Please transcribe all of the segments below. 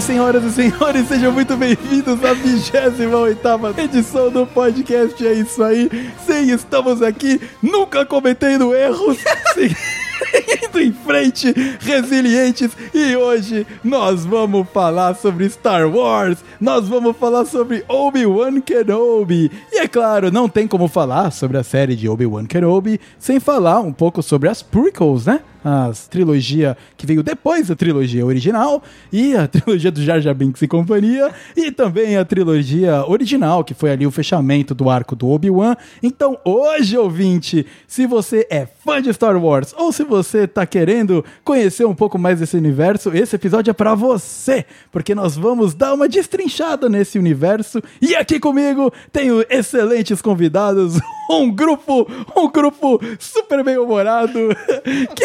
aí, senhoras e senhores, sejam muito bem-vindos à 28 edição do podcast. É isso aí. Sim, estamos aqui, nunca cometendo erros. Sim. Indo em frente, resilientes, e hoje nós vamos falar sobre Star Wars, nós vamos falar sobre Obi-Wan Kenobi. E é claro, não tem como falar sobre a série de Obi-Wan Kenobi sem falar um pouco sobre as prequels, né? a trilogia que veio depois da trilogia original, e a trilogia do Jar Jar Binks e companhia, e também a trilogia original, que foi ali o fechamento do arco do Obi-Wan. Então, hoje, ouvinte, se você é fã de Star Wars ou se você tá querendo conhecer um pouco mais desse universo, esse episódio é para você, porque nós vamos dar uma destrinchada nesse universo. E aqui comigo tenho excelentes convidados, um grupo, um grupo super bem humorado que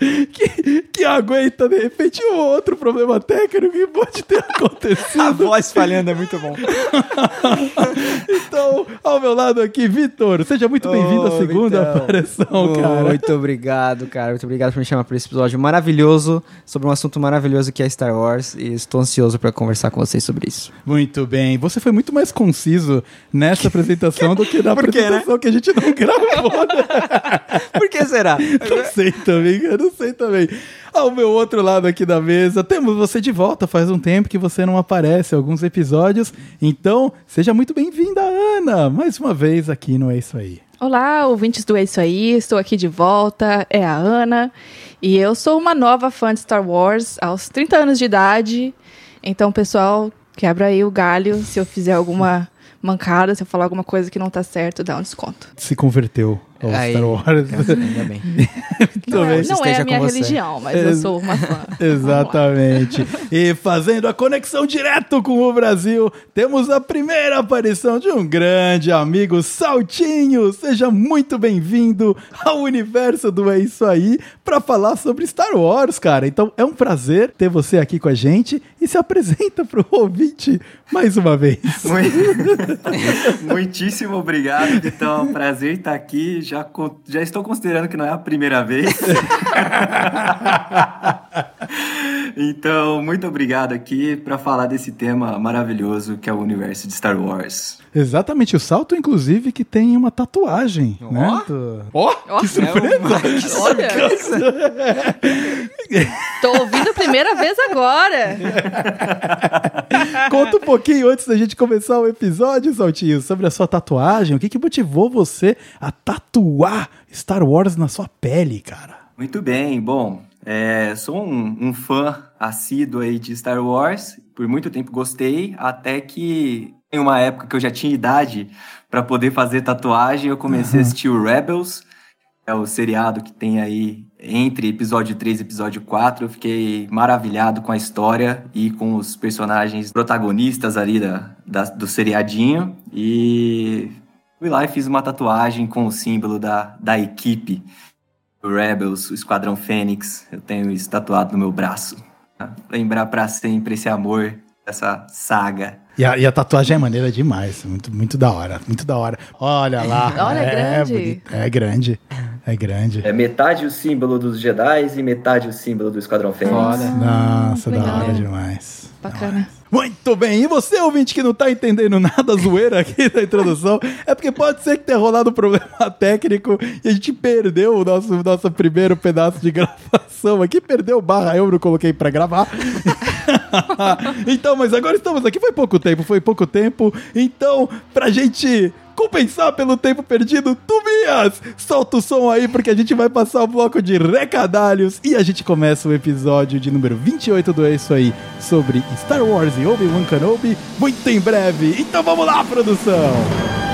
que, que aguenta, de repente, um outro problema técnico que pode ter acontecido. A voz falhando é muito bom. então, ao meu lado aqui, Vitor, seja muito bem-vindo à segunda aparição, cara. Muito obrigado, cara. Muito obrigado por me chamar para esse episódio maravilhoso, sobre um assunto maravilhoso que é Star Wars, e estou ansioso para conversar com vocês sobre isso. Muito bem. Você foi muito mais conciso nessa apresentação do que na né? apresentação né? que a gente não gravou. Né? Por que será? Não sei também, eu não sei também. Ao meu outro lado aqui da mesa, temos você de volta. Faz um tempo que você não aparece em alguns episódios. Então, seja muito bem-vinda, Ana, mais uma vez aqui no É Isso Aí. Olá, ouvintes do É Isso Aí, estou aqui de volta, é a Ana, e eu sou uma nova fã de Star Wars aos 30 anos de idade. Então, pessoal, quebra aí o galho se eu fizer alguma mancada, se eu falar alguma coisa que não tá certo, dá um desconto. Se converteu ao Aí, Star Wars. Ainda bem. não, é, não é a minha religião, mas eu sou uma fã. Exatamente. e fazendo a conexão direto com o Brasil, temos a primeira aparição de um grande amigo, Saltinho. Seja muito bem-vindo ao universo do É Isso Aí para falar sobre Star Wars, cara. Então é um prazer ter você aqui com a gente e se apresenta pro ouvinte mais uma vez. Muitíssimo obrigado, então é um prazer estar aqui já, já estou considerando que não é a primeira vez. então, muito obrigado aqui para falar desse tema maravilhoso que é o universo de Star Wars. Exatamente, o Salto, inclusive, que tem uma tatuagem, oh? né? Ó, oh, que surpresa! É uma... que surpresa! Tô ouvindo a primeira vez agora! Conta um pouquinho antes da gente começar o episódio, Saltinho, sobre a sua tatuagem. O que, que motivou você a tatuar Star Wars na sua pele, cara? Muito bem, bom, é, sou um, um fã assíduo aí de Star Wars, por muito tempo gostei, até que em uma época que eu já tinha idade para poder fazer tatuagem, eu comecei uhum. a assistir o Rebels, é o seriado que tem aí entre episódio 3 e episódio 4. Eu fiquei maravilhado com a história e com os personagens protagonistas ali da, da do seriadinho. E fui lá e fiz uma tatuagem com o símbolo da, da equipe. Rebels, o Esquadrão Fênix. Eu tenho isso tatuado no meu braço. Lembrar para sempre esse amor, essa saga e a, e a, tatuagem é maneira demais. Muito, muito da hora. Muito da hora. Olha lá. Olha, é, é grande. É grande. É grande. É metade o símbolo dos Jedi e metade o símbolo do Esquadrão Fênix. Olha. Nossa, da hora demais. Bacana. Muito bem, e você, ouvinte, que não tá entendendo nada zoeira aqui da introdução, é porque pode ser que tenha rolado um problema técnico e a gente perdeu o nosso, nosso primeiro pedaço de gravação aqui, perdeu barra eu não coloquei para gravar. então, mas agora estamos aqui, foi pouco tempo, foi pouco tempo, então, pra gente compensar pelo tempo perdido, Tobias, solta o som aí porque a gente vai passar o bloco de recadalhos e a gente começa o episódio de número 28 do É Isso Aí sobre Star Wars e Obi-Wan Kenobi muito em breve. Então vamos lá, produção!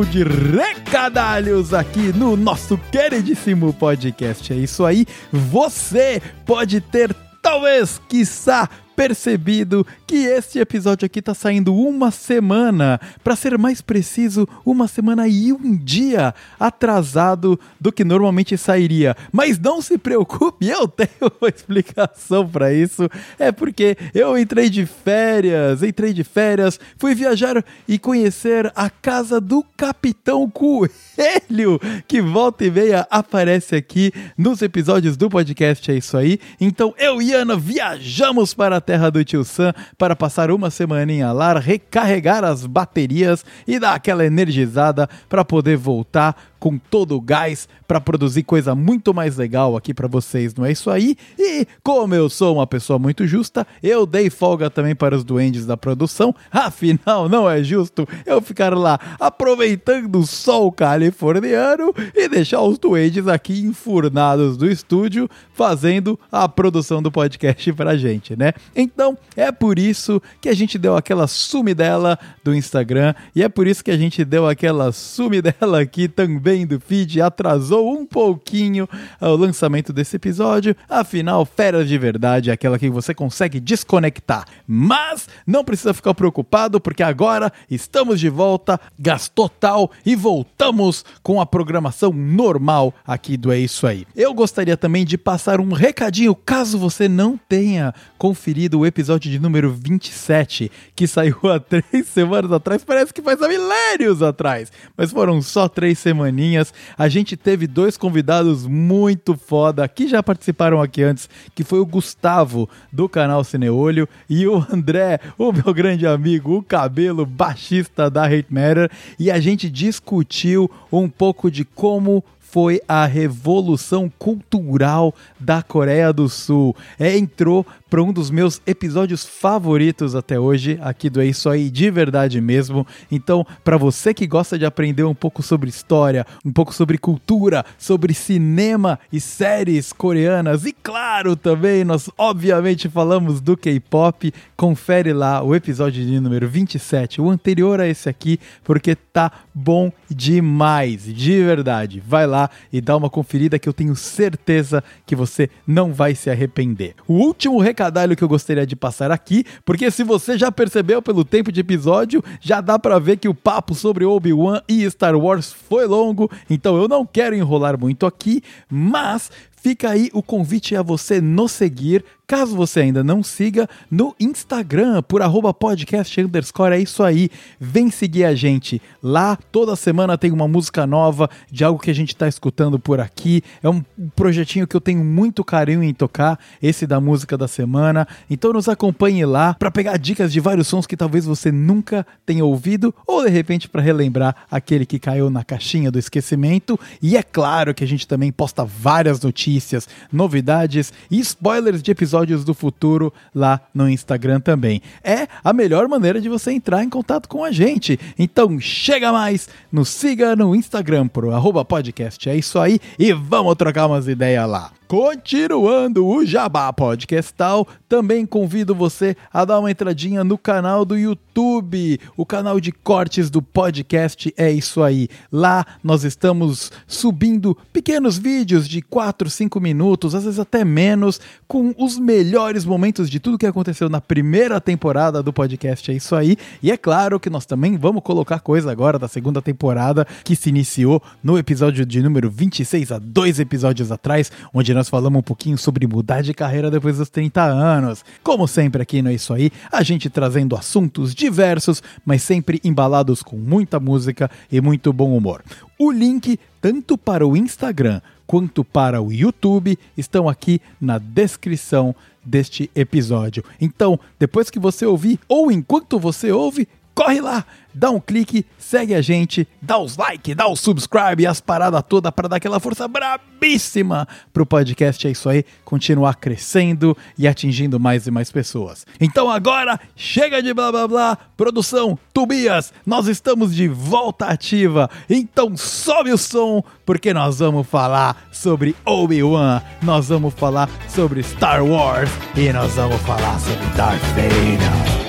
Bloco de recadalhos aqui no nosso queridíssimo podcast. É isso aí, você pode ter, talvez, quiçá, percebido que este episódio aqui tá saindo uma semana, para ser mais preciso, uma semana e um dia atrasado do que normalmente sairia. Mas não se preocupe, eu tenho uma explicação para isso. É porque eu entrei de férias, entrei de férias, fui viajar e conhecer a casa do Capitão Coelho, que volta e meia aparece aqui nos episódios do podcast. É isso aí. Então eu e Ana viajamos para a terra do tio Sam para passar uma semaninha lá, recarregar as baterias e dar aquela energizada para poder voltar com todo o gás para produzir coisa muito mais legal aqui para vocês, não é isso aí? E como eu sou uma pessoa muito justa, eu dei folga também para os duendes da produção. Afinal, não é justo eu ficar lá aproveitando o sol californiano e deixar os duendes aqui enfurnados do estúdio fazendo a produção do podcast pra gente, né? Então, é por isso que a gente deu aquela sumidela do Instagram e é por isso que a gente deu aquela sumidela aqui também do feed, atrasou um pouquinho o lançamento desse episódio. Afinal, Feras de Verdade é aquela que você consegue desconectar. Mas não precisa ficar preocupado porque agora estamos de volta, gás total e voltamos com a programação normal aqui do É Isso Aí. Eu gostaria também de passar um recadinho caso você não tenha conferido o episódio de número 27, que saiu há três semanas atrás, parece que faz há milênios atrás, mas foram só três semaninhas. A gente teve dois convidados muito foda que já participaram aqui antes, que foi o Gustavo do canal Cineolho e o André, o meu grande amigo, o cabelo baixista da Hate Matter, e a gente discutiu um pouco de como foi a revolução cultural da Coreia do Sul. É, entrou para um dos meus episódios favoritos até hoje, aqui do É Isso Aí, de verdade mesmo. Então, para você que gosta de aprender um pouco sobre história, um pouco sobre cultura, sobre cinema e séries coreanas, e claro, também nós obviamente falamos do K-pop, confere lá o episódio de número 27, o anterior a esse aqui, porque tá bom demais, de verdade. Vai lá e dá uma conferida que eu tenho certeza que você não vai se arrepender. O último recadalho que eu gostaria de passar aqui, porque se você já percebeu pelo tempo de episódio, já dá para ver que o papo sobre Obi-Wan e Star Wars foi longo, então eu não quero enrolar muito aqui, mas Fica aí o convite a você nos seguir, caso você ainda não siga, no Instagram, por arroba podcast underscore, é isso aí. Vem seguir a gente. Lá, toda semana tem uma música nova de algo que a gente está escutando por aqui. É um projetinho que eu tenho muito carinho em tocar, esse da música da semana. Então nos acompanhe lá para pegar dicas de vários sons que talvez você nunca tenha ouvido, ou de repente para relembrar aquele que caiu na caixinha do esquecimento. E é claro que a gente também posta várias notícias novidades e spoilers de episódios do futuro lá no Instagram também. É a melhor maneira de você entrar em contato com a gente. Então chega mais, nos siga no Instagram pro arroba podcast. É isso aí e vamos trocar umas ideias lá. Continuando o Jabá Podcastal, também convido você a dar uma entradinha no canal do YouTube, o canal de cortes do podcast é isso aí. Lá nós estamos subindo pequenos vídeos de 4, 5 minutos, às vezes até menos, com os melhores momentos de tudo que aconteceu na primeira temporada do podcast é isso aí. E é claro que nós também vamos colocar coisa agora da segunda temporada que se iniciou no episódio de número 26 a dois episódios atrás, onde nós nós falamos um pouquinho sobre mudar de carreira depois dos 30 anos. Como sempre aqui não é isso aí, a gente trazendo assuntos diversos, mas sempre embalados com muita música e muito bom humor. O link tanto para o Instagram quanto para o YouTube estão aqui na descrição deste episódio. Então, depois que você ouvir ou enquanto você ouve, corre lá, dá um clique, segue a gente, dá os like, dá o subscribe e as paradas todas para dar aquela força brabíssima pro podcast. É isso aí, continuar crescendo e atingindo mais e mais pessoas. Então agora, chega de blá blá blá, produção, Tobias, nós estamos de volta ativa. Então sobe o som, porque nós vamos falar sobre Obi-Wan, nós vamos falar sobre Star Wars e nós vamos falar sobre Darth Vader.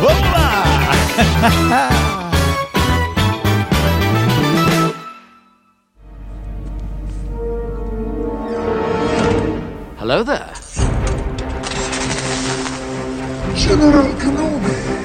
Vamos lá! Hello there. General Kenobi.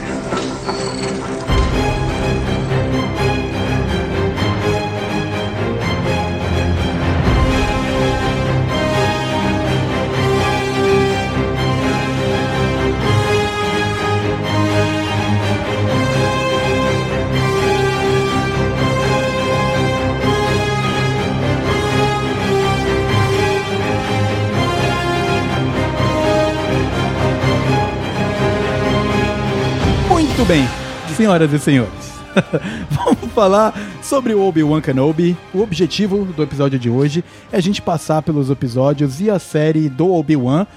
Muito bem, senhoras e senhores. Vamos falar sobre o Obi-Wan Kenobi. O objetivo do episódio de hoje é a gente passar pelos episódios e a série do Obi-Wan.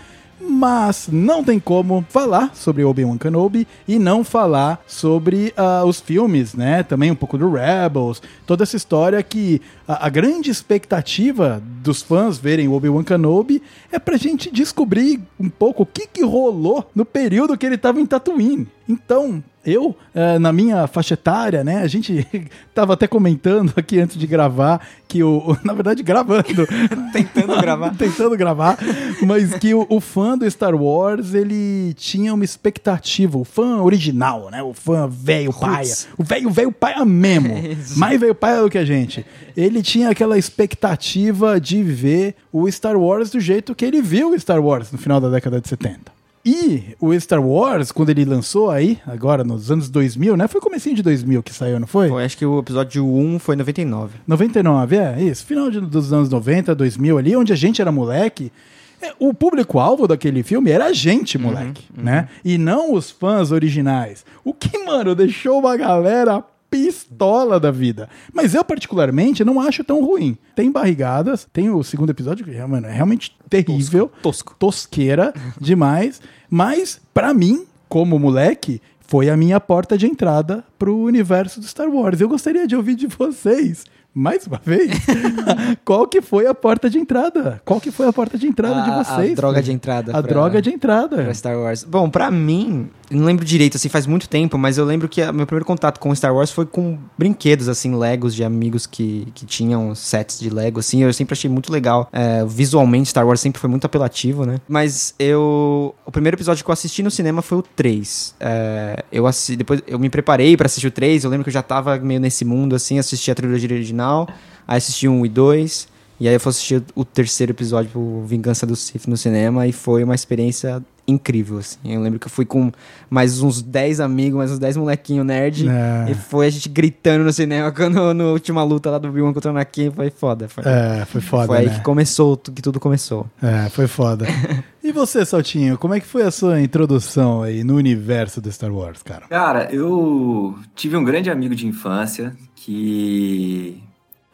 Mas não tem como falar sobre Obi-Wan Kenobi e não falar sobre ah, os filmes, né? Também um pouco do Rebels, toda essa história que a, a grande expectativa dos fãs verem Obi-Wan Kenobi é pra gente descobrir um pouco o que, que rolou no período que ele tava em Tatooine. Então, eu, eh, na minha faixa etária, né, a gente tava até comentando aqui antes de gravar que o, na verdade gravando, Tentando gravar. tentando gravar, mas que o, o fã do Star Wars, ele tinha uma expectativa, o fã original, né, o fã velho paia, o velho velho paia mesmo, mais velho paia do que a gente. Ele tinha aquela expectativa de ver o Star Wars do jeito que ele viu o Star Wars no final da década de 70. E o Star Wars, quando ele lançou aí, agora nos anos 2000, né? Foi comecinho de 2000 que saiu, não foi? Foi, acho que o episódio 1 foi em 99. 99, é, isso. Final de- dos anos 90, 2000 ali, onde a gente era moleque. é, O público-alvo daquele filme era a gente, moleque, né? E não os fãs originais. O que, mano, deixou uma galera pistola da vida. Mas eu, particularmente, não acho tão ruim. Tem barrigadas, tem o segundo episódio, que é, mano, é realmente terrível. Tosco. Tosqueira demais. Mas, pra mim, como moleque, foi a minha porta de entrada pro universo do Star Wars. Eu gostaria de ouvir de vocês, mais uma vez, qual que foi a porta de entrada? Qual que foi a porta de entrada de A- vocês? A droga de entrada. A pra- droga de entrada. pra Star Wars. Bom, pra mim, não lembro direito, assim, faz muito tempo, mas eu lembro que o meu primeiro contato com Star Wars foi com brinquedos, assim, Legos de amigos que, que tinham sets de Lego, assim, eu sempre achei muito legal. É, visualmente, Star Wars sempre foi muito apelativo, né? Mas eu... O primeiro episódio que eu assisti no cinema foi o 3. É, eu assi... Depois eu me preparei pra assistir o 3, eu lembro que eu já tava meio nesse mundo, assim, assisti a trilogia original, aí assisti um e dois... E aí eu fui assistir o terceiro episódio, o Vingança do Sith, no cinema, e foi uma experiência incrível, assim. Eu lembro que eu fui com mais uns 10 amigos, mais uns 10 molequinhos nerd, É. e foi a gente gritando no cinema quando na última luta lá do Obi-Wan contra o Anakin, foi foda. Foi, É, foi foda, foi aí né? que começou, que tudo começou. É, foi foda. e você, Saltinho, como é que foi a sua introdução aí no universo do Star Wars, cara? Cara, eu tive um grande amigo de infância que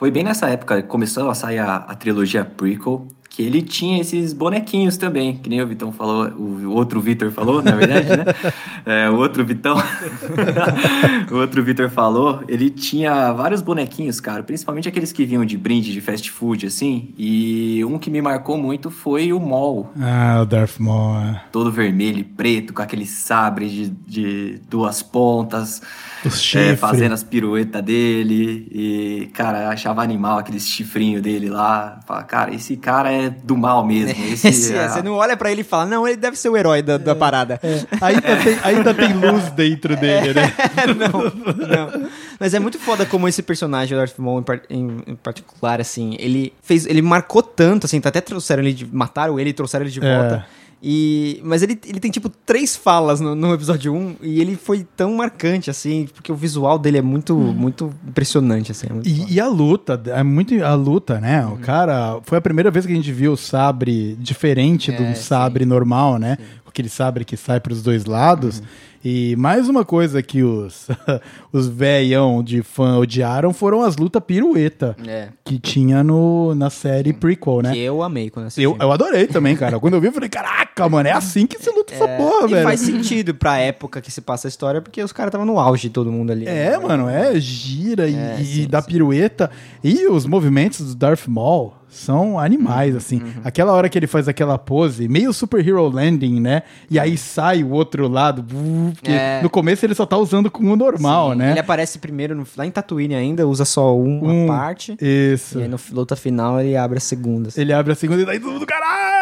foi bem nessa época, começou a sair a, a trilogia prequel, que ele tinha esses bonequinhos também, que nem o Vitão falou, o outro Vitor falou, na verdade, né? É, o outro Vitão, o outro Vitor falou, ele tinha vários bonequinhos, cara, principalmente aqueles que vinham de brinde de fast food, assim, e um que me marcou muito foi o Maul, Ah, o Darth Maul. é. todo vermelho e preto, com aquele sabre de, de duas pontas, Os é, fazendo as piruetas dele. E, cara, achava animal aqueles chifrinhos dele lá. Fala, cara, esse cara é do mal mesmo. Esse, Esse- é- Você não olha pra ele e fala, não, ele deve ser o herói da, da parada. É, ainda, tem, ainda tem luz dentro dele, né? não, não. Mas é muito foda como esse personagem, o Darth Maul em, em- particular, assim, ele fez, ele marcou tanto, assim, até trouxeram ele de, mataram ele e trouxeram ele de É. E, mas ele, ele tem, tipo, três falas no, no episódio 1 e ele foi tão marcante, assim, porque o visual dele é muito, muito impressionante, assim. é muito. E, e a luta, é muito a luta, né? Uhum. O cara, foi a primeira vez que a gente viu o sabre diferente É, do sim. sabre normal, né? Aquele sabre que sai para os dois lados. Uhum. E mais uma coisa que os, os velhão de fã odiaram foram as lutas pirueta É. que tinha no, na série prequel, né? Que eu amei quando assisti. Eu, eu adorei também, cara. Quando eu vi, eu falei, caraca, mano, é assim que se luta essa porra, e velho. faz sentido pra época que se passa a história, porque os caras estavam no auge, todo mundo ali. É, mano, é gira e, É, e sim, dá sim. pirueta. E os movimentos do Darth Maul são animais, assim. Uhum. Aquela hora que ele faz aquela pose, meio Super Hero Landing, né? E aí sai o outro lado, porque É. no começo ele só tá usando com o normal, Sim, né? Ele aparece primeiro no- lá em Tatooine ainda, usa só uma Um- parte. Isso. E aí no luta final ele abre a segunda. assim. Ele abre a segunda e daí todo mundo, caralho!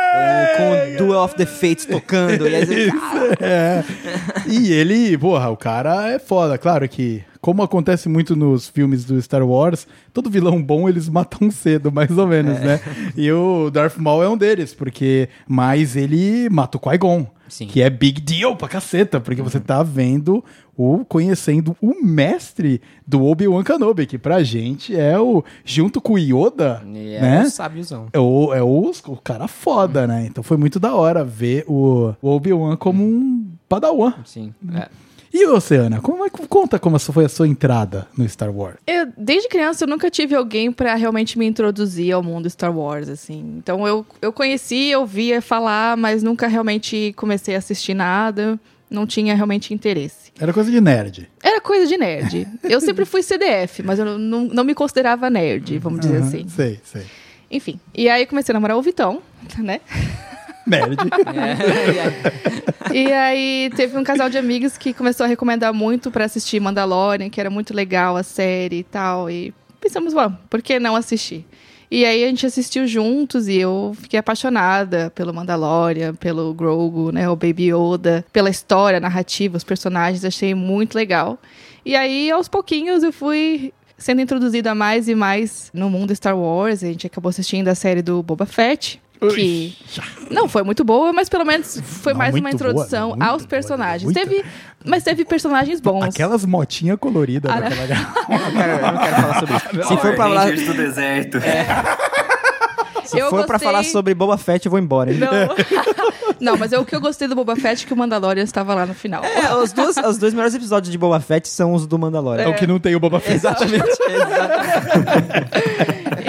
com o Duel of the Fates tocando. E aí é. E ele, porra, o cara é foda. Claro que, como acontece muito nos filmes do Star Wars, todo vilão bom eles matam cedo, mais ou menos, É. né? E o Darth Maul é um deles, porque. Mas ele mata o Qui-Gon. Sim. Que é big deal pra caceta, porque você tá vendo o conhecendo o mestre do Obi-Wan Kenobi, que pra gente é o junto com o Yoda, E é né? sábiozão. É o, é o, o cara foda, né? Então foi muito da hora ver o, o Obi-Wan como um padawan. Sim. É. E você, Ana? Como é, que- conta como foi a sua entrada no Star Wars. Eu, desde criança, eu nunca tive alguém pra realmente me introduzir ao mundo Star Wars, assim. Então, eu, eu conhecia, eu via falar, mas nunca realmente comecei a assistir nada. Não tinha realmente interesse. Era coisa de nerd. Era coisa de nerd. Eu sempre fui CDF, mas eu não, não, me considerava nerd, vamos dizer Aham, assim. Sei, sei. Enfim. E aí, comecei a namorar o Vitão, né? Nerd. É. E aí teve um casal de amigos que começou a recomendar muito pra assistir Mandalorian, que era muito legal a série e tal. E pensamos, vamos, por que não assistir? E aí a gente assistiu juntos e eu fiquei apaixonada pelo Mandalorian, pelo Grogu, né, o Baby Yoda, pela história, a narrativa, os personagens, achei muito legal. E aí aos pouquinhos eu fui sendo introduzida mais e mais no mundo Star Wars. A gente acabou assistindo a série do Boba Fett, que não foi muito boa, mas pelo menos foi Não, mais uma boa, introdução muito aos boa, personagens. muito. Teve, mas teve personagens bons. Aquelas motinhas coloridas Ah, daquela galera. Eu não quero, eu não quero falar sobre isso. Se for pra falar, Rangers do deserto. se Eu for pra gostei- falar sobre Boba Fett, eu vou embora. hein? Não. Não, mas eu, o que eu gostei do Boba Fett é que o Mandalorian estava lá no final. É, os, dois, os dois melhores episódios de Boba Fett são os do Mandalorian. É o que não tem o Boba Fett. Exatamente, exatamente.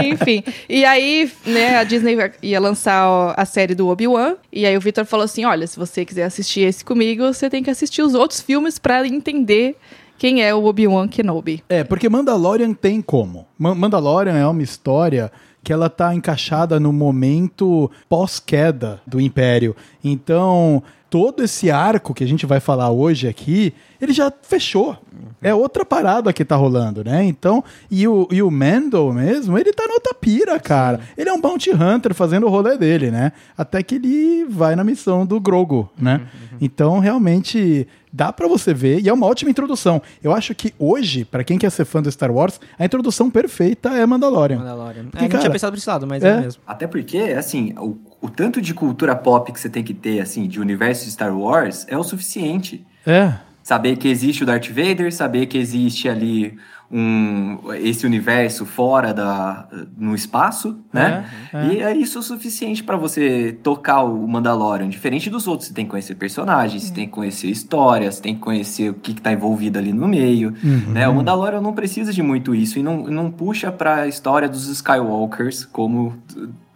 Enfim. E aí, né, a Disney ia lançar a série do Obi-Wan. E aí o Victor falou assim: olha, se você quiser assistir esse comigo, você tem que assistir os outros filmes pra entender quem é o Obi-Wan Kenobi. É, porque Mandalorian tem como. Ma- Mandalorian é uma história que ela tá encaixada no momento pós-queda do Império. Então, todo esse arco que a gente vai falar hoje aqui, ele já fechou. É outra parada que tá rolando, né? Então, e o, e o Mando mesmo, ele tá noutra pira, cara. Ele é um bounty hunter fazendo o rolê dele, né? Até que ele vai na missão do Grogu, né? Então, realmente, dá pra você ver, e é uma ótima introdução. Eu acho que hoje, pra quem quer ser fã do Star Wars, a introdução perfeita é Mandalorian. Mandalorian. Porque, É, não cara, tinha pensado por esse lado, mas é. é, mesmo. Até porque, assim, o, o tanto de cultura pop que você tem que ter, assim, de universo de Star Wars é o suficiente. É. Saber que existe o Darth Vader, saber que existe ali um esse universo fora da no espaço, né? É, E é isso o suficiente pra você tocar o Mandalorian. Diferente dos outros, você tem que conhecer personagens, você tem que conhecer histórias, você tem que conhecer o que, que tá envolvido ali no meio, Uhum. né? O Mandalorian não precisa de muito isso e não, não puxa pra história dos Skywalkers como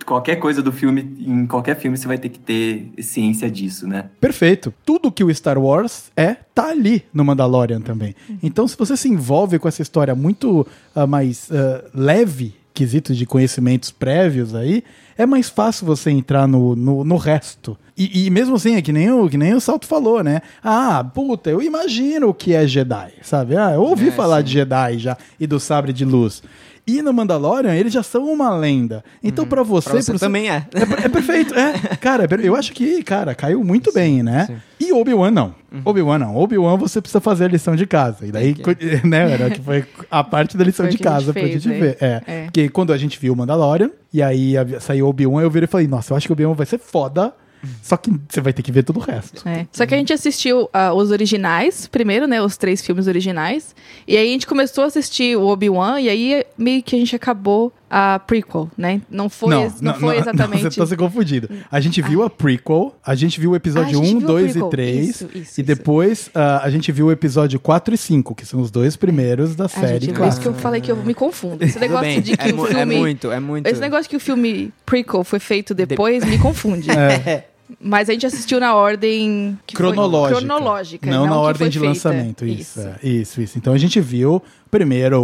qualquer coisa do filme, em qualquer filme você vai ter que ter ciência disso, né? Perfeito. Tudo que o Star Wars é, tá ali no Mandalorian também. Então, se você se envolve com essa história muito ah, mais ah, leve, quesitos de conhecimentos prévios aí, é mais fácil você entrar no, no, no resto. E, e mesmo assim, é que nem, o, que nem o Salto falou, né? Ah, puta, eu imagino o que é Jedi, sabe? Ah, eu ouvi É, falar sim. de Jedi já e do sabre de luz. E no Mandalorian, eles já são uma lenda. Então, pra você... Pra você pro- também é. é, per- é perfeito, é. Cara, é eu acho que, cara, caiu muito bem, né? sim. Uhum. E Obi-Wan não. Obi-Wan não. Obi-Wan você precisa fazer a lição de casa. E daí, que- né, era que foi a parte da lição de casa pra fez, gente né? ver. É. É. Porque quando a gente viu o Mandalorian, e aí saiu Obi-Wan, eu virei e falei, nossa, eu acho que o Obi-Wan vai ser foda, só que você vai ter que ver todo o resto. É. Só que a gente assistiu ah, os originais, primeiro, né? Os três filmes originais. E aí a gente começou a assistir o Obi-Wan, e aí meio que a gente acabou a prequel, né? Não foi, ex- não, foi exatamente. Não, você tá se confundindo. A gente viu a prequel, a gente viu o episódio Ah, a gente 1, viu a 2 e prequel. 3. Isso, isso, e isso. depois ah, a gente viu o episódio 4 e 5, que são os dois primeiros da Ah, série. gente, por clássica. isso que eu falei que eu me confundo. Esse negócio bem. de que é, o mu- filme. é muito, é muito. Esse negócio que o filme prequel foi feito depois me confunde. É. Mas a gente assistiu na ordem que foi- cronológica. cronológica. Não, na ordem de feita. lançamento. Isso, é, isso, isso. Então a gente viu primeiro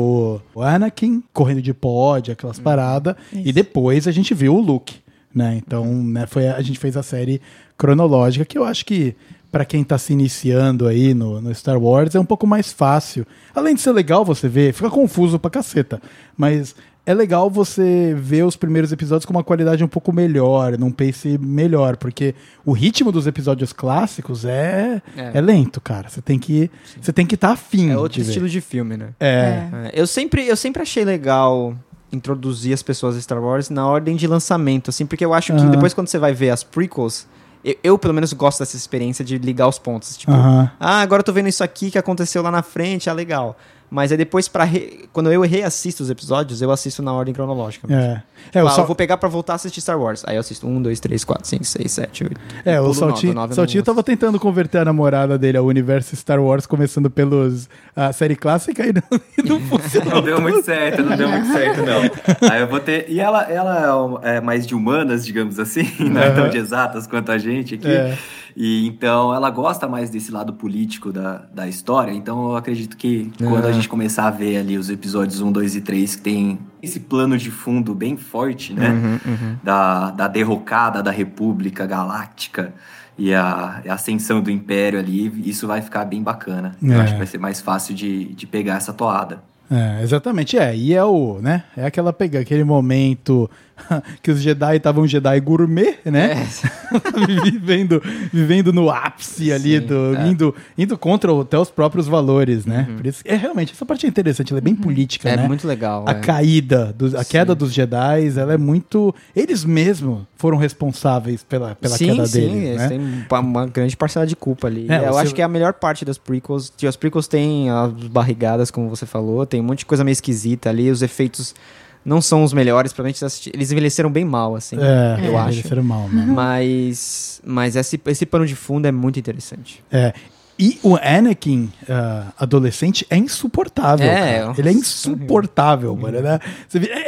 o, Anakin correndo de pod, aquelas paradas, e Isso. depois a gente viu o Luke, né? Então, né, foi a, a gente fez a série cronológica, que eu acho que pra quem tá se iniciando aí no, no Star Wars é um pouco mais fácil. Além de ser legal você ver, fica confuso pra caceta, mas é legal você ver os primeiros episódios com uma qualidade um pouco melhor, num pace melhor, porque o ritmo dos episódios clássicos é, é. É. lento, cara. Você tem que você tem que estar afim É outro de ver. estilo de filme, né? É. É, Eu sempre, eu sempre achei legal introduzir as pessoas a Star Wars na ordem de lançamento, assim, porque eu acho que Aham. depois quando você vai ver as prequels, eu, eu, pelo menos gosto dessa experiência de ligar os pontos. Tipo, ah, agora eu tô vendo isso aqui que aconteceu lá na frente, ah, legal. Mas aí depois, pra re- quando eu reassisto os episódios, eu assisto na ordem cronológica. mesmo. É. É, o, Ah, Sal- eu vou pegar pra voltar a assistir Star Wars. Aí eu assisto 1, 2, 3, 4, 5, 6, 7, 8. é, o Saltinho, eu não Saltinho tava tentando converter a namorada dele ao universo Star Wars, começando pelos a série clássica e não, e não funcionou. Não deu muito certo, não deu muito certo, não. Aí eu vou ter. E ela, ela é mais de humanas, digamos assim, não é tão de exatas quanto a gente aqui. É. E então ela gosta mais desse lado político da, da história. Então eu acredito que quando a Ah. gente começar a ver ali os episódios 1, 2 e 3, que tem esse plano de fundo bem forte, né? Uhum, uhum. da, da derrocada da República Galáctica e a, a ascensão do Império ali, isso vai ficar bem bacana. Eu É. acho que vai ser mais fácil de, de pegar essa toada. É, exatamente, é. E é o, né? É aquela pega, aquele momento que os Jedi estavam Jedi gourmet, né? vivendo, vivendo no ápice ali, Sim, do, é. indo, indo contra até os próprios valores, né? Por isso, é realmente, essa parte é interessante, ela é bem política, É né? muito legal. A é. caída, do- a queda dos Jedi, ela é muito. Eles mesmos foram responsáveis pela, pela sim, queda sim, deles, eles né? têm uma- grande parcela de culpa ali. É, eu você- acho que é a melhor parte das prequels. que As prequels têm as barrigadas, como você falou, tem um monte de coisa meio esquisita ali, os efeitos não são os melhores, provavelmente assisti- eles envelheceram bem mal, assim. É, eu acho. Eles eram mal, né? Mas, mas esse, esse pano de fundo é muito interessante. É. E o Anakin, ah, adolescente, é insuportável. É, cara. Ele é insuportável, mano. é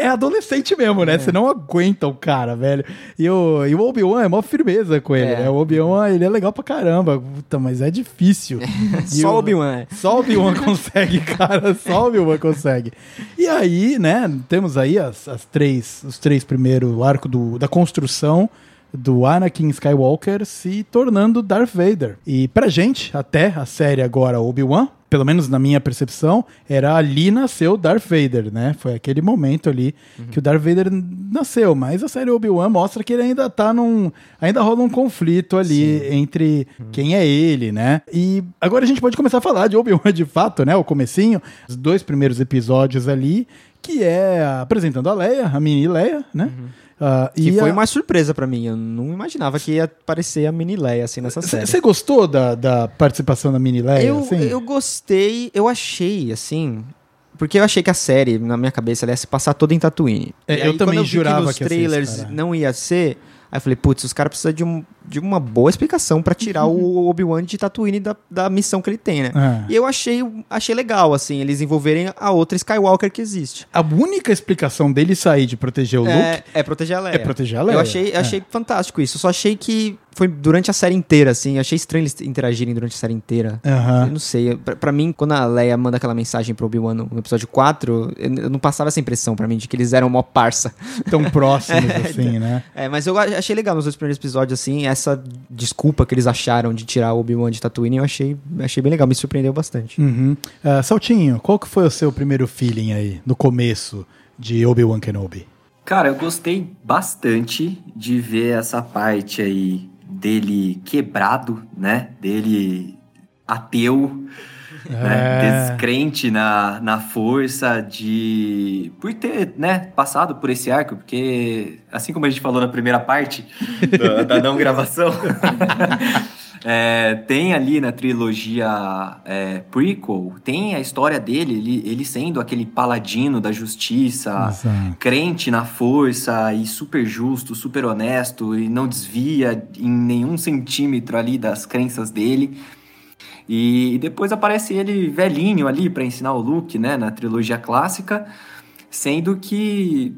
é adolescente mesmo, né? Você não aguenta o cara, velho. E o, e o Obi-Wan é mó firmeza com ele, É. né? O Obi-Wan, ele é legal pra caramba. Puta, mas é difícil. E Só o- Obi-Wan. é. Só o Obi-Wan consegue, cara. Só o Obi-Wan consegue. E aí, né, temos aí as, as três, os três primeiros, o arco do, da construção do Anakin Skywalker se tornando Darth Vader. E pra gente, até a série agora Obi-Wan, pelo menos na minha percepção, era ali nasceu Darth Vader, né? Foi aquele momento ali que o Darth Vader nasceu, mas a série Obi-Wan mostra que ele ainda tá num, ainda rola um conflito ali entre quem é ele, né? E agora a gente pode começar a falar de Obi-Wan de fato, né? O comecinho, os dois primeiros episódios ali, que é apresentando a Leia, a mini Leia, né? Ah, Que e foi a- uma surpresa pra mim. Eu não imaginava que ia aparecer a mini Leia assim nessa série. Você gostou da, da participação da mini Leia? Eu, assim? eu gostei, eu achei, assim. Porque eu achei que a série, na minha cabeça, ela ia se passar toda em Tatooine. É, E eu aí, também vi jurava que nos que trailers não ia ser. Aí eu falei, putz, os caras precisam de, um, de uma boa explicação pra tirar o Obi-Wan de Tatooine da, da missão que ele tem, né? É. E eu achei, achei legal, assim, eles envolverem a outra Skywalker que existe. A única explicação dele sair de proteger o Luke É, é proteger a Leia. é proteger a Leia. Eu achei, É. achei fantástico isso. Só achei que foi durante a série inteira, assim. Achei estranho eles interagirem durante a série inteira. Aham. Eu não sei. Pra, pra mim, quando a Leia manda aquela mensagem pro Obi-Wan no, episódio 4, eu, eu não passava essa impressão pra mim de que eles eram mó parça. Tão próximos assim, né? É, mas eu achei legal nos dois primeiros episódios, assim, essa desculpa que eles acharam de tirar o Obi-Wan de Tatooine, eu achei, achei bem legal, me surpreendeu bastante. Uhum. Ah, Saltinho, qual que foi o seu primeiro feeling aí, no começo de Obi-Wan Kenobi? Cara, eu gostei bastante de ver essa parte aí dele quebrado, né? Dele ateu, né? Descrente na, na força de. Por ter, né, passado por esse arco, porque assim como a gente falou na primeira parte da, da não gravação. é, tem ali na trilogia é, prequel, tem a história dele, ele, ele sendo aquele paladino da justiça, Exato. crente na força e super justo, super honesto e não desvia em nenhum centímetro ali das crenças dele. E depois aparece ele velhinho ali para ensinar o Luke, né, na trilogia clássica, sendo que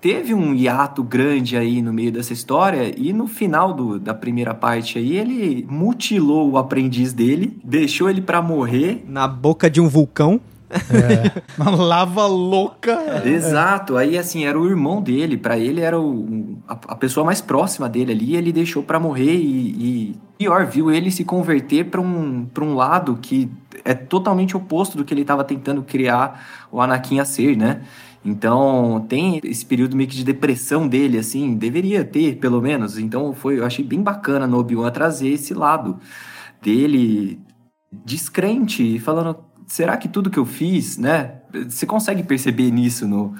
teve um hiato grande aí no meio dessa história e no final do- da primeira parte aí ele mutilou o aprendiz dele, deixou ele para morrer Na boca de um vulcão. É. Uma lava louca. Exato, aí assim, era o irmão dele, pra ele era o, a, a pessoa mais próxima dele ali, ele deixou pra morrer e, e pior, viu ele se converter pra um, pra um lado que é totalmente oposto do que ele tava tentando criar o Anakin a ser, né? Então, tem esse período meio que de depressão dele, assim, deveria ter, pelo menos. Então, foi, eu achei bem bacana no Obi-Wan trazer esse lado dele descrente, falando, será que tudo que eu fiz, né? Você consegue perceber nisso no,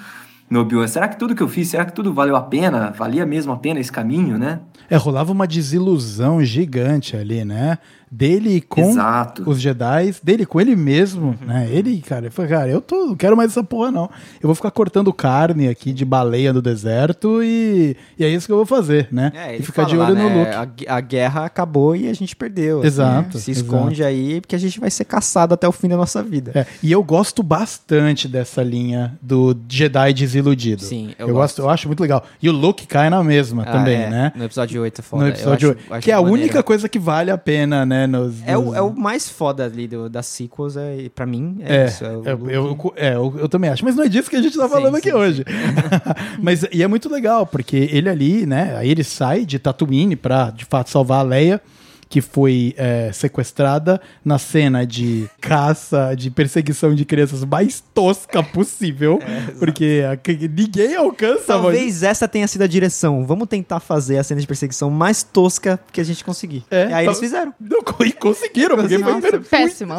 no Obi-Wan? Será que tudo que eu fiz, será que tudo valeu a pena? Valia mesmo a pena esse caminho, né? É, rolava uma desilusão gigante ali, né? Dele com Exato. os Jedi, dele com ele mesmo, né? Ele, cara, ele falou, cara, eu tô, não quero mais essa porra, não. Eu vou ficar cortando carne aqui de baleia no deserto e, e é isso que eu vou fazer, né? É, e ficar de olho lá, no né, Luke. A, a guerra acabou e a gente perdeu. assim, Exato, né? Se esconde aí porque a gente vai ser caçado até o fim da nossa vida. É, e eu gosto bastante dessa linha do Jedi desiludido. Sim, eu, eu gosto, gosto. eu acho muito legal. E o Luke cai na mesma Ah, também, é, né? No episódio 8 é foda. No Eu episódio acho- acho que é a maneiro. única coisa que vale a pena, né? É o, é o mais foda ali do, das sequels, é, pra mim, é, É, isso. É o eu, eu, é, eu, eu também acho, mas não é disso que a gente tá falando sim, aqui sim. hoje. mas e é muito legal, porque ele ali, né? Aí ele sai de Tatooine pra de fato salvar a Leia, que foi é, sequestrada na cena de caça, de perseguição de crianças mais tosca possível, porque a- ninguém alcança. Talvez essa tenha sido a direção. Vamos tentar fazer a cena de perseguição mais tosca que a gente conseguir. É, e aí tá- eles fizeram. Não, e conseguiram, porque foi Nossa, muito péssimo.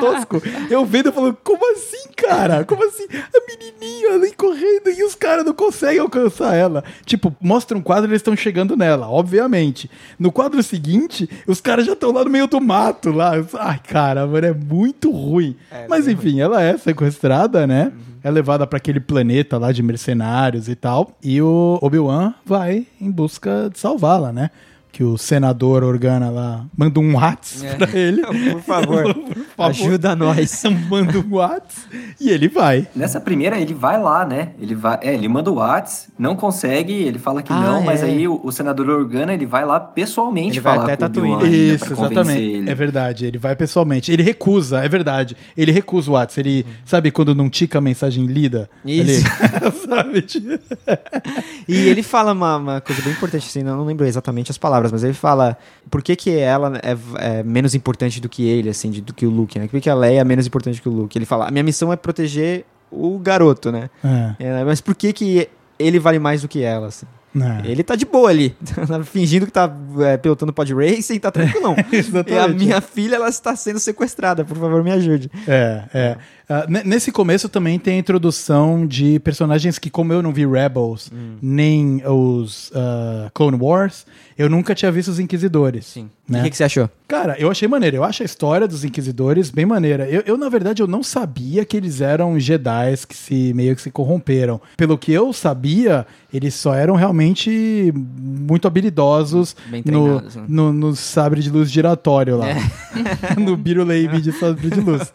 tosco. Eu vendo e falando, como assim, cara? Como assim? A menininha ali correndo e os caras não conseguem alcançar ela. Tipo, mostra um quadro e eles estão chegando nela, obviamente. No quadro seguinte, os caras já estão lá no meio do mato, lá. Ai, cara, mano, é muito ruim. É, Mas enfim, ela é sequestrada, né? É levada pra aquele planeta lá de mercenários e tal. E o Obi-Wan vai em busca de salvá-la, né? Que o senador Organa lá manda um Whats É. pra ele. Por favor, favor. ajuda nós. manda um Whats e ele vai. Nessa primeira, ele vai lá, né? Ele vai, é, ele manda o Whats, não consegue, ele fala que Ah, não, mas é. aí o, o senador Organa, ele vai lá pessoalmente Ele vai falar até com o Isso, pra convencer exatamente. ele. É verdade. Ele vai pessoalmente. Ele recusa, é verdade. Ele recusa o Whats. Ele, sabe quando não tica a mensagem lida? Isso. Ele, sabe? E ele fala uma, uma coisa bem importante, assim, eu não lembro exatamente as palavras, mas ele fala por que, que ela é, é menos importante do que ele, assim, de- do que o Luke, né? Por que, que a Leia é menos importante que o Luke? Ele fala, a minha missão é proteger o garoto, né? É, É, mas por que que ele vale mais do que ela, assim? é. Ele tá de boa ali, fingindo que tá é, pilotando pod racing, tá tranquilão. e a minha filha, ela está sendo sequestrada, por favor, me ajude. É, é. Ne- nesse começo também tem a introdução de personagens que, como eu não vi Rebels, Hum. nem os ah, Clone Wars, eu nunca tinha visto os Inquisidores. Sim. Né? O que, que você achou? Cara, eu achei maneiro. Eu acho a história dos Inquisidores bem maneira. Eu, eu, na verdade, eu não sabia que eles eram Jedi que se meio que se corromperam. Pelo que eu sabia, eles só eram realmente muito habilidosos no, né? no, no sabre de luz giratório lá. no Biruleibe de sabre de luz.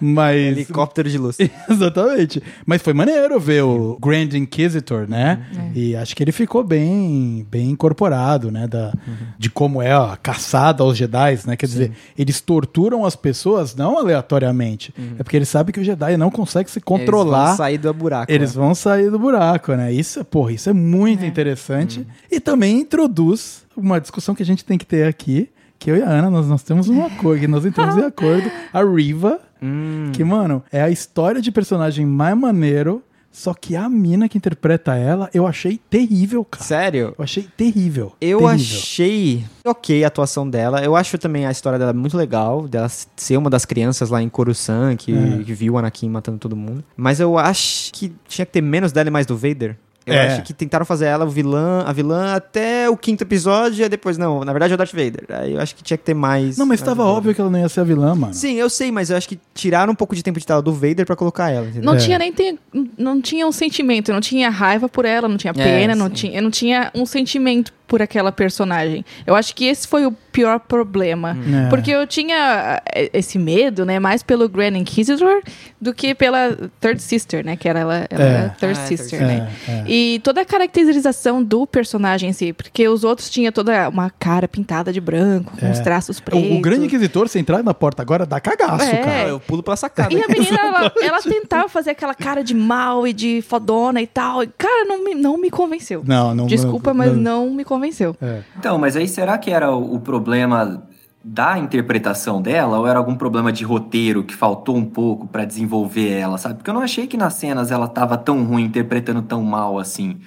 Mas. Helicóptero de luz. Exatamente. Mas foi maneiro ver o Grand Inquisitor, né? Uhum. E acho que ele ficou bem, bem incorporado, né? Da, De como é a caçada aos Jedi, né? Quer dizer, eles torturam as pessoas não aleatoriamente. É porque eles sabem que o Jedi não consegue se Uhum. Eles vão controlar. sair do buraco. Eles né? vão sair do buraco, né? Isso, é- porra, isso é muito interessante. E também introduz uma discussão que a gente tem que ter aqui, que eu e a Ana, nós, nós temos um acordo, nós entramos em acordo. A Riva, Hum. que, mano, é a história de personagem mais maneiro, só que a mina que interpreta ela, eu achei terrível, cara. Sério? Eu achei terrível. Eu terrível. achei ok a atuação dela. Eu acho também a história dela muito legal, dela ser uma das crianças lá em Coruscant que, É. que viu o Anakin matando todo mundo. Mas eu acho que tinha que ter menos dela e mais do Vader. Eu É. acho que tentaram fazer ela o vilã, a vilã até o quinto episódio e depois não, na verdade é o Darth Vader. Aí eu acho que tinha que ter mais. Não, mas mais tava do Vader. óbvio que ela não ia ser a vilã, mano. Sim, eu sei, mas eu acho que tiraram um pouco de tempo de tela do Vader pra colocar ela. entendeu? Não É. tinha nem tem, não tinha um sentimento, não tinha raiva por ela, não tinha pena, não sim. tinha, não tinha um sentimento por aquela personagem. Eu acho que esse foi o pior problema. É. Porque eu tinha eh, esse medo, né, mais pelo Grand Inquisitor do que pela Third Sister, né, que era ela, ela É. era Third Ah, Sister, né? É, é. E toda a caracterização do personagem em si, porque os outros tinham toda uma cara pintada de branco, com É. os traços pretos. O, o grande inquisitor, você entrar na porta agora, dá cagaço, É. cara. Eu pulo pela sacada. E a menina, ela, ela tentava fazer aquela cara de mal e de fodona e tal. E, Cara, não me, não me convenceu. Não, não. Desculpa, mas não me convenceu. É. Então, mas aí será que era o, o problema da interpretação dela ou era algum problema de roteiro que faltou um pouco pra desenvolver ela, sabe? Porque eu não achei que nas cenas ela tava tão ruim, interpretando tão mal assim.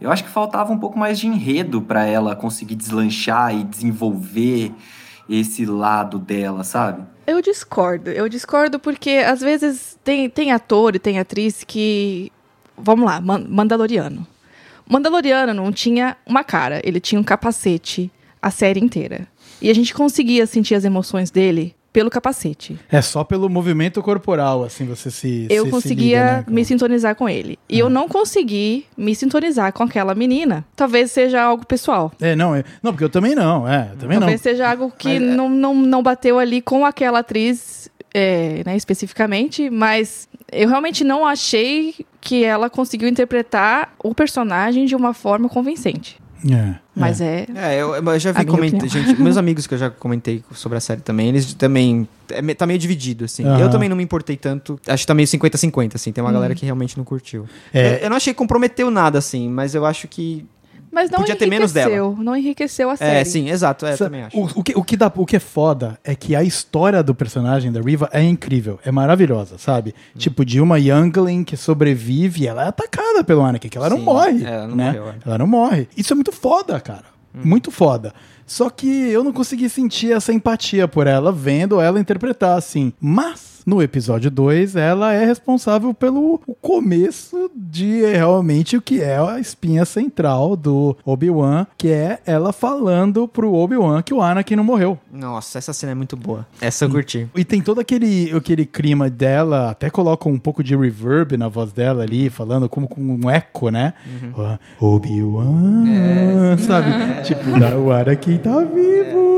Eu acho que faltava um pouco mais de enredo pra ela conseguir deslanchar e desenvolver esse lado dela, sabe? Eu discordo. Eu discordo porque às vezes tem, tem ator e tem atriz que. Vamos lá, Man- Mandaloriano. Mandaloriano não tinha uma cara, ele tinha um capacete a série inteira. E a gente conseguia sentir as emoções dele pelo capacete. É só pelo movimento corporal, assim, você se. eu se- se conseguia liga, né, me sintonizar com ele. E eu não consegui me sintonizar com aquela menina. Talvez seja algo pessoal. É, não, é- não, porque eu também não, é, eu também não. Talvez seja algo que Mas, é- não, não, não bateu ali com aquela atriz, é, né, especificamente, mas eu realmente não achei que ela conseguiu interpretar o personagem de uma forma convincente. É, Mas é. É, eu, eu já vi comentar, gente, meus amigos que eu já comentei sobre a série também, eles também, é, tá meio dividido, assim. Aham. Eu também não me importei tanto, acho que tá meio 50-50, assim, tem uma galera que realmente não curtiu. É. Eu, eu não achei que comprometeu nada, assim, mas eu acho que, Mas não Podia ter menos enriqueceu. Não enriqueceu a série. é, sim, exato, é, Sa- também acho. O, o que, o, que dá, o que é foda é que a história do personagem da Riva é incrível, é maravilhosa, sabe? Hum. Tipo, de uma Youngling que sobrevive, ela é atacada pelo Anakin, que ela não Sim, morre, é, ela não né? morreu, é. Ela não morre. Isso é muito foda, cara. Muito foda. Só que eu não consegui sentir essa empatia por ela, vendo ela interpretar assim. Mas, no episódio 2, ela é responsável pelo começo de realmente o que é a espinha central do Obi-Wan, que é ela falando pro Obi-Wan que o Anakin não morreu. Nossa, essa cena é muito boa. Essa eu curti. E tem todo aquele, aquele clima dela, até coloca um pouco de reverb na voz dela ali, falando como com um eco, né? Ah, Obi-Wan, sabe? Tipo, "Não, o Anakin tá vivo.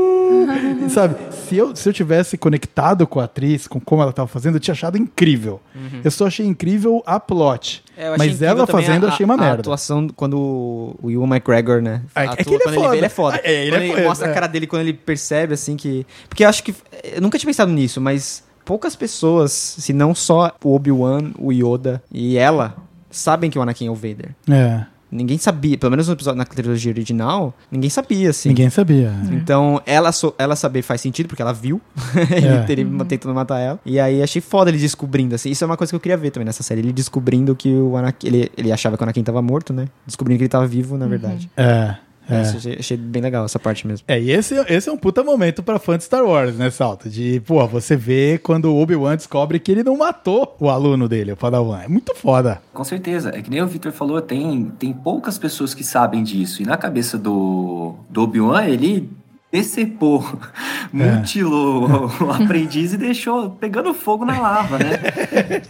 E, sabe, se eu, se eu tivesse conectado com a atriz, com como ela tava fazendo, eu tinha achado incrível. Eu só achei incrível a plot. É, eu Mas ela fazendo, eu a- achei uma a merda. atuação quando o Ewan McGregor, né? É, é atua, que ele é foda. vê, ele é foda. É, ele é ele mostra é. a cara dele quando ele percebe, assim, que... Porque eu acho que... Eu nunca tinha pensado nisso, mas poucas pessoas, se não só o Obi-Wan, o Yoda e ela, sabem que o Anakin é o Vader. É, Ninguém sabia, pelo menos no episódio, na trilogia original, ninguém sabia, assim. ninguém sabia. Então, ela, so- ela saber faz sentido, porque ela viu É. ele ter- tentando matar ela. E aí achei foda ele descobrindo, assim. Isso é uma coisa que eu queria ver também nessa série. Ele descobrindo que o Anakin. Ele, ele achava que o Anakin tava morto, né? Descobrindo que ele tava vivo, na verdade. É, é. Isso, achei, achei bem legal essa parte mesmo. É, e esse, esse é um puta momento pra fã de Star Wars, né, Salto? De, pô, você vê quando o Obi-Wan descobre que ele não matou o aluno dele, o Padawan. É muito foda. Com certeza. É que nem o Victor falou, tem, tem poucas pessoas que sabem disso. E na cabeça do, do Obi-Wan, ele decepou, mutilou o aprendiz e deixou pegando fogo na lava, né?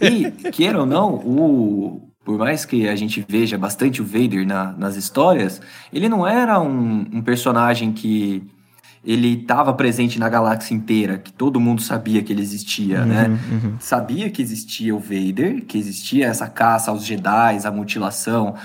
E, queira ou não, o, por mais que a gente veja bastante o Vader na- nas histórias, ele não era um, um personagem que ele estava presente na galáxia inteira, que todo mundo sabia que ele existia, né? Sabia que existia o Vader, que existia essa caça aos Jedi, a mutilação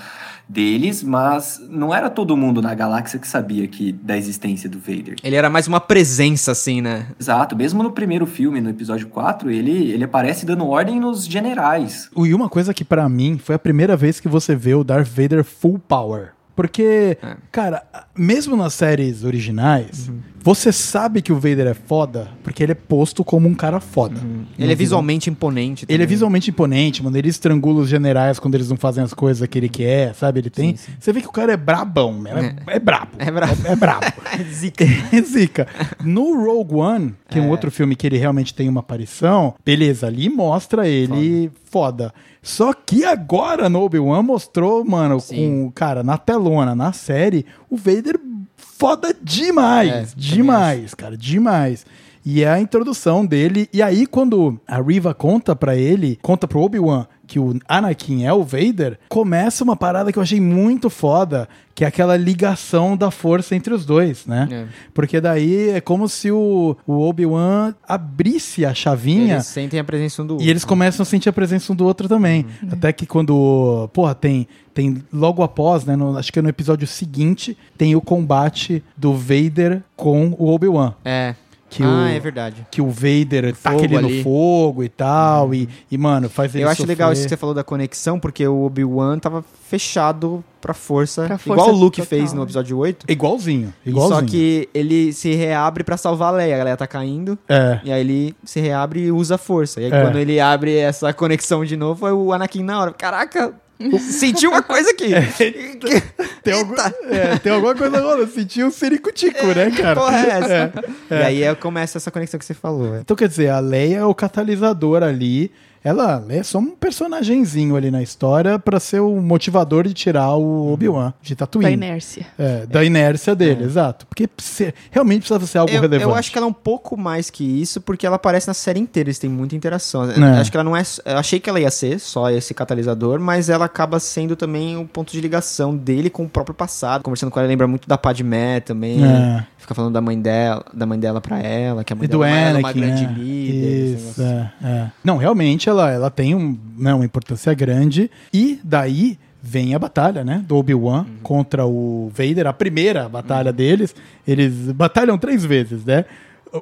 deles, mas não era todo mundo na galáxia que sabia que da existência do Vader. Ele era mais uma presença, assim, né? Exato, mesmo no primeiro filme, no episódio 4, ele, ele aparece dando ordem nos generais. E uma coisa que pra mim foi a primeira vez que você vê o Darth Vader full power. Porque, É. cara, mesmo nas séries originais, você sabe que o Vader é foda porque ele é posto como um cara foda. Ele é visualmente imponente. Ele é também. visualmente imponente, mano. Ele estrangula os generais quando eles não fazem as coisas que ele quer, sabe? Ele tem. Sim, sim. Você vê que o cara é brabão, mano. É, é brabo. É brabo. É, é brabo. Zica. É zica. No Rogue One, que é um outro filme que ele realmente tem uma aparição, beleza, ali mostra ele foda. Só que agora no Obi-Wan mostrou, mano, Sim. com, cara, na telona, na série, o Vader foda demais. É, demais, cara, demais. E é a introdução dele. E aí, quando a Riva conta pra ele, conta pro Obi-Wan que o Anakin é o Vader, começa uma parada que eu achei muito foda, que é aquela ligação da força entre os dois, né? É. Porque daí é como se o, o Obi-Wan abrisse a chavinha Eles sentem a presença um do e eles começam a sentir a presença um do outro também. Uhum. Até que quando, porra, tem, tem logo após, né, no- acho que é no episódio seguinte, tem o combate do Vader com o Obi-Wan. É. que ah, o, é verdade. que o Vader taca fogo ele no ali. fogo e tal. E, e, mano, faz ele Eu acho legal isso que sofrer. você falou da conexão, porque o Obi-Wan tava fechado pra força, Pra força igual o Luke total, fez no né? episódio 8. Igualzinho, E igualzinho. Só que ele se reabre pra salvar a Leia, a Leia tá caindo. É. E aí ele se reabre e usa a força. E aí É. quando ele abre essa conexão de novo, foi o Anakin na hora. Caraca, senti uma coisa aqui. Tem, algum, é, tem alguma coisa rolando. Sentiu um ciricutico, né, cara? Porra é essa? É. E aí é- começa essa conexão que você falou. é. Então, quer dizer, a Leia é o catalisador ali. Ela, é só um personagemzinho ali na história pra ser o motivador de tirar o Obi-Wan de Tatooine. Da inércia. É, da inércia dele, exato. Porque se- realmente precisava ser algo Eu, relevante. eu acho que ela é um pouco mais que isso, porque ela aparece na série inteira, eles têm muita interação. É. Acho que ela não é. Eu achei que ela ia ser só esse catalisador, mas ela acaba sendo também o ponto de ligação dele com o próprio passado. Conversando com ela, lembra muito da Padmé também. É. Fica falando da mãe dela, da mãe dela pra ela, que a mãe E do dela é uma grande né? líder. Isso, é, é. Não, realmente ela, ela tem um, né, uma importância grande. E daí vem a batalha, né? Do Obi-Wan contra o Vader. A primeira batalha deles. Eles batalham três vezes, né?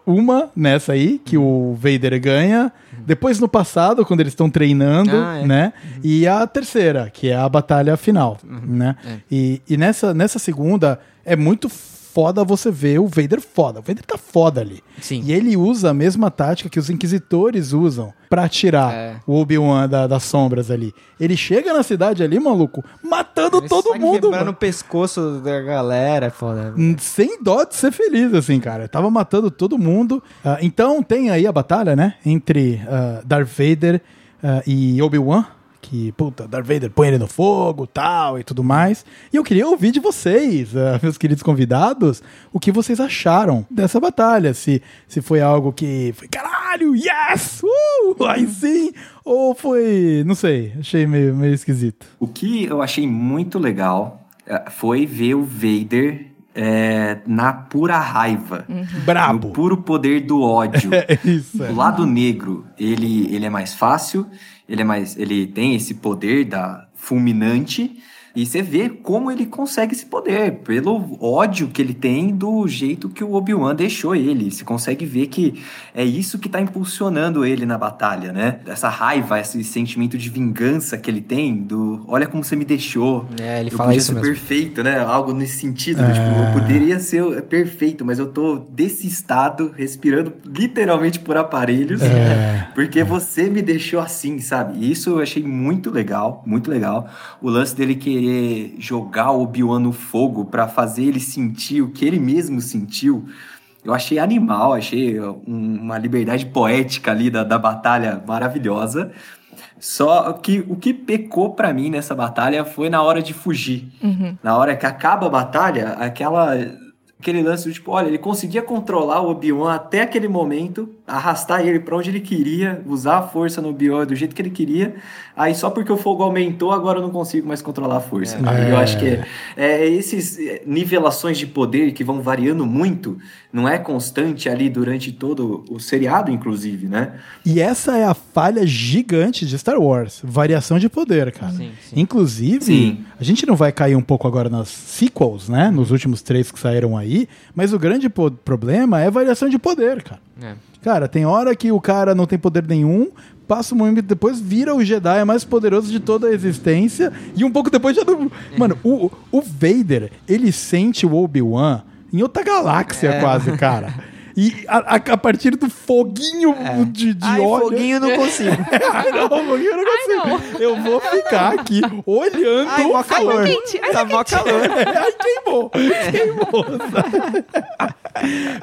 Uma nessa aí, que o Vader ganha. Depois no passado, quando eles estão treinando, Ah, é. né? E a terceira, que é a batalha final, né? É. E, e nessa, nessa segunda, é muito foda você ver o Vader foda. O Vader tá foda ali. Sim. E ele usa a mesma tática que os inquisitores usam pra tirar É. o Obi-Wan da- das sombras ali. Ele chega na cidade ali, maluco, matando Ele todo mundo. quebrando mano. o pescoço da galera, é foda. Hum, Sem dó de ser feliz, assim, cara. Tava matando todo mundo. Ah, então tem aí a batalha, né? Entre ah, Darth Vader ah, e Obi-Wan. Que, puta, Darth Vader põe ele no fogo tal e tudo mais. E eu queria ouvir de vocês, ah, meus queridos convidados, o que vocês acharam dessa batalha. Se, se foi algo que foi, caralho, yes! Uh, aí sim! Ou foi, não sei, achei meio, meio esquisito. O que eu achei muito legal eh, foi ver o Vader eh, na pura raiva. Brabo! No puro poder do ódio. É isso. é. O lado negro, ele, ele é mais fácil, ele é mais, ele tem esse poder da fulminante e você vê como ele consegue esse poder pelo ódio que ele tem do jeito que o Obi-Wan deixou ele. Você consegue ver que é isso que tá impulsionando ele na batalha, né? Essa raiva, esse sentimento de vingança que ele tem do, olha como você me deixou. É, ele eu fala isso mesmo. perfeito, né? Algo nesse sentido. Tipo, eu poderia ser perfeito, mas eu tô desse estado, respirando literalmente por aparelhos, É. porque você me deixou assim, sabe? E isso eu achei muito legal, muito legal. O lance dele querer jogar o Obi-Wan no fogo pra fazer ele sentir o que ele mesmo sentiu. Eu achei animal, achei um- uma liberdade poética ali da, da batalha maravilhosa. Só que o que pecou pra mim nessa batalha foi na hora de fugir. Na hora que acaba a batalha, aquela aquele lance do tipo, olha, ele conseguia controlar o Obi-Wan até aquele momento, arrastar ele pra onde ele queria, usar a força no Obi-Wan do jeito que ele queria. Aí só porque o fogo aumentou, agora eu não consigo mais controlar a força. É. Eu acho que é, é esses é, nivelações de poder que vão variando muito, não é constante ali durante todo o seriado, inclusive, né? E essa é a falha gigante de Star Wars. Variação de poder, cara. Sim, sim. Inclusive, Sim. a gente não vai cair um pouco agora nas sequels, né? Nos últimos três que saíram aí. Mas o grande problema é variação de poder, cara. É. Cara, tem hora que o cara não tem poder nenhum, passa um momento depois, vira o Jedi mais poderoso de toda a existência, e um pouco depois já não. Mano, o, o Vader, ele sente o Obi-Wan em outra galáxia, É. quase, cara. E a, a- a partir do foguinho de, de Ai, óleo. foguinho eu não consigo. Ai, não, foguinho eu não Ai, consigo. Eu vou ficar aqui olhando. Ai, mó o calor. fogo. quente, ai, Tá mó calor. Ai, queimou. Queimou.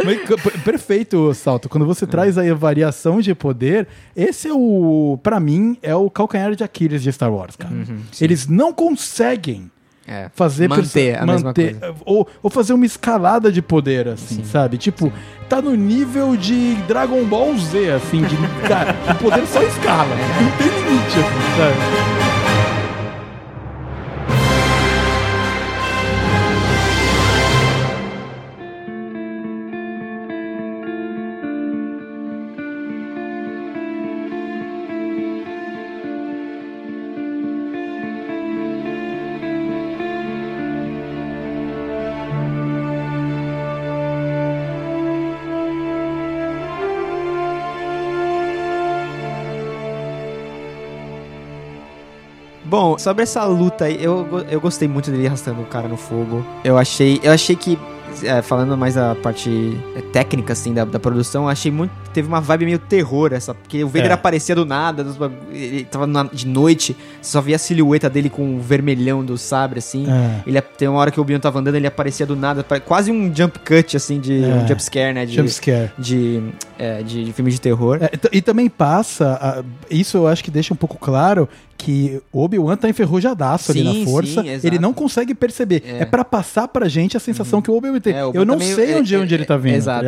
Mas, perfeito, Salto. Quando você traz aí a variação de poder, esse é o, Pra mim, é o calcanhar de Aquiles de Star Wars, cara. Eles não conseguem É. fazer Manter a mesma coisa. Ou, ou fazer uma escalada de poder, assim, sabe? Tipo, tá no nível de Dragon Ball Z, assim, de. cara, o poder só escala. Não tem limite, assim, sabe? Bom, sobre essa luta aí, eu, eu gostei muito dele arrastando o cara no fogo. Eu achei, eu achei que é, falando mais da parte é, técnica assim da, da produção, achei muito teve uma vibe meio terror essa, porque o Vader É. aparecia do nada, ele tava na- de noite, você só via a silhueta dele com o vermelhão do sabre assim. É. Ele tem uma hora que o Obi-Wan tava andando, ele aparecia do nada, quase um jump cut assim de É. um jump scare, né, de Jumpscare. de, é, de, de filme de terror. E também passa, isso eu acho que deixa um pouco claro que Obi-Wan tá enferrujadaço ali Sim, na força. sim, ele não consegue perceber. É, É. pra passar pra gente a sensação que o Obi-Wan tem. É, o eu não sei é, onde, é, onde ele tá vindo, exato.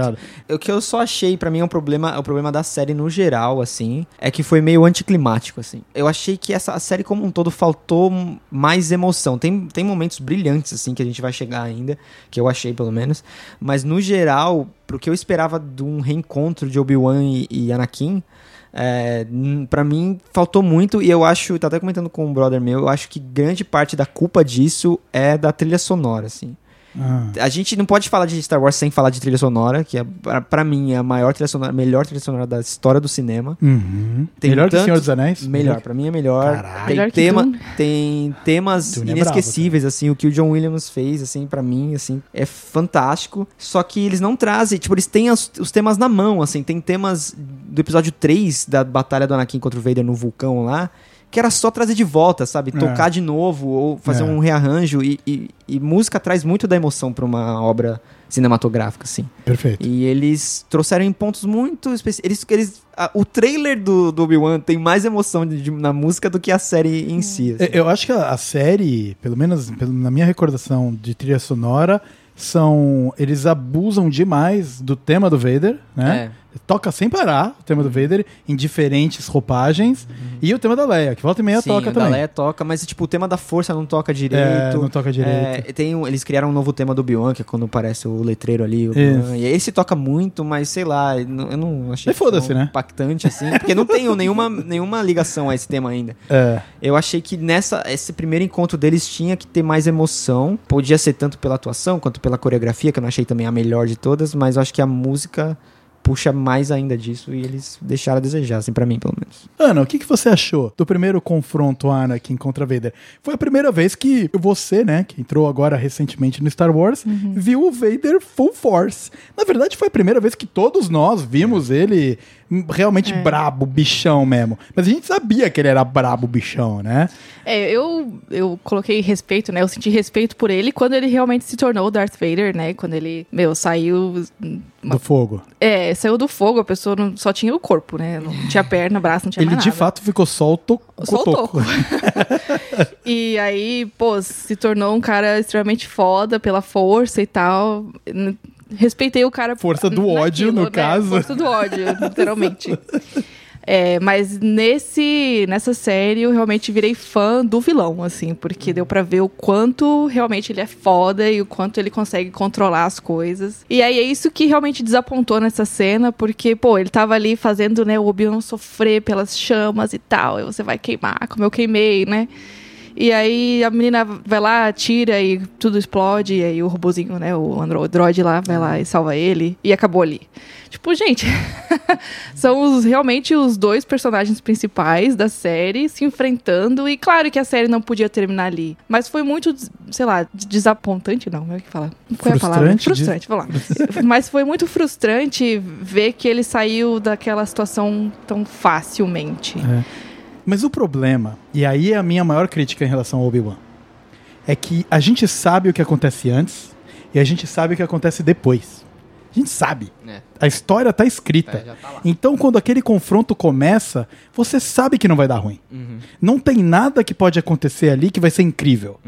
tá? O que eu só achei, pra mim, é um problema, o problema da série no geral, assim, é que foi meio anticlimático, assim. Eu achei que essa a série como um todo faltou mais emoção. Tem, tem momentos brilhantes, assim, que a gente vai chegar ainda, que eu achei, pelo menos. Mas, no geral, pro que eu esperava de um reencontro de Obi-Wan e, e Anakin, é, pra mim faltou muito e eu acho, tá até comentando com um brother meu, eu acho que grande parte da culpa disso é da trilha sonora, assim. Ah. A gente não pode falar de Star Wars sem falar de trilha sonora, que é, pra, pra mim é a maior trilha sonora, melhor trilha sonora da história do cinema. Uhum. Tem Melhor que tanto- Senhor dos Anéis? Melhor, pra mim é melhor. Caralho. Tem, Melhor que tema, Dune. tem temas Dune é inesquecíveis, assim, o que o John Williams fez, assim, pra mim, assim, é fantástico. Só que eles não trazem, tipo, eles têm os, os temas na mão, assim, tem temas do episódio 3 da batalha do Anakin contra o Vader no vulcão lá, que era só trazer de volta, sabe? É. Tocar de novo ou fazer É. um rearranjo e, e- e música traz muito da emoção pra uma obra cinematográfica, assim. Perfeito. E eles trouxeram em pontos muito específicos. Eles, eles, a- o trailer do, do Obi-Wan tem mais emoção de- de- na música do que a série em si. assim. É, Eu acho que a, a série, pelo menos pelo- na minha recordação de trilha sonora, são. Eles abusam demais do tema do Vader, né? É. Toca sem parar o tema do Vader em diferentes roupagens. E o tema da Leia, que volta e meia Uhum. Sim, toca o da também. Leia toca, mas tipo, o tema da força não toca direito. É, não toca direito. É, tem um- eles criaram um novo tema do Obi-Wan, que é quando aparece o letreiro ali. O e esse toca muito, mas sei lá, eu não- achei foda-se, tão né? impactante assim. Porque não tem nenhuma, nenhuma ligação a esse tema ainda. É. Eu achei que nessa esse primeiro encontro deles tinha que ter mais emoção. Podia ser tanto pela atuação quanto pela coreografia, que eu não achei também a melhor de todas, mas eu acho que a música puxa mais ainda disso e eles deixaram a desejar, assim, pra mim, pelo menos. Ana, o que, que você achou do primeiro confronto Anakin contra Vader? Foi a primeira vez que você, né, que entrou agora recentemente no Star Wars, viu o Vader full force. Na verdade, foi a primeira vez que todos nós vimos ele hum, realmente É. brabo, bichão mesmo. Mas a gente sabia que ele era brabo, bichão, né? É, eu, eu coloquei respeito, né? Eu senti respeito por ele quando ele realmente se tornou o Darth Vader, né? Quando ele, meu, saiu. Do fogo. É, saiu do fogo, a pessoa não, só tinha o corpo, né? Não tinha perna, braço, não tinha Ele de fato ficou só o, Só o cotoco. E aí, pô, se tornou um cara extremamente foda pela força e tal. Respeitei o cara. Força do ódio, no né? caso. Força do ódio, literalmente. É, mas nesse, nessa série eu realmente virei fã do vilão, assim, porque deu pra ver o quanto realmente ele é foda e o quanto ele consegue controlar as coisas. E aí é isso que realmente desapontou nessa cena, porque, pô, ele tava ali fazendo, né, o Obi-Wan sofrer pelas chamas e tal, e você vai queimar, como eu queimei, né? E aí a menina vai lá, tira e tudo explode, e aí o robozinho, né, o android lá, vai lá e salva ele, e acabou ali. Tipo, gente, são os, realmente os dois personagens principais da série se enfrentando, e claro que a série não podia terminar ali, mas foi muito, sei lá, desapontante, não, como é que fala? Qual é a palavra? Frustrante, Frustrante, vamos lá. mas foi muito frustrante ver que ele saiu daquela situação tão facilmente. Mas o problema, e aí é a minha maior crítica em relação ao Obi-Wan, é que a gente sabe o que acontece antes e a gente sabe o que acontece depois. A gente sabe. É. A história tá escrita. já tá. Então, quando aquele confronto começa, você sabe que não vai dar ruim. Não tem nada que pode acontecer ali que vai ser incrível.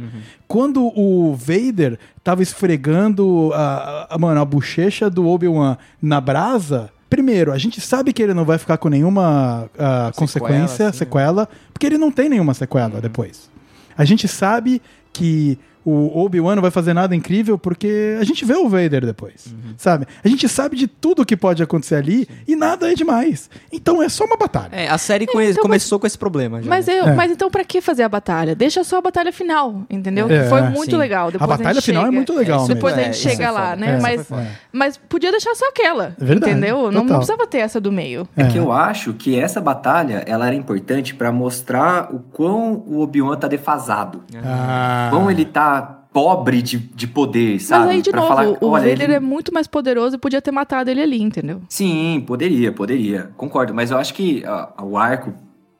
Quando o Vader tava esfregando a, a, mano, a bochecha do Obi-Wan na brasa, primeiro, a gente sabe que ele não vai ficar com nenhuma ah, consequência, assim, né? sequela, porque ele não tem nenhuma sequela depois. A gente sabe que o Obi-Wan não vai fazer nada incrível porque a gente vê o Vader depois, Uhum. sabe? A gente sabe de tudo que pode acontecer ali e nada é demais. Então é só uma batalha. É, a série conhe- então, começou com esse problema já. Mas, né? eu, É. mas então pra que fazer a batalha? Deixa só a batalha final, entendeu? É, que foi muito sim. legal. Depois a batalha gente final é chega- muito legal mesmo. Depois a É, gente é chega lá, foda. né? É, mas, mas podia deixar só aquela. É verdade, Entendeu? Não, não precisava ter essa do meio. É que eu acho que essa batalha ela era importante pra mostrar o quão o Obi-Wan tá defasado. Ah. Quão ele tá pobre de, de poder, sabe? Mas aí, de Pra novo, falar, o olha, Vader ele- é muito mais poderoso e podia ter matado ele ali, entendeu? Sim, poderia, poderia. Concordo, mas eu acho que o arco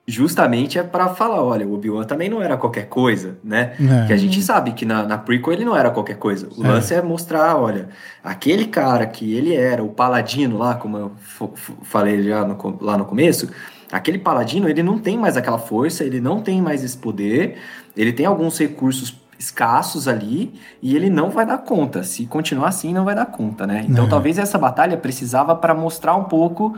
justamente é pra falar, olha, o Obi-Wan também não era qualquer coisa, né? É. Que a gente sabe que na, na prequel ele não era qualquer coisa. O É. lance é mostrar, olha, aquele cara que ele era, o paladino lá, como eu falei já no lá no começo, aquele paladino, ele não tem mais aquela força, ele não tem mais esse poder, ele tem alguns recursos escassos ali e ele não vai dar conta. Se continuar assim, não vai dar conta, né? Então É. talvez essa batalha precisava para mostrar um pouco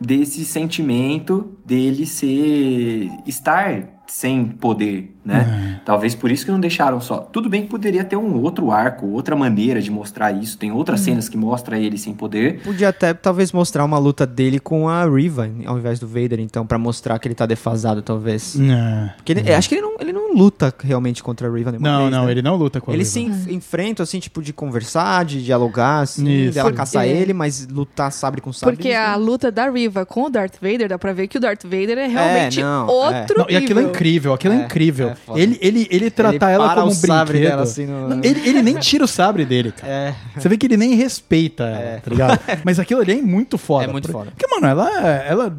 desse sentimento dele ser estar sem poder, né? Talvez por isso que não deixaram só. Tudo bem que poderia ter um outro arco, outra maneira de mostrar isso. Tem outras cenas que mostra ele sem poder. Podia até talvez mostrar uma luta dele com a Riva ao invés do Vader, então, pra mostrar que ele tá defasado, talvez. É. Porque ele, acho que ele não, ele não luta realmente contra a Riva nenhuma Não, vez, não, né? ele não luta com a Ele Riva. se enf- enfrenta, assim, tipo, de conversar, de dialogar, assim, Isso. dela Porque- caçar ele, mas lutar sabre com sabre. Porque a luta da Riva com o Darth Vader, dá pra ver que o Darth Vader é realmente não, outro Não, e aquilo é incrível, aquilo é, É, incrível. É foda. ele, ele, ele tratar ela para como um brinquedo. dela, assim, no- Não, ele, ele nem tira o sabre dele, cara. É. Você vê que ele nem respeita ela, tá ligado? Mas aquilo ali é muito foda. É muito Por- foda. Porque, mano, ela, ela.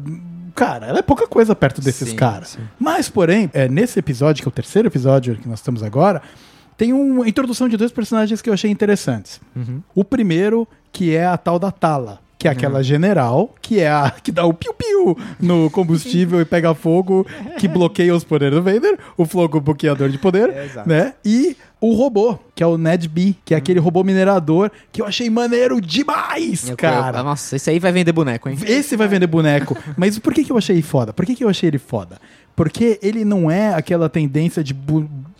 Cara, ela é pouca coisa perto desses Sim, caras. sim. Mas, porém, é, nesse episódio, que é o terceiro episódio que nós estamos agora, tem uma introdução de dois personagens que eu achei interessantes. Uhum. O primeiro, que é a tal da Tala. Que é aquela general, que é a que dá o piu-piu no combustível e pega fogo, que bloqueia os poderes do Vader, o fogo bloqueador de poder, É, né? E o robô, que é o Ned B, que é aquele robô minerador, que eu achei maneiro demais, Eu- cara. eu- nossa, esse aí vai vender boneco, hein? Esse vai vender boneco. Mas por que, que eu achei foda? Por que, que eu achei ele foda? Porque ele não é aquela tendência de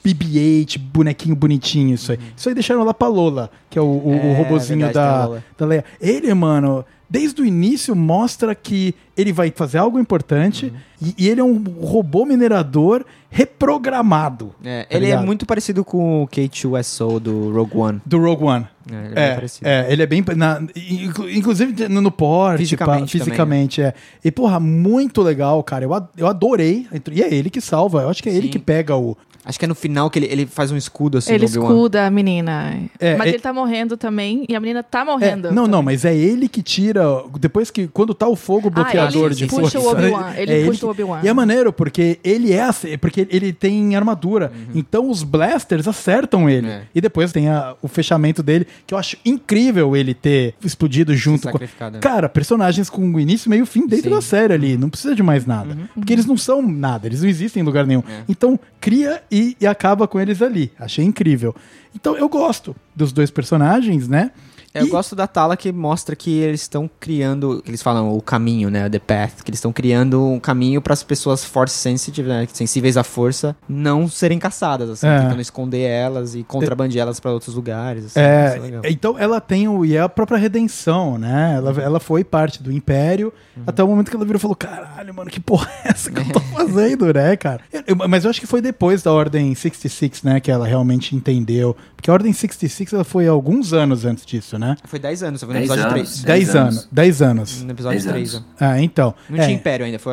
BB-8, bonequinho bonitinho, isso aí. Isso aí deixaram lá pra Lola, que é o, o, o É, robozinho verdade, tem a da, Lola. da Leia. Ele, mano, desde o início mostra que ele vai fazer algo importante Uhum. e, e ele é um robô minerador reprogramado. É, tá ele é ligado? muito parecido com o K2SO do Rogue One. Do Rogue One. É, ele é, bem É, parecido. é, ele é bem. na- inclu- inclusive no, no porte, Fisicamente pá, fisicamente é. E, porra, muito legal, cara. Eu, eu adorei. E é ele que salva. Eu acho que é ele Sim. que pega o. Acho que é no final que ele, ele faz um escudo assim Ele escuda a menina. É, mas é- ele tá morrendo também e a menina tá É, morrendo. não, não, também. mas é ele que tira. Depois que. Quando tá o fogo bloqueador Ah, ele de puxa força. o Obi-Wan, ele é puxa que- o Obi-Wan. E é maneiro, porque ele é. Porque ele tem armadura. Então os blasters acertam ele. É. E depois tem a- o fechamento dele, que eu acho incrível ele ter explodido junto com. sacrificado, né? Cara, personagens com início, meio e fim dentro Sim. da série ali. Não precisa de mais nada. Porque eles não são nada, eles não existem em lugar nenhum. É. Então, cria e, e acaba com eles ali. Achei incrível. Então, eu gosto dos dois personagens, né? Eu E- gosto da Tala que mostra que eles estão criando, eles falam o caminho, né, the path, que eles estão criando um caminho para as pessoas force sensitive, né, sensíveis à força, não serem caçadas, assim, É. tentando esconder elas e contrabandear elas para outros lugares. Assim, É, é então ela tem o. E é a própria redenção, né? Ela, ela foi parte do Império Uhum. até o momento que ela virou e falou: caralho, mano, que porra é essa que eu tô fazendo, né, cara? Eu- eu- mas eu acho que foi depois da Ordem 66, né, que ela realmente entendeu. Porque a Ordem 66 ela foi alguns anos antes disso, né? Foi 10 anos, foi no Dez episódio anos. 3. Dez 10 anos. anos. 10 anos. No episódio Dez 3. anos. ó. Ah, então. Não é. tinha Império ainda, foi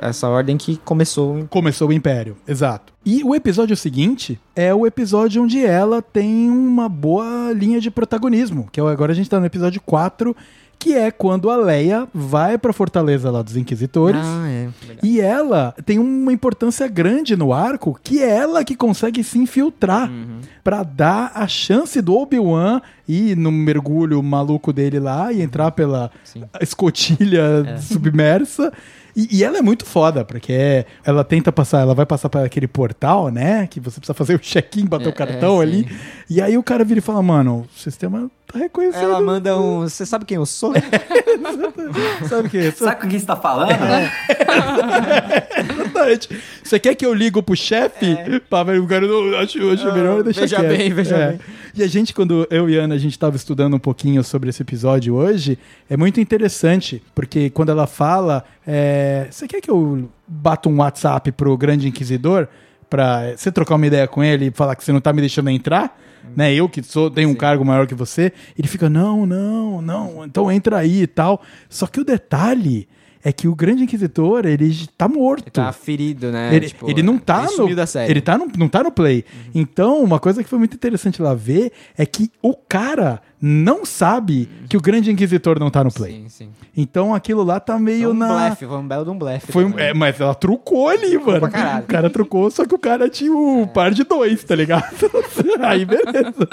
essa ordem que começou. Começou o Império, exato. E o episódio seguinte é o episódio onde ela tem uma boa linha de protagonismo, que é agora a gente tá no episódio 4, que é quando a Leia vai pra fortaleza lá dos Inquisitores. Ah, é. E ela tem uma importância grande no arco, que é ela que consegue se infiltrar Uhum. pra dar a chance do Obi-Wan ir no mergulho maluco dele lá e entrar pela Sim. escotilha É. submersa. E, e ela é muito foda, porque ela tenta passar, ela vai passar para aquele portal, né? Que você precisa fazer o check-in, bater É, o cartão é, ali. sim. E aí o cara vira e fala, mano, o sistema tá reconhecendo. Ela manda um. Você sabe quem eu sou? Sabe o que? Sabe o que você tá falando? Exatamente. Você quer que eu ligo pro chefe? Pra ver o cara não acho, acho Ah, melhor deixar veja quieto. bem, veja É. bem. E a gente, quando eu e Ana, a gente tava estudando um pouquinho sobre esse episódio hoje, é muito interessante, porque quando ela fala, é, você quer que eu bata um WhatsApp pro Grande Inquisidor pra você trocar uma ideia com ele e falar que você não tá me deixando entrar? Né, eu que sou, tenho um cargo maior que você, ele fica, não, não, não, então entra aí e tal. Só que o detalhe é que o Grande Inquisitor, ele tá morto. Ele tá ferido, né? Ele, Tipo, ele não tá ele no. da série. Ele tá no, não tá no play. Então, uma coisa que foi muito interessante lá ver é que o cara não sabe que o Grande Inquisitor não tá no play. Sim, sim. Então aquilo lá tá meio um na. blefe, foi um belo de um blefe. Foi, um- é, mas ela trucou ali, mano. O cara trucou, só que o cara tinha o par de dois, tá ligado? Aí beleza.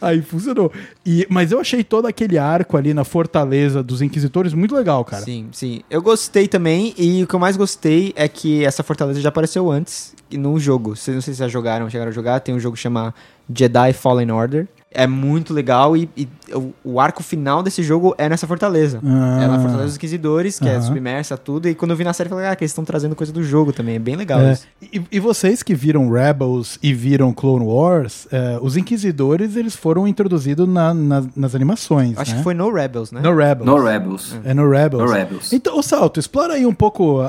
Aí funcionou. E, mas eu achei todo aquele arco ali na fortaleza dos inquisitores muito legal, cara. Sim, sim. Eu gostei também, e o que eu mais gostei é que essa fortaleza já apareceu antes no jogo. Vocês não sei se já jogaram, chegaram a jogar. Tem um jogo que chama Jedi Fallen Order. É muito legal e, e o, o arco final desse jogo é nessa fortaleza. Ah. É na Fortaleza dos Inquisidores, que é submersa, tudo. E quando eu vi na série, eu falei, ah, que eles estão trazendo coisa do jogo também. É bem legal É. isso. E, e vocês que viram Rebels e viram Clone Wars, é, os Inquisidores eles foram introduzidos na- na- nas animações. Acho né? que foi no Rebels, né? no Rebels. No Rebels. É no Rebels. No Rebels. Então, Salto, explora aí um pouco a,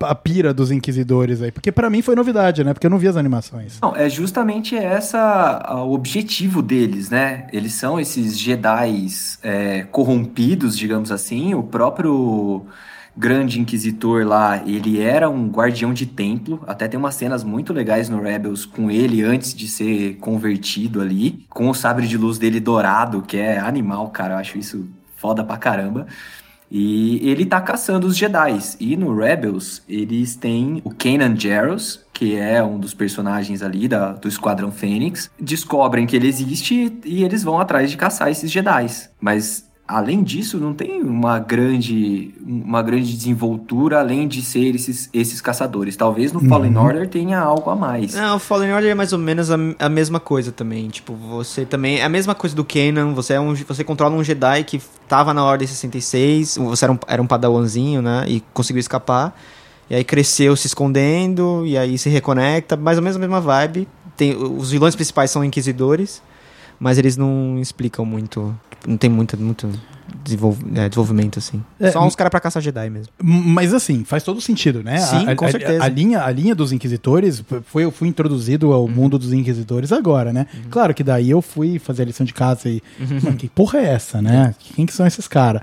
a- a pira dos Inquisidores aí, porque pra mim foi novidade, né? Porque eu não vi as animações. Não, é justamente essa o objetivo deles, né? Eles são esses Jedi é, corrompidos, digamos assim. O próprio grande inquisitor lá, ele era um guardião de templo. Até tem umas cenas muito legais no Rebels com ele antes de ser convertido ali, com o sabre de luz dele dourado, que é animal, cara. Eu acho isso foda pra caramba. E ele tá caçando os Jedi. E no Rebels, eles têm o Kanan Jarrus, que é um dos personagens ali da, do Esquadrão Fênix. Descobrem que ele existe e eles vão atrás de caçar esses Jedi. Mas, além disso, não tem uma grande, uma grande desenvoltura além de ser esses, esses caçadores. Talvez no Fallen Order tenha algo a mais. Não, o Fallen Order é mais ou menos a, a mesma coisa também. Tipo, você também. É a mesma coisa do Kanan. Você, é um, você controla um Jedi que tava na Ordem 66. Você era um, era um padawanzinho, né? E conseguiu escapar. E aí cresceu se escondendo. E aí se reconecta. Mais ou menos a mesma vibe. Tem, os vilões principais são inquisidores. Mas eles não explicam muito. Não tem muito, muito é, desenvolvimento, assim. É, Só uns caras pra caçar Jedi mesmo. Mas assim, faz todo sentido, né? Sim, a, com a- certeza. A, linha, a linha dos Inquisidores, foi, eu fui introduzido ao mundo dos Inquisidores agora, né? Claro que daí eu fui fazer a lição de casa e, mano, que porra é essa, né? Quem que são esses caras?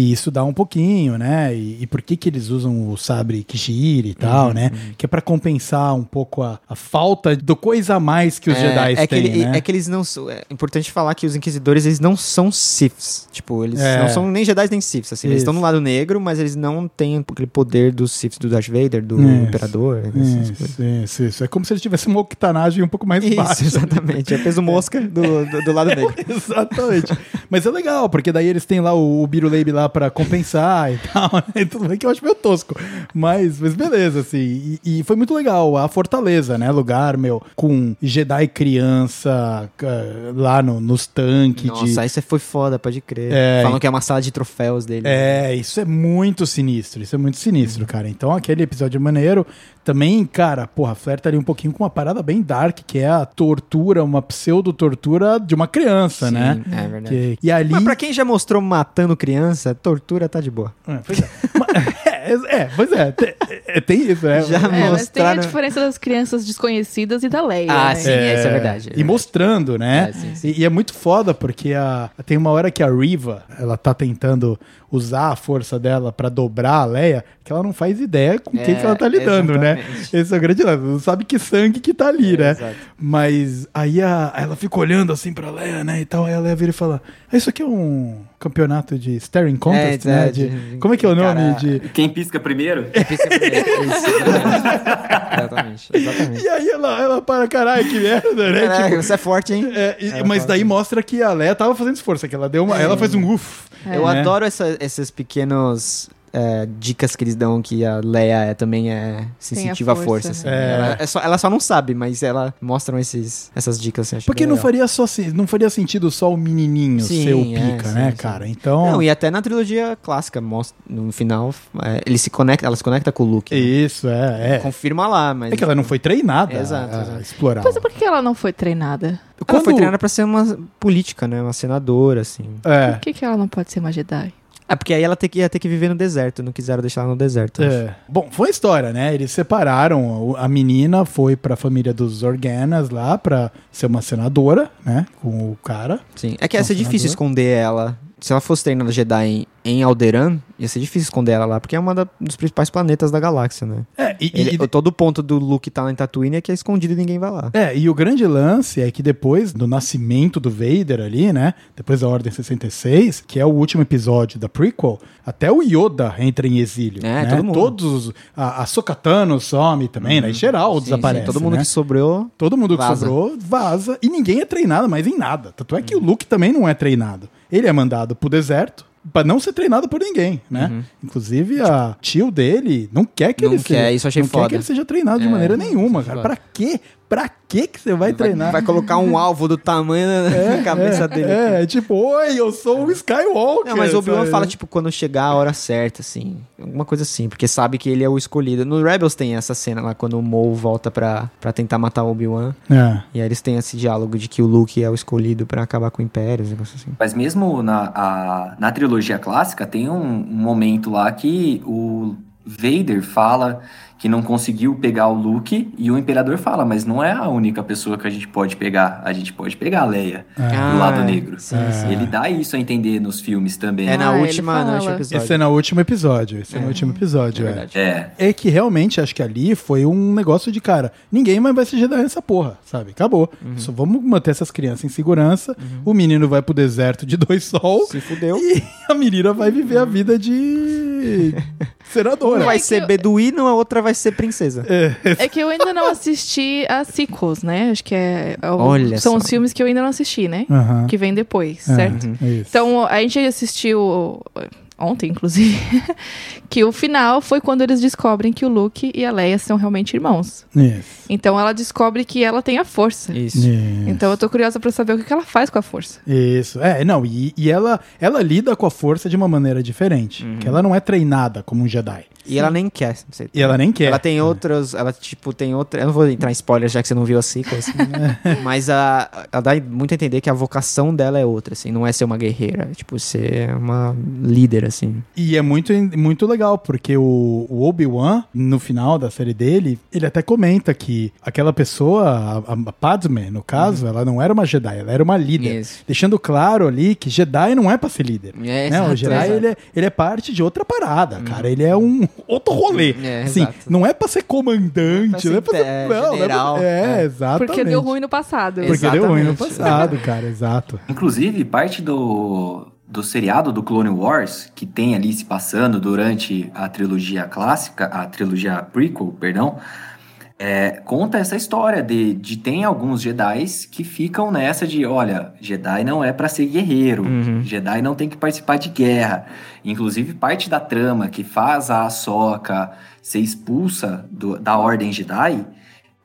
E estudar um pouquinho, né? E, e por que que eles usam o sabre Kishiri e tal, né? Que é pra compensar um pouco a, a falta do coisa a mais que os Jedi é que, têm, ele- né? é que eles não são. É importante falar que os Inquisidores eles não são Siths. Tipo, eles É. não são nem Jedi nem Siths. Assim. Eles Isso. estão no lado negro, mas eles não têm aquele poder dos Siths do Darth Vader, do Isso. Imperador. essas coisas. Isso, isso, isso. É como se ele tivesse uma octanagem um pouco mais baixa. Isso, exatamente. É peso mosca do, do, do lado negro. Exatamente. Mas é legal, porque daí eles têm lá o, o Biruleibe lá pra compensar e tal, né? Tudo bem que eu acho meio tosco. Mas, mas beleza, assim. E, e foi muito legal. A Fortaleza, né? Lugar, meu, com Jedi criança ca- lá no, nos tanques. Nossa, de... isso foi foda, pode crer. É. Falam que é uma sala de troféus dele. É, isso é muito sinistro, isso é muito sinistro, cara. Então aquele episódio é maneiro. Também, cara, porra, flerta ali um pouquinho com uma parada bem dark, que é a tortura, uma pseudo-tortura de uma criança, Sim, né? é verdade. Que- e ali. Mas pra quem já mostrou matando criança, tortura tá de boa. É, pois é. É, é, pois é, tem, é, tem isso, né? Já É, mas tem a Mostraram- diferença das crianças desconhecidas e da Leia. Ah, né? sim, isso é verdade. é e verdade. mostrando, né? É, sim, sim. E, e é muito foda porque a, tem uma hora que a Riva, ela tá tentando usar a força dela pra dobrar a Leia, que ela não faz ideia com quem É, que ela tá lidando, né? exatamente. Esse é o grande lance, não sabe que sangue que tá ali, É, né? exato. Mas aí a- ela fica olhando assim pra Leia, né, e tal, aí a Leia vira e fala, "Ah, isso aqui é um campeonato de staring contest, É, né? é, De- como é que é o nome? cara, De... Quem pisca primeiro? Pisca primeiro. Isso, exatamente. exatamente. E aí ela, ela para, caralho, que merda, né? Caraca, Tipo, você é forte, hein? É, e- mas daí mostra que a Leia tava fazendo esforço, que ela deu uma, ela faz um uff. Eu né? adoro essa- esses pequenos é, dicas que eles dão que a Leia é, também é sensitiva à força, força. né? assim. É. Ela, é só, ela só não sabe, mas ela mostram esses, essas dicas. Assim, Porque não legal. faria, só, não faria sentido só o menininho Sim, ser o é, pica, sim, né, sim. cara? Então. Não, e até na trilogia clássica, mostra, no final, é, ele se conecta, ela se conecta com o Luke. né? Isso, é. É, Confirma lá, mas. é que ela não foi treinada Exato, a, a explorar. Mas por que ela não foi treinada? Ela foi Quando- treinada pra ser uma política, né? Uma senadora, assim. É. Por que, que ela não pode ser uma Jedi? É porque aí ela ter que- ia ter que viver no deserto, não quiseram deixar ela no deserto. É. Bom, foi a história, né? Eles separaram. A menina foi pra família dos Organas lá pra ser uma senadora, né? Com o cara. Sim. É que ia ser difícil esconder ela. Se ela fosse treinada Jedi em, em Alderan, ia ser difícil esconder ela lá, porque é uma da- dos principais planetas da galáxia, né? É, e, Ele- e- todo o ponto do Luke tá lá em Tatooine é que é escondido e ninguém vai lá. é, e o grande lance é que depois do nascimento do Vader ali, né? Depois da Ordem 66, que é o último episódio da prequel, até o Yoda entra em exílio. É, né? todo mundo. Todos. os- A, a Sokatano some também, né? E geral Sim, desaparece. sim, todo mundo né? que sobrou. Todo mundo que Vaza. sobrou vaza e ninguém é treinado mais em nada. Tanto é que o Luke também não é treinado. Ele é mandado pro deserto pra não ser treinado por ninguém, né? Inclusive a tio dele não quer que Não ele quer, seja, isso achei não foda. quer que ele seja treinado de É, maneira nenhuma, cara. Pra quê? Pra quê que você vai, treinar? Vai colocar um alvo do tamanho na cabeça dele. É, é, tipo, oi, eu sou o Skywalker. Não, mas o Obi-Wan fala, tipo, quando chegar a hora certa, assim. Alguma coisa assim, porque sabe que ele é o escolhido. No Rebels tem essa cena lá, quando o Maul volta pra, pra tentar matar o Obi-Wan. É. E aí eles têm esse diálogo de que o Luke é o escolhido pra acabar com o Império, um negócio assim. Mas mesmo na, a- na trilogia clássica, tem um, um momento lá que o Vader fala que não conseguiu pegar o Luke e o Imperador fala, mas não é a única pessoa que a gente pode pegar. A gente pode pegar a Leia Ah, do lado negro. sim, sim. Ele dá isso a entender nos filmes também. É na Ah, última, no fala. último episódio. Esse é no último episódio. Esse é, no É. último episódio, É é. verdade. É. É que realmente acho que ali foi um negócio de cara. Ninguém mais vai se Jedi nessa porra, sabe? Acabou. Uhum. Só vamos manter essas crianças em segurança. O menino vai pro deserto de dois sol. Se fudeu. E a menina vai viver a vida de senadora. Um vai É ser beduíno, a outra vai ser princesa. É que eu ainda não assisti a sequels, né? Acho que é, é o- Olha são só. os filmes que eu ainda não assisti, né? Que vem depois, É, certo? é. Então, a gente assistiu ontem, inclusive, que o final foi quando eles descobrem que o Luke e a Leia são realmente irmãos. Isso. Então ela descobre que ela tem a força. Isso. Isso. Então eu tô curiosa pra saber o que ela faz com a força. Isso. É, não, e, e ela, ela lida com a força de uma maneira diferente. Uhum. Que ela não é treinada como um Jedi. E ela nem quer. E ela nem quer. Ela tem outras. Ela, tipo, tem outra. Eu não vou entrar em spoilers já que você não viu a sequel, assim. mas a, ela dá muito a entender que a vocação dela é outra, assim. Não é ser uma guerreira. É, tipo, ser uma líder, assim. E é muito, muito legal, porque o, o Obi-Wan, no final da série dele, ele até comenta que aquela pessoa, a, a Padme, no caso, ela não era uma Jedi, ela era uma líder. Uhum. Isso. Deixando claro ali que Jedi não é pra ser líder. É, né? O exato, Jedi, exato. Uhum. ele é, ele é parte de outra parada, cara. Ele é um outro rolê. É, assim, exato. não é pra ser comandante, Não é não é pra ser, é, não, não é, general, pra, é, é. exatamente. Porque deu ruim no passado. Porque deu ruim no Exatamente. passado, cara, exato. Inclusive, parte do, do seriado do Clone Wars, que tem ali se passando durante a trilogia clássica, a trilogia prequel, perdão, é, conta essa história de, de tem alguns Jedi que ficam nessa de, olha, Jedi não é pra ser guerreiro, Uhum. Jedi não tem que participar de guerra. Inclusive, parte da trama que faz a Ahsoka ser expulsa do- da Ordem Jedi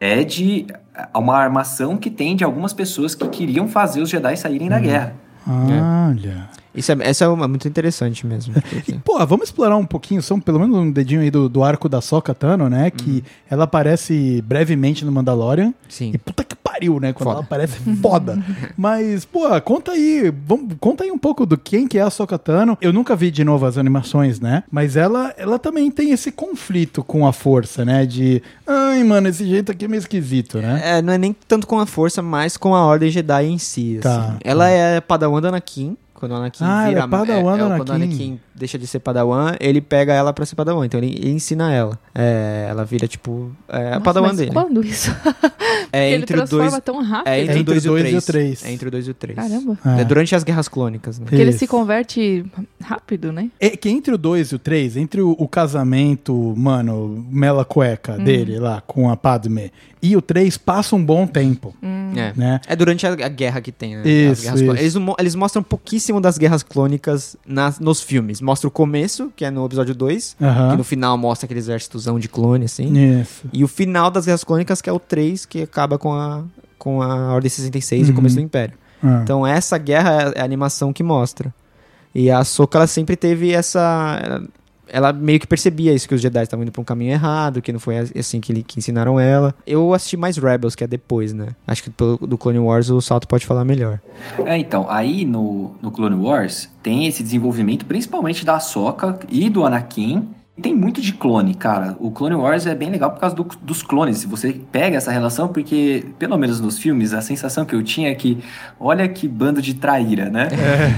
é de uma armação que tem de algumas pessoas que queriam fazer os Jedi saírem da guerra. Olha. Isso é, essa é uma, muito interessante mesmo. E, pô, vamos explorar um pouquinho, só pelo menos um dedinho aí do, do arco da Soca Tano, né? Que ela aparece brevemente no Mandalorian. Sim. E puta que pariu, né? Quando Foda. ela aparece, foda. Mas, pô, conta aí, vamos, conta aí um pouco do quem que é a Soca Tano. Eu nunca vi de novo as animações, né? Mas ela, ela também tem esse conflito com a força, né? De, ai, mano, esse jeito aqui é meio esquisito, né? É, não é nem tanto com a força, mas com a Ordem Jedi em si. Tá, assim. tá. Ela é Padawan da Anakin. Quando o Anakin Ah, ela vira... é Padawan do Quando o Anakin. Deixa de ser Padawan, ele pega ela pra ser Padawan. Então ele, ele ensina ela. É, ela vira, tipo, é, a Nossa, Padawan mas dele. quando isso? É ele entre o transforma 2 tão rápido. é entre, Entre o 2 e o dois e o 3. três. É entre o 2 e o 3. Caramba. É. É durante as guerras clônicas, né? Porque ele se converte rápido, né? É que entre o 2 e o 3, entre o, o casamento, mano, mela cueca dele lá com a Padme e o 3, passa um bom tempo, É. né? É durante a, a guerra que tem, né? Isso, As guerras isso. Eles, eles mostram pouquíssimo das guerras clônicas nas, nos filmes, mostra o começo, que é no episódio 2, Aham. que no final mostra aquele exércitozão de clone, assim. Isso. E o final das Guerras Clônicas, que é o 3, que acaba com a, com a Ordem 66 e o Uhum. começo do Império. Ah. Então essa guerra é a animação que mostra. E a Ahsoka, ela sempre teve essa... Ela, meio que percebia isso, que os Jedi estavam indo pra um caminho errado, que não foi assim que, que ensinaram ela. Eu assisti mais Rebels, que é depois, né? Acho que do Clone Wars o Salto pode falar melhor. É, então, aí no, no Clone Wars tem esse desenvolvimento principalmente da Ahsoka e do Anakin. Tem muito de clone, cara. O Clone Wars é bem legal por causa do- dos clones. Se você pega essa relação, porque, pelo menos nos filmes, a sensação que eu tinha é que, olha que bando de traíra, né?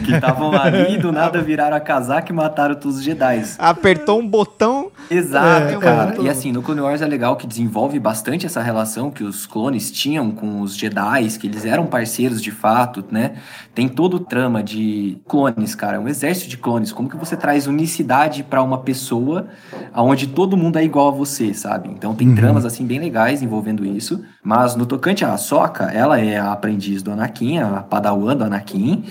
Que estavam ali e do nada viraram a casaca e mataram todos os Jedi. Apertou um botão... Exato, É, cara. E assim, no Clone Wars é legal que desenvolve bastante essa relação que os clones tinham com os Jedi, que eles eram parceiros de fato, né? Tem todo o trama de clones, cara, um exército de clones. Como que você traz unicidade pra uma pessoa onde todo mundo é igual a você, sabe? Então tem tramas assim bem legais envolvendo isso. Mas no tocante à Ahsoka, ela é a aprendiz do Anakin, a padawan do Anakin.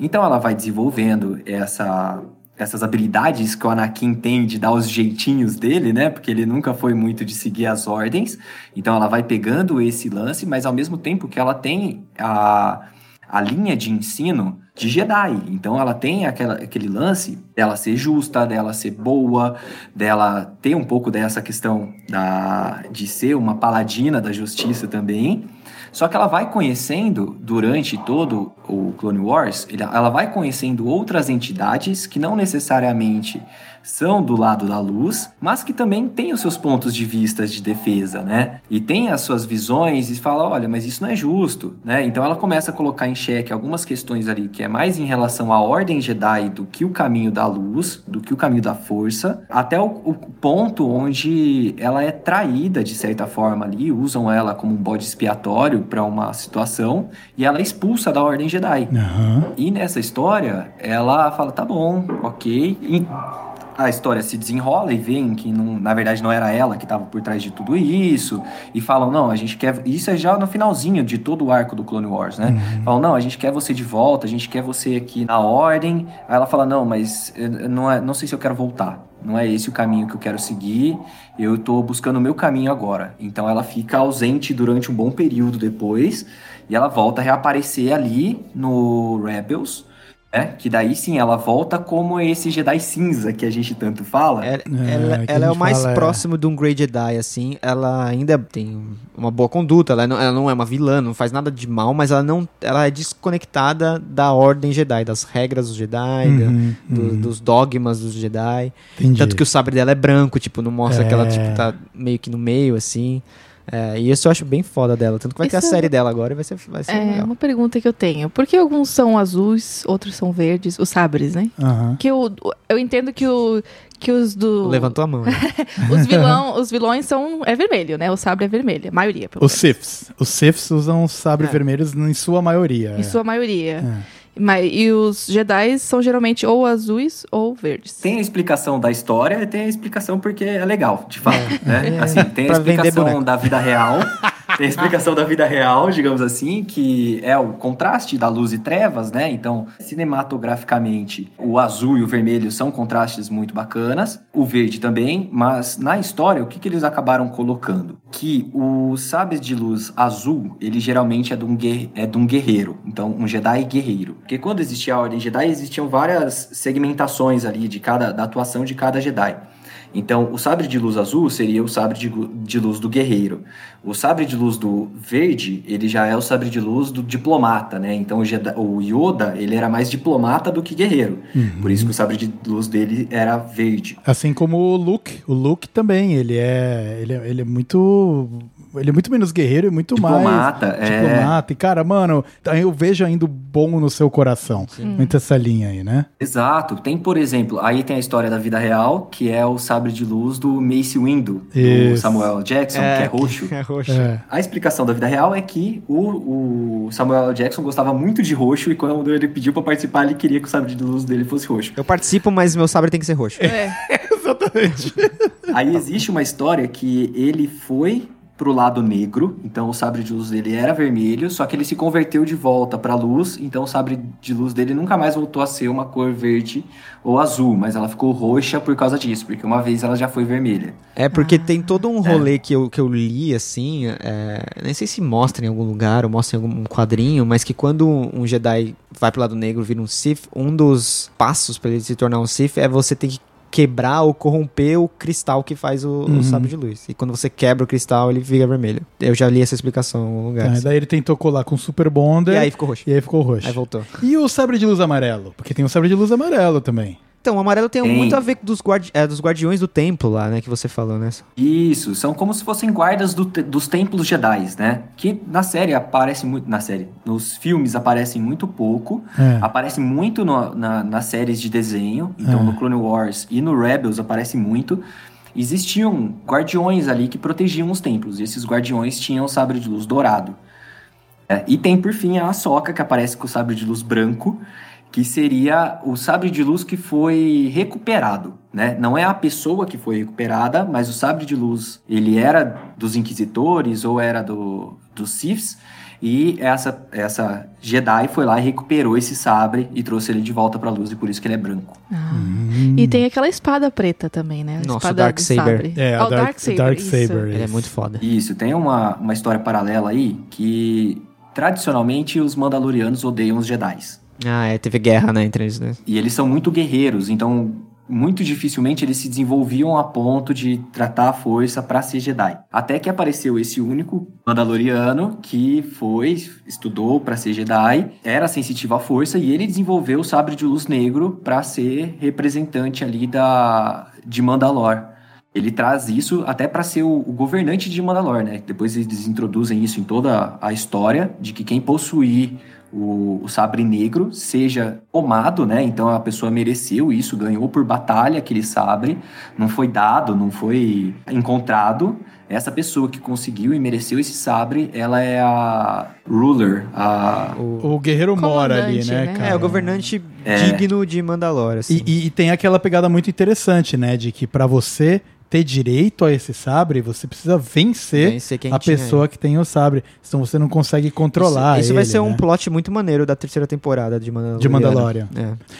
Então ela vai desenvolvendo essa essas habilidades que o Anakin tem de dar os jeitinhos dele, né? Porque ele nunca foi muito de seguir as ordens. Então ela vai pegando esse lance, mas ao mesmo tempo que ela tem a, a linha de ensino de Jedi. Então ela tem aquela, aquele lance dela ser justa, dela ser boa, dela ter um pouco dessa questão da, de ser uma paladina da justiça também. Só que ela vai conhecendo, durante todo o Clone Wars, ela vai conhecendo outras entidades que não necessariamente são do lado da luz, mas que também têm os seus pontos de vista de defesa, né? E tem as suas visões e fala, olha, mas isso não é justo, né? Então ela começa a colocar em xeque algumas questões ali que é mais em relação à ordem Jedi do que o caminho da luz, do que o caminho da força, até o, o ponto onde ela é traída de certa forma ali, usam ela como um bode expiatório para uma situação e ela é expulsa da ordem Jedi. Aham. E nessa história, ela fala, tá bom, ok. E a história se desenrola e veem que não, na verdade não era ela que estava por trás de tudo isso. E falam, não, a gente quer. Isso é já no finalzinho de todo o arco do Clone Wars, né? Falam, não, a gente quer você de volta, a gente quer você aqui na ordem. Aí ela fala, não, mas eu não, é, não sei se eu quero voltar. Não é esse o caminho que eu quero seguir. Eu tô buscando o meu caminho agora. Então ela fica ausente durante um bom período depois. E ela volta a reaparecer ali no Rebels. Né? Que daí sim ela volta como esse Jedi cinza que a gente tanto fala. Ela, É, ela, que a ela é o mais fala, é. próximo de um Grey Jedi, assim. Ela ainda tem uma boa conduta, ela não, ela não é uma vilã, não faz nada de mal, mas ela não ela é desconectada da ordem Jedi, das regras dos Jedi, da- Uhum, do- uhum. dos dogmas dos Jedi. Entendi. Tanto que o sabre dela é branco, tipo, não mostra É. que ela tipo, tá meio que no meio, assim. É, e isso eu acho bem foda dela. Tanto que vai ter a Isso- série dela agora e vai ser, vai ser É legal. uma pergunta que eu tenho. Por que alguns são azuis, outros são verdes? Os sabres, né? Aham. Que eu, eu entendo que, o, que os do. Levantou a mão. né? Os, vilão, os vilões são. É vermelho, né? O sabre é vermelho. A maioria, pelo Os Siths. Os Siths usam sabre É. vermelhos em sua maioria. Em sua maioria. É. Mas, e os Jedi são geralmente ou azuis ou verdes. Tem a explicação da história e tem a explicação porque é legal, de fato. Né? Assim, tem a explicação da vida real. Tem a explicação da vida real, digamos assim, que é o contraste da luz e trevas, né? Então, cinematograficamente, o azul e o vermelho são contrastes muito bacanas, o verde também, mas na história, o que, que eles acabaram colocando? Que o sabres de luz azul, ele geralmente é de, um é de um guerreiro, então um Jedi guerreiro. Porque quando existia a Ordem Jedi, existiam várias segmentações ali de cada, da atuação de cada Jedi. Então, o sabre de luz azul seria o sabre de, de luz do guerreiro. O sabre de luz do verde, ele já é o sabre de luz do diplomata, né? Então, o, Jedi- o Yoda, ele era mais diplomata do que guerreiro. Por isso que o sabre de luz dele era verde. Assim como o Luke. O Luke também, ele é, ele é, ele é muito. Ele é muito menos guerreiro e muito Diplomata, mais. é. Diplomata. E, cara, mano, eu vejo ainda o bom no seu coração. Muito essa linha aí, né? Exato. Tem, por exemplo, aí tem a história da vida real, que é o sabre de luz do Mace Windu, do. Samuel Jackson, que é roxo. É roxo. É. A explicação da vida real é que o, o Samuel Jackson gostava muito de roxo e quando ele pediu pra participar, ele queria que o sabre de luz dele fosse roxo. Eu participo, mas meu sabre tem que ser roxo. É. Exatamente. Aí existe uma história que ele foi pro lado negro, então o sabre de luz dele era vermelho, só que ele se converteu de volta pra luz, então o sabre de luz dele nunca mais voltou a ser uma cor verde ou azul, mas ela ficou roxa por causa disso, porque uma vez ela já foi vermelha. É porque tem todo um rolê que, eu, que eu li, assim, é, nem sei se mostra em algum lugar ou mostra em algum quadrinho, mas que quando um Jedi vai pro lado negro vira um Sith, um dos passos pra ele se tornar um Sith é você ter que quebrar ou corromper o cristal que faz o, Uhum. o sabre de luz. E quando você quebra o cristal, ele fica vermelho. Eu já li essa explicação algum lugar. Assim. daí ele tentou colar com Super Bonder. E aí ficou roxo. e aí ficou roxo. Aí voltou. E o sabre de luz amarelo? Porque tem o sabre de luz amarelo também. Então, o amarelo tem, Tem. muito a ver com dos, guardi é, dos guardiões do templo lá, né? Que você falou, né? Isso, são como se fossem guardas do te- dos templos Jedi, né? Que na série aparece muito. Na série, nos filmes aparecem muito pouco. É. Aparece muito no- na- nas séries de desenho. Então, É. no Clone Wars e no Rebels aparece muito. Existiam guardiões ali que protegiam os templos. E esses guardiões tinham o sabre de luz dourado. É, e tem, por fim, a Ahsoka, que aparece com o sabre de luz branco, que seria o sabre de luz que foi recuperado, né? Não é a pessoa que foi recuperada, mas o sabre de luz, ele era dos Inquisitores ou era do, dos Siths, e essa, essa Jedi foi lá e recuperou esse sabre e trouxe ele de volta pra luz, e por isso que ele é branco. Ah. Hum. E tem aquela espada preta também, né? A Nossa, espada Darksaber. do sabre. É, Ah, a o Dark, Darksaber, Dark. Saber. Ele é muito foda. Isso, tem uma, uma história paralela aí que, tradicionalmente, os Mandalorianos odeiam os Jedis. Ah, é, teve guerra, né, entre eles? E eles são muito guerreiros, então muito dificilmente eles se desenvolviam a ponto de tratar a força para ser Jedi. Até que apareceu esse único Mandaloriano que foi, estudou para ser Jedi, era sensitivo à força e ele desenvolveu o sabre de luz negro para ser representante ali da de Mandalor. Ele traz isso até para ser o, o governante de Mandalor, né? Depois eles introduzem isso em toda a história de que quem possuir o, o sabre negro seja tomado, né? Então a pessoa mereceu isso, ganhou por batalha aquele sabre, não foi dado, não foi encontrado. Essa pessoa que conseguiu e mereceu esse sabre, ela é a ruler, a O guerreiro mora ali, né, né? cara? É, o governante É. digno de Mandalor, assim. E, e- e tem aquela pegada muito interessante, né? De que pra você ter direito a esse sabre, você precisa vencer, Vencer a pessoa que tem o sabre. Senão você não consegue controlar Isso, isso vai ele, ser um né? plot muito maneiro da terceira temporada de Mandalorian. De Mandalorian.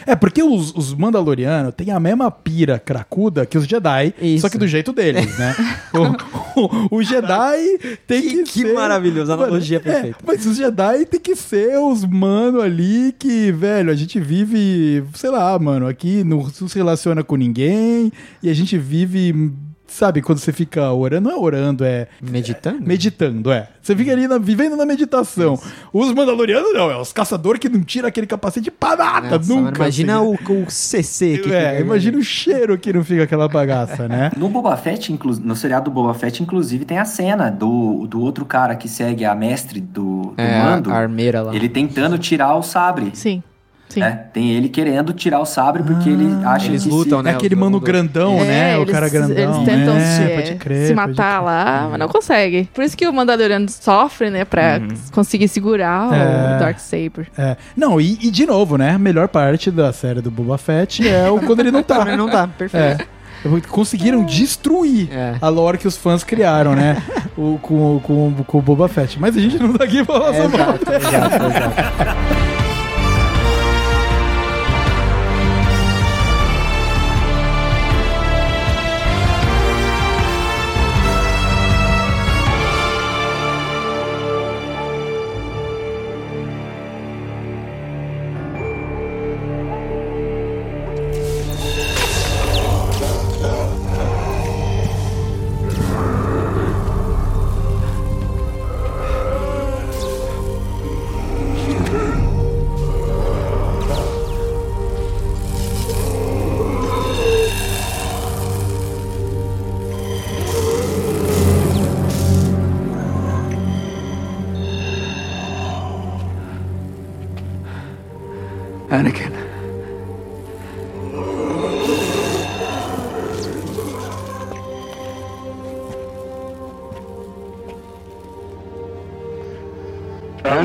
É. É, porque os, os Mandalorianos têm a mesma pira cracuda que os Jedi, Isso. só que do jeito deles, né? o, o- o Jedi tem que, Que, que ser... maravilhoso, a analogia é, perfeita. mas os Jedi tem que ser os mano ali que, velho, a gente vive, sei lá, mano, aqui não se relaciona com ninguém e a gente vive, sabe, quando você fica orando, não é orando, é Meditando? meditando, é. Você fica ali na- vivendo na meditação. Os Mandalorianos não, é os caçadores que não tiram aquele capacete pra nada, Nossa, nunca. imagina assim. o, o CC que É, fica- imagina o cheiro que não fica aquela bagaça, né? No Boba Fett, inclu- no seriado do Boba Fett, inclusive, tem a cena do, do outro cara que segue a mestre do, do É, mando. a armeira lá. Ele tentando tirar o sabre. Sim. Né? Tem ele querendo tirar o sabre porque ele acha Eles que lutam, se... né? É aquele mano grandão, É, né? O eles- cara grandão. Eles tentam é, se, crer, se matar lá, mas não consegue. Por isso que o Mandaloriano sofre, né? Pra conseguir segurar É. o Darksaber. É. Não, e, e de novo, né? A melhor parte da série do Boba Fett é o quando ele não tá. Também não dá, perfeito. É. Conseguiram destruir É. a lore que os fãs criaram, né? o, com, com, com o Boba Fett. Mas a gente não tá aqui pra falar É, sobre exato, exato,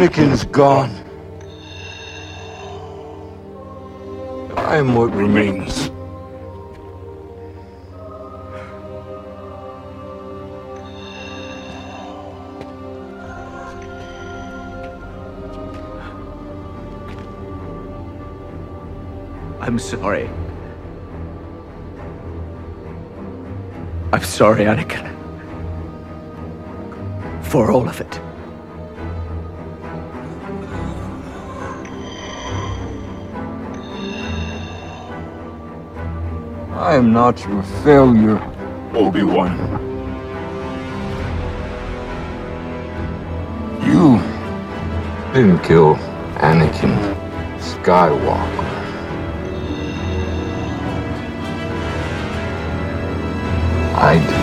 Anakin's gone. I am what remains. I'm sorry. I'm sorry, Anakin. For all of it. Am not your failure, Obi-Wan. You didn't kill Anakin Skywalker. I did.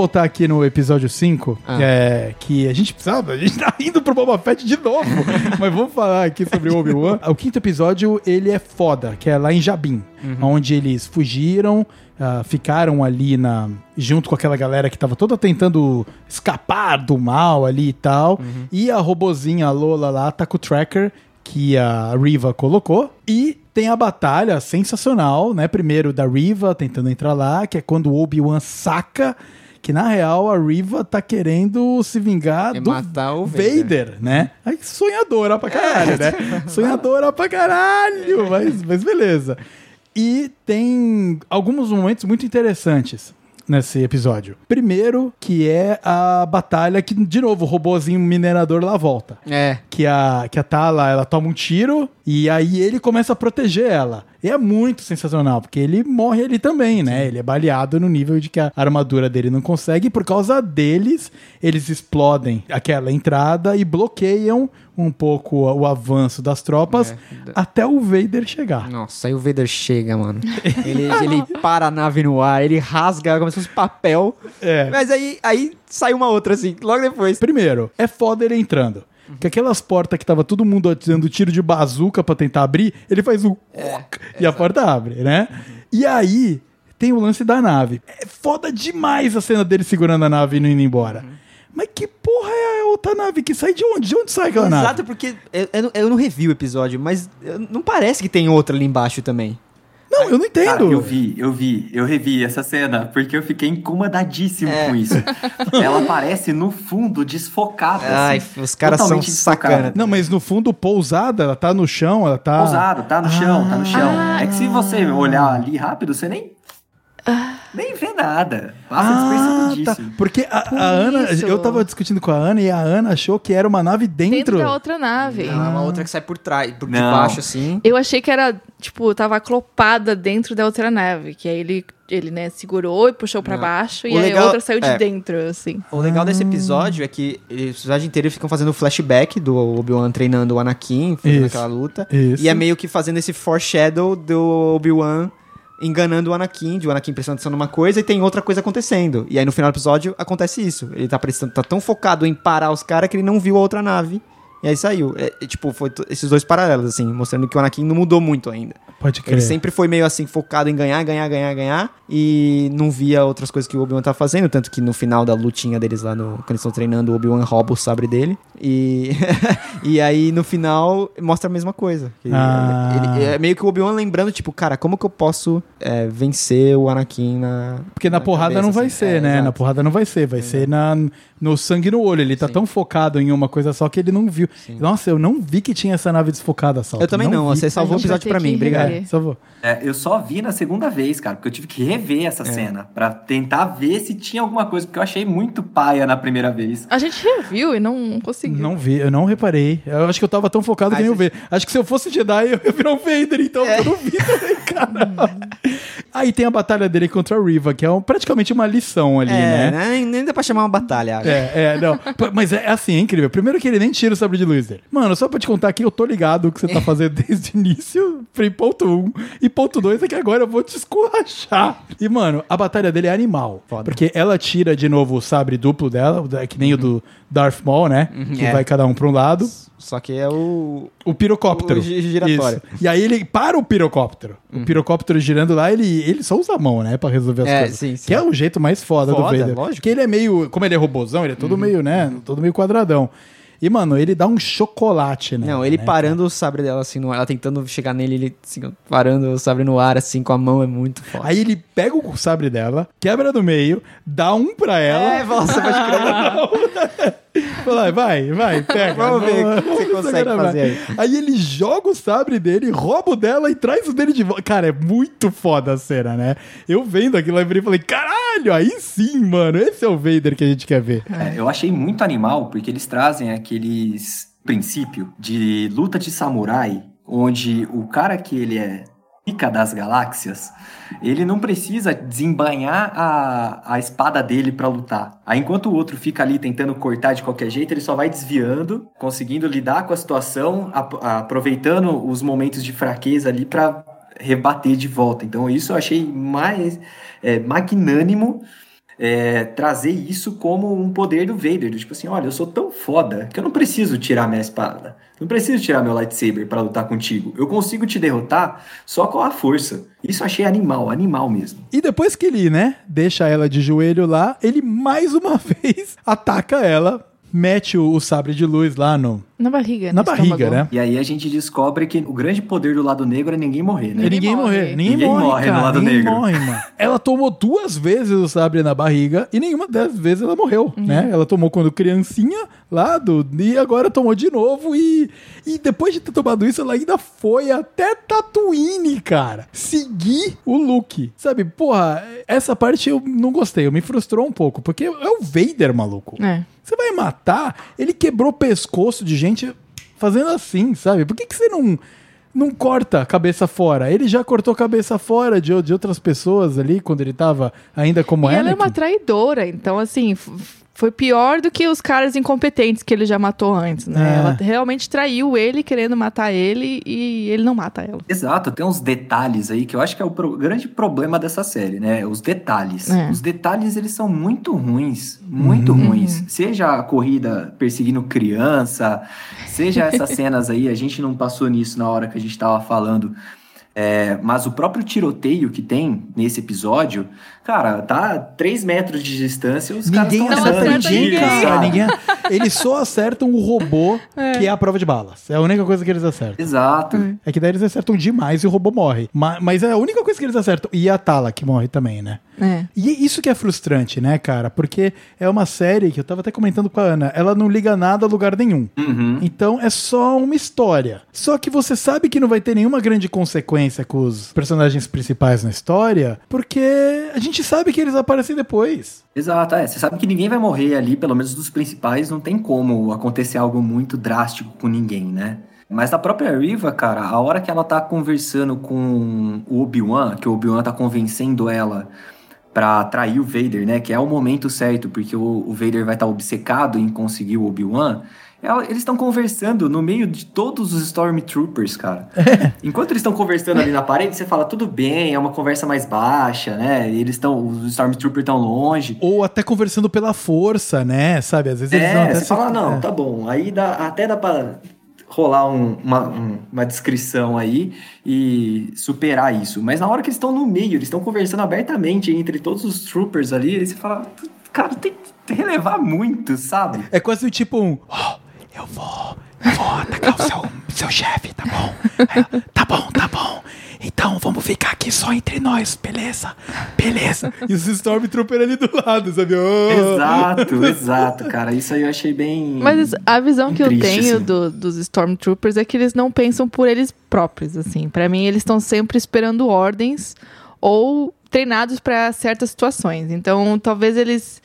Voltar aqui no episódio 5, Ah. é, que a gente precisava, a gente tá indo pro Boba Fett de novo, mas vamos falar aqui sobre o Obi-Wan. O quinto episódio, ele é foda, que é lá em Jabim, onde eles fugiram, ah, ficaram ali na junto com aquela galera que tava toda tentando escapar do mal ali e tal, e a robozinha Lola lá tá com o tracker que a Riva colocou. E tem a batalha sensacional, né? Primeiro da Riva tentando entrar lá, que é quando o Obi-Wan saca que na real a Riva tá querendo se vingar É do matar o Vader, Vader. né? Aí sonhadora pra caralho, né? Sonhadora pra caralho, mas, mas beleza. E tem alguns momentos muito interessantes nesse episódio. Primeiro, que é a batalha que, de novo, o robôzinho minerador lá volta É. que a, que a Tala ela toma um tiro e aí ele começa a proteger ela. E é muito sensacional, porque ele morre ali também, né? Ele é baleado no nível de que a armadura dele não consegue, e por causa deles, eles explodem aquela entrada e bloqueiam um pouco o, o avanço das tropas É. até o Vader chegar. Nossa, aí o Vader chega, mano. Ele, ele para a nave no ar, ele rasga como se fosse papel. É. Mas aí, aí sai uma outra, assim, logo depois. Primeiro, é foda ele entrando. Que aquelas portas que tava todo mundo dando tiro de bazuca pra tentar abrir, ele faz um e a porta abre, né? E aí tem o lance da nave. É foda demais a cena dele segurando a nave e não indo embora. Mas que porra é a outra nave que sai de onde? De onde sai aquela Exato, nave? porque eu, eu, não- eu não revi o episódio, mas não parece que tem outra ali embaixo também. Não, eu não entendo. Cara, eu vi, eu vi, eu revi essa cena, porque eu fiquei incomodadíssimo É. com isso. Ela aparece no fundo, desfocada. Ai, assim, os caras são totalmente desfocada. sacana. Não, mas no fundo, pousada, ela tá no chão, ela tá. Pousado, tá no chão, tá no chão. Ah. É que se você olhar ali rápido, você nem. Nem vê nada. Passa Ah, tá. Porque a, Por a Ana, eu tava discutindo com a Ana e a Ana achou que era uma nave dentro. Dentro da outra nave. Não, é uma outra que sai por trás, por Não. debaixo, assim. Eu achei que era, tipo, tava aclopada dentro da outra nave. Que aí ele, ele né, segurou e puxou pra Não. baixo. O e aí legal- a outra saiu de é. dentro, assim. O legal desse episódio é que o episódio inteiro ficam fazendo flashback do Obi-Wan treinando o Anakin, fazendo Isso. aquela luta. Isso. E é meio que fazendo esse foreshadow do Obi-Wan enganando o Anakin, de o Anakin prestando atenção numa coisa e tem outra coisa acontecendo. E aí no final do episódio acontece isso. Ele tá prestando, tá tão focado em parar os caras que ele não viu a outra nave. E aí saiu. É, é, tipo, foi esses dois paralelos, assim, mostrando que o Anakin não mudou muito ainda. Pode crer. Ele sempre foi meio assim, focado em ganhar, ganhar, ganhar, ganhar. E não via outras coisas que o Obi-Wan tava fazendo. Tanto que no final da lutinha deles lá, no, quando eles estão treinando, o Obi-Wan rouba o sabre dele. E, e aí no final mostra a mesma coisa. Que Ah. ele- é meio que o Obi-Wan lembrando, tipo, cara, como que eu posso é, vencer o Anakin na. Porque na, na porrada cabeça, não vai assim? ser, É, né? Na porrada não vai ser, vai ser na, no sangue no olho. Ele tá Sim. tão focado em uma coisa só que ele não viu. Nossa, eu não vi que tinha essa nave desfocada, Salto. Eu também não, vi. você salvou o episódio pra mim, obrigado. rever. É, salvou. É, eu só vi na segunda vez, cara, porque eu tive que rever É. essa cena pra tentar ver se tinha alguma coisa, porque eu achei muito paia na primeira vez. A gente reviu e não conseguiu. Não vi, eu não reparei. Eu acho que eu tava tão focado que nem eu ver. Acho que se eu fosse Jedi, eu ia virar um Vader, então É. eu não vi também, cara. Aí tem a batalha dele contra a Riva, que é um- praticamente uma lição ali, É, né? né? nem, dá pra chamar uma batalha. acho. É, é, não. Mas é assim, é incrível. Primeiro que ele nem tira o sabre de luz dele. Mano, só pra te contar aqui, eu tô ligado o que você tá fazendo desde o início. Ponto 1. Um. E ponto 2 é que agora eu vou te escorrachar. E, mano, a batalha dele é animal. Porque ela tira de novo o sabre duplo dela, que nem o do Darth Maul, né? Que é. vai cada um pra um lado. Só que é o. O pirocóptero. O gi- giratório. Isso. E aí ele para o pirocóptero. O pirocóptero girando lá, ele, ele só usa a mão, né? Pra resolver as É, coisas. sim, sim. Que é o jeito mais foda, do Foda, Vader. lógico. Porque ele é meio. Como ele é robozão, ele é todo meio, né? Todo meio quadradão. E, mano, ele dá um chocolate, né? Não, ele né, parando o sabre dela assim no ar, ela tentando chegar nele, ele assim, parando o sabre no ar assim com a mão é muito foda. Aí ele pega o sabre dela, quebra no meio, dá um pra ela. É, nossa, pode crer. Fala, vai, vai, pega. Vamos ver o que você consegue fazer aí. Aí ele joga o sabre dele, rouba o dela e traz o dele de volta. Cara, é muito foda a cena, né? Eu vendo aquilo, virei e falei, caralho, aí sim, mano, esse é o Vader que a gente quer ver. É, eu achei muito animal, porque eles trazem aqueles princípio de luta de samurai, onde o cara que ele é pica das galáxias, ele não precisa desembanhar a, a espada dele pra lutar. Aí enquanto o outro fica ali tentando cortar de qualquer jeito, ele só vai desviando, conseguindo lidar com a situação, ap- aproveitando os momentos de fraqueza ali pra rebater de volta. Então isso eu achei mais é, magnânimo é, trazer isso como um poder do Vader. Tipo assim, olha, eu sou tão foda que eu não preciso tirar minha espada. Não preciso tirar meu lightsaber pra lutar contigo. Eu consigo te derrotar só com a força. Isso achei animal, animal mesmo. E depois que ele, né, deixa ela de joelho lá, ele mais uma vez ataca ela, mete o, o sabre de luz lá no, Na barriga. na barriga, estômago. né? E aí a gente descobre que o grande poder do lado negro é ninguém morrer, né? E ninguém morre. morrer. Ninguém, Ninguém morre, morre cara. no lado ninguém negro. morre, mano. Ela tomou duas vezes o sabre na barriga e nenhuma das vezes ela morreu, né? Ela tomou quando criancinha lá do e agora tomou de novo e e depois de ter tomado isso ela ainda foi até Tatooine, cara. Seguir o Luke. Sabe? Porra, essa parte eu não gostei, eu me frustrou um pouco, porque é o Vader, maluco. É. Você vai matar, ele quebrou o pescoço de gente fazendo assim, sabe? Por que, que você não, não corta a cabeça fora? Ele já cortou a cabeça fora de, de outras pessoas ali quando ele tava ainda como E ela é uma traidora, então assim, foi pior do que os caras incompetentes que ele já matou antes, né? É. Ela realmente traiu ele querendo matar ele e ele não mata ela. Exato, tem uns detalhes aí que eu acho que é o pro- grande problema dessa série, né? Os detalhes. É. Os detalhes, eles são muito ruins, muito ruins. Seja a corrida perseguindo criança, seja essas cenas aí, a gente não passou nisso na hora que a gente tava falando. É, mas o próprio tiroteio que tem nesse episódio, cara, tá a 3 metros de distância, os Ninguém caras Não estão acerta acerta ninguém, ninguém. cara. Ninguém- Eles só acertam o robô, que é a prova de balas. É a única coisa que eles acertam. Exato. É que daí eles acertam demais e o robô morre. Ma- Mas é a única coisa que eles acertam. E a Tala, que morre também, né? É. E isso que é frustrante, né, cara? Porque é uma série que eu tava até comentando com a Ana, ela não liga nada a lugar nenhum. Uhum. Então é só uma história. Só que você sabe que não vai ter nenhuma grande consequência com os personagens principais na história, porque a gente sabe que eles aparecem depois. Exato, é. Você sabe que ninguém vai morrer ali, pelo menos dos principais, não tem como acontecer algo muito drástico com ninguém, né? Mas a própria Riva, cara, a hora que ela tá conversando com o Obi-Wan, que o Obi-Wan tá convencendo ela pra trair o Vader, né? Que é o momento certo, porque o, o Vader vai estar obcecado em conseguir o Obi-Wan. Ela- Eles estão conversando no meio de todos os Stormtroopers, cara. Enquanto eles estão conversando ali na parede, você fala, tudo bem, é uma conversa mais baixa, né? E eles estão, os Stormtroopers estão longe. Ou até conversando pela força, né? Sabe? Às vezes eles É, até você se- fala, não, é. tá bom. Aí dá, até dá pra rolar um- uma, um- uma descrição aí e superar isso. Mas na hora que eles estão no meio, eles estão conversando abertamente entre todos os troopers ali, aí você fala, cara, tem que relevar muito, sabe? É quase tipo um. "Ó, eu vou. Eu vou atacar o seu, seu chefe, tá bom? Aí, tá bom, tá bom. Então vamos ficar aqui só entre nós, beleza? Beleza. E os Stormtrooper ali do lado, sabe? Oh. Exato, exato, cara. Isso aí eu achei bem. Mas a visão que eu triste, tenho assim. do- dos Stormtroopers é que eles não pensam por eles próprios, assim. Pra mim, eles estão sempre esperando ordens ou treinados pra certas situações. Então, talvez eles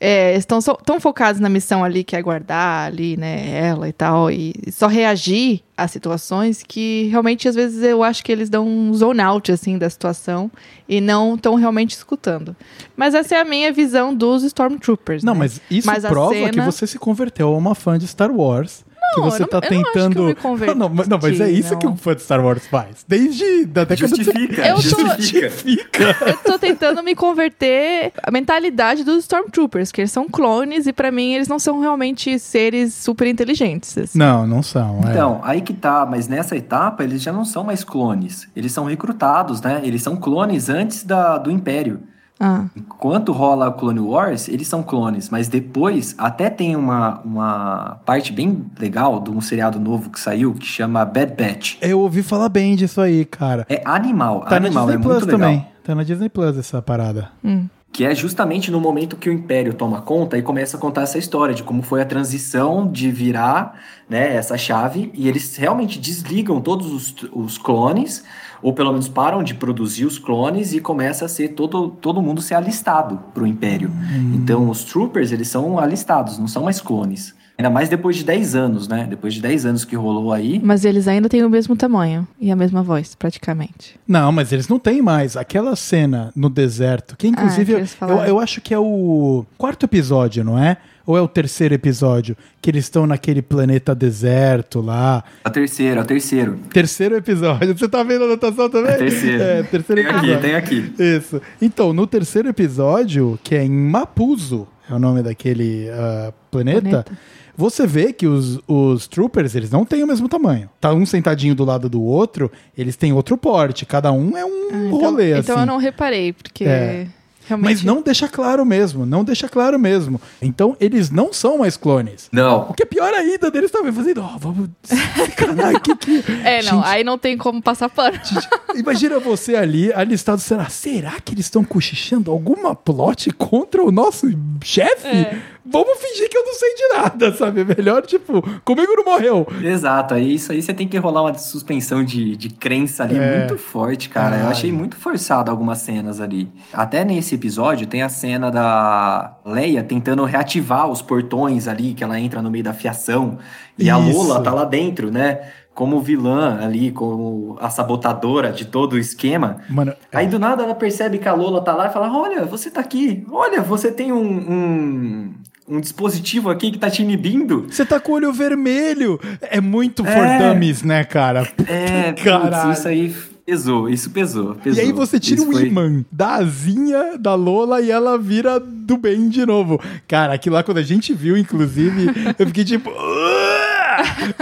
é, estão só- tão focados na missão ali que é guardar ali, né, ela e tal, e só reagir às situações que realmente às vezes eu acho que eles dão um zone out assim da situação e não estão realmente escutando. Mas essa é a minha visão dos Stormtroopers. Não, né? mas isso Mas a prova que cena- você se converteu a uma fã de Star Wars. Que que você eu tá não- eu não acho que tentando. eu converti, não, mas- não, mas é isso que não. um fã de Star Wars faz. Desde da década Justifica, Eu tô- justifica. Fica. Eu tô tentando me converter a mentalidade dos Stormtroopers, que eles são clones e pra mim eles não são realmente seres super inteligentes. assim. Não, não são. é. Então, aí que tá, mas nessa etapa eles já não são mais clones. Eles são recrutados, né? Eles são clones antes da, do Império. Ah, Enquanto rola Clone Wars, eles são clones, mas depois até tem uma, uma parte bem legal de um seriado novo que saiu que chama Bad Batch. Eu ouvi falar bem disso aí, cara. É animal, Tá na animal, Disney é Plus muito legal. também. Tá na Disney Plus essa parada. hum. Que é justamente no momento que o Império toma conta e começa a contar essa história de como foi a transição de virar né, essa chave e eles realmente desligam todos os, os clones, ou pelo menos param de produzir os clones e começa a ser todo, todo mundo ser alistado para o Império. Então os Troopers, eles são alistados, não são mais clones. Ainda mais depois de 10 anos, né? Depois de 10 anos que rolou aí. Mas eles ainda têm o mesmo tamanho e a mesma voz, praticamente. Não, mas eles não têm mais. Aquela cena no deserto, que inclusive que eu, eu, acho que é o quarto episódio, não é? Ou é o terceiro episódio? Que eles estão naquele planeta deserto lá. É o terceiro, é o terceiro. Terceiro episódio. Você tá vendo a anotação também? É terceiro. É, terceiro Tem aqui, episódio. tem aqui. Isso. Então, no terceiro episódio, que é em Mapuzo, é o nome daquele ah, planeta, Planeta. Você vê que os, os troopers, eles não têm o mesmo tamanho. Tá um sentadinho do lado do outro, eles têm outro porte. Cada um é um Ah, então, rolê, assim. então eu não reparei, porque É. realmente. Mas não deixa claro mesmo, não deixa claro mesmo. Então, eles não são mais clones. Não, O que é pior ainda, deles também fazendo, ó, vamos sacanar aqui que... É, não, Gente, aí não tem como passar pano. Imagina você ali, alistado, será, será que eles estão cochichando alguma plot contra o nosso chefe? É. Vamos fingir que eu não sei de nada, sabe? Melhor, tipo, comigo não morreu. Exato, aí isso aí você tem que rolar uma suspensão de, de crença ali É. muito forte, cara. Eu achei muito forçado algumas cenas ali. Até nesse episódio tem a cena da Leia tentando reativar os portões ali, que ela entra no meio da fiação. E a Isso. Lola tá lá dentro, né? Como vilã ali, como a sabotadora de todo o esquema. Mano, é. Aí do nada ela percebe que a Lola tá lá e fala: Olha, você tá aqui. Olha, você tem um, um, um dispositivo aqui que tá te inibindo. você tá com o olho vermelho. É muito for É. dummies, né, cara? É, Caralho. isso aí pesou, isso pesou, E pesou. aí você tira o foi- imã da asinha da Lola e ela vira do bem de novo. Cara, aquilo lá quando a gente viu, inclusive, eu fiquei tipo.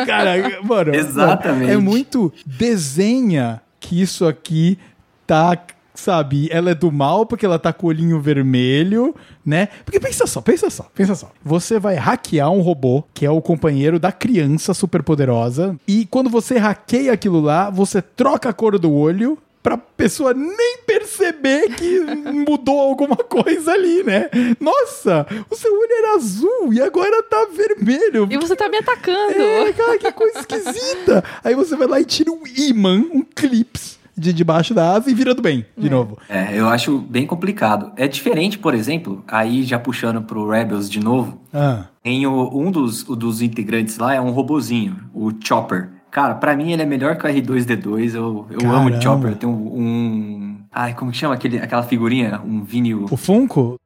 Cara, mano. Exatamente. É muito desenha que isso aqui tá. Sabe, ela é do mal porque ela tá com o olhinho vermelho, né? Porque pensa só, pensa só, pensa só. Você vai hackear um robô, que é o companheiro da criança superpoderosa, e quando você hackeia aquilo lá, você troca a cor do olho pra pessoa nem perceber que mudou alguma coisa ali, né? Nossa, o seu olho era azul e agora tá vermelho. E você tá me atacando. É, cara, que coisa esquisita. Aí você vai lá e tira um imã, um clips de debaixo da asa e vira do bem, de novo. É, eu acho bem complicado. É diferente, por exemplo, aí já puxando pro Rebels de novo, Ah, tem o- um dos, o dos integrantes lá é um robozinho, o Chopper. Cara, pra mim ele é melhor que o R2D2, eu, eu amo o Chopper, eu tenho um... Ai, como que chama aquele, aquela figurinha? Um vinil... o Funko?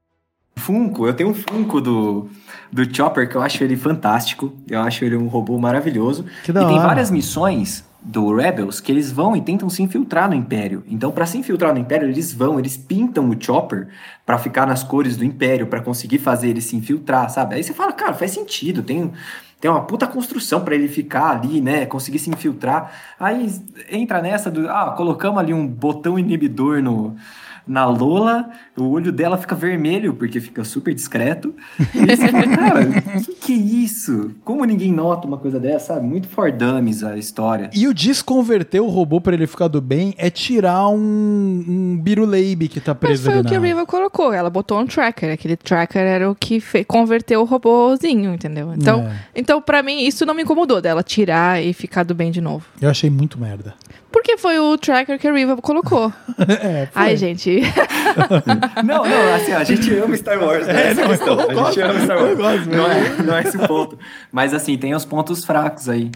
Funko, eu tenho um Funko do, do Chopper que eu acho ele fantástico. Eu acho ele um robô maravilhoso. Que da e tem hora. várias missões do Rebels que eles vão e tentam se infiltrar no Império. Então, pra se infiltrar no Império, eles vão, eles pintam o Chopper pra ficar nas cores do Império, pra conseguir fazer ele se infiltrar, sabe? Aí você fala, cara, faz sentido, tem tem uma puta construção pra ele ficar ali, né, conseguir se infiltrar. Aí entra nessa do, ah, colocamos ali um botão inibidor no na Lola, o olho dela fica vermelho, porque fica super discreto. E você fala, cara, que que é isso? Como ninguém nota uma coisa dessa, sabe? Muito for dummies a história. E o desconverter o robô pra ele ficar do bem é tirar um, um biruleibe que tá Mas preso foi ali o que a na... Riva colocou. Ela botou um tracker. Aquele tracker era o que fe- converteu o robôzinho, entendeu? Então, É. então para mim, isso não me incomodou dela tirar e ficar do bem de novo. Eu achei muito merda. Porque foi o tracker que a Riva colocou. é, foi. Ai, gente. Não, não, assim, a gente ama Star Wars, né? É, não, questão. a gosto, gente ama Star Wars. gosto, não, é, não é esse ponto. Mas assim, tem os pontos fracos aí.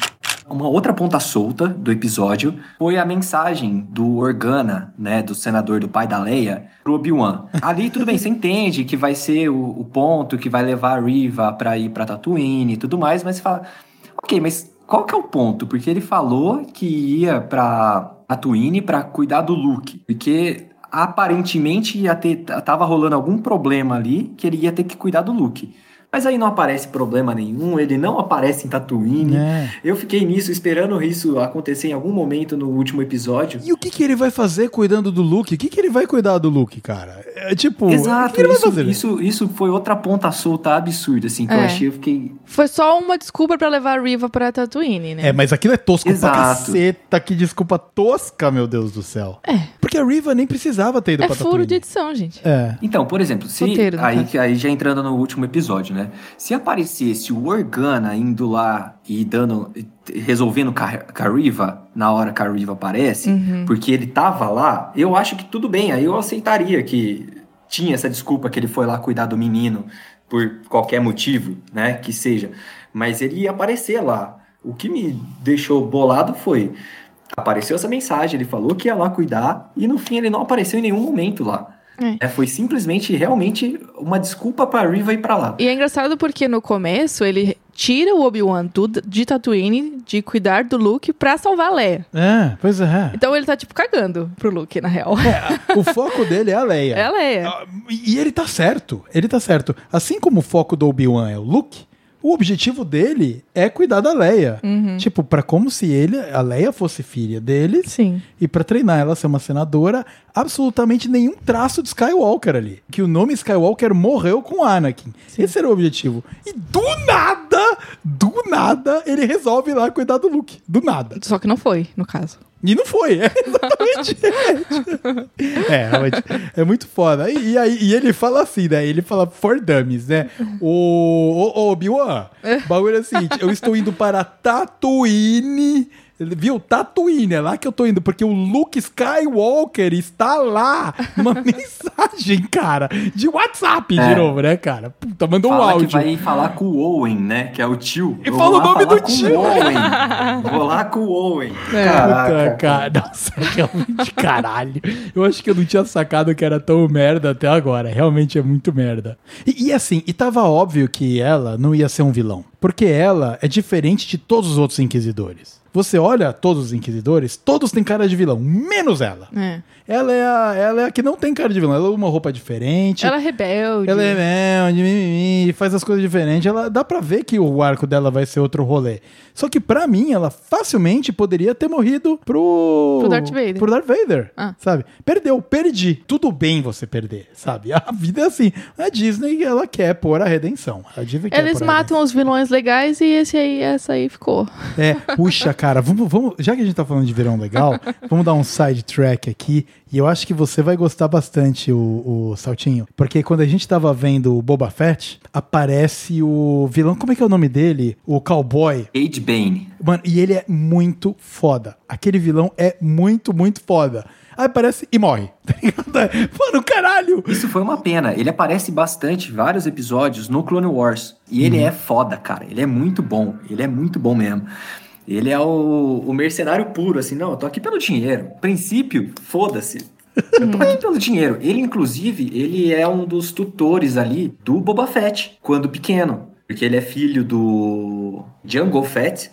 Uma outra ponta solta do episódio foi a mensagem do Organa, né, do senador do pai da Leia, pro Obi-Wan. Ali, tudo bem, você entende que vai ser o, o ponto que vai levar a Riva pra ir pra Tatooine e tudo mais, mas você fala, Ok, mas qual que é o ponto? Porque ele falou que ia pra Tatooine pra cuidar do Luke. Porque aparentemente ia ter, tava rolando algum problema ali que ele ia ter que cuidar do Luke. Mas aí não aparece problema nenhum, ele não aparece em Tatooine. É. Eu fiquei nisso esperando isso acontecer em algum momento no último episódio. E o que, que ele vai fazer cuidando do Luke? O que, que ele vai cuidar do Luke, cara? É tipo. o que Exato, que ele vai isso, fazer? isso, isso foi outra ponta solta absurda, assim, que eu É. achei, eu fiquei. Foi só uma desculpa pra levar a Riva pra Tatooine, né? É, mas aquilo é tosco pra Exato. caceta. Que desculpa tosca, meu Deus do céu. É. Porque a Riva nem precisava ter ido É pra furo Tatooine. de edição, gente. É. Então, por exemplo, se. Roteiro, aí, aí já entrando no último episódio, né? Se aparecesse o Organa indo lá e dando. resolvendo com a com a Riva na hora que a Riva aparece, Uhum. porque ele tava lá, eu acho que tudo bem, aí eu aceitaria que tinha essa desculpa que ele foi lá cuidar do menino por qualquer motivo, né? Que seja. Mas ele ia aparecer lá. O que me deixou bolado foi. Apareceu essa mensagem, ele falou que ia lá cuidar, e no fim ele não apareceu em nenhum momento lá. É. É, foi simplesmente, realmente, uma desculpa pra Riva ir pra lá. E é engraçado porque no começo ele tira o Obi-Wan de Tatooine de cuidar do Luke pra salvar a Leia. É, pois é. Então ele tá, tipo, cagando pro Luke, na real. O foco dele é a Leia. É a Leia. Ah, E ele tá certo, ele tá certo. Assim como o foco do Obi-Wan é o Luke, o objetivo dele é cuidar da Leia. Uhum. Tipo, pra como se ele, a Leia fosse filha dele Sim. e pra treinar ela a ser uma senadora, absolutamente nenhum traço de Skywalker ali. Que o nome Skywalker morreu com Anakin. Esse era o objetivo. E do nada, do nada, ele resolve ir lá cuidar do Luke. Do nada. Só que não foi, no caso. E não foi, é exatamente. é, realmente, é muito foda. E, aí, e ele fala assim, né? Ele fala for dummies, né? O, o, o Obi-Wan, o bagulho é o seguinte: eu estou indo para Tatooine. Viu? Tatooine, é lá que eu tô indo, porque o Luke Skywalker está lá. Uma mensagem, cara, de WhatsApp de É. novo, né, cara? Puta, mandou um Fala que áudio. vai falar com o Owen, né? Que é o tio. E Eu fala o nome do tio. Owen. Vou lá com o Owen. Puta, Caraca. cara. Nossa, realmente caralho. Eu acho que eu não tinha sacado que era tão merda até agora. Realmente é muito merda. E, e assim, e tava óbvio que ela não ia ser um vilão. Porque ela é diferente de todos os outros inquisidores. Você olha todos os inquisidores, todos têm cara de vilão, menos ela. É. Ela é a, ela é a que não tem cara de vilão. Ela usa uma roupa diferente. Ela é rebelde. Ela é rebelde, mimimi, faz as coisas diferentes. Ela dá pra ver que o arco dela vai ser outro rolê. Só que pra mim, ela facilmente poderia ter morrido pro Pro Darth Vader. Pro Darth Vader, Ah. sabe? Perdeu, perdi. Tudo bem você perder, sabe? A vida é assim. A Disney, ela quer pôr a redenção. A Disney Eles matam os vilões legais e esse aí, essa aí ficou. é, puxa, cara, vamos, vamos, já que a gente tá falando de verão legal, vamos dar um side track aqui. E eu acho que você vai gostar bastante, o, o Saltinho. Porque quando a gente tava vendo o Boba Fett, aparece o vilão. Como é que é o nome dele? O cowboy. Cade Bane. Mano, e ele é muito foda. Aquele vilão é muito, muito foda. Aí aparece e morre. Tá ligado? Mano, caralho! Isso foi uma pena. Ele aparece bastante, vários episódios no Clone Wars. E ele é foda, cara. Ele é muito bom. Ele é muito bom mesmo. Ele é o, o mercenário puro, assim, não, eu tô aqui pelo dinheiro. Princípio, foda-se. Eu tô aqui pelo dinheiro. Ele, inclusive, ele é um dos tutores ali do Boba Fett, quando pequeno. Porque ele é filho do Jango Fett,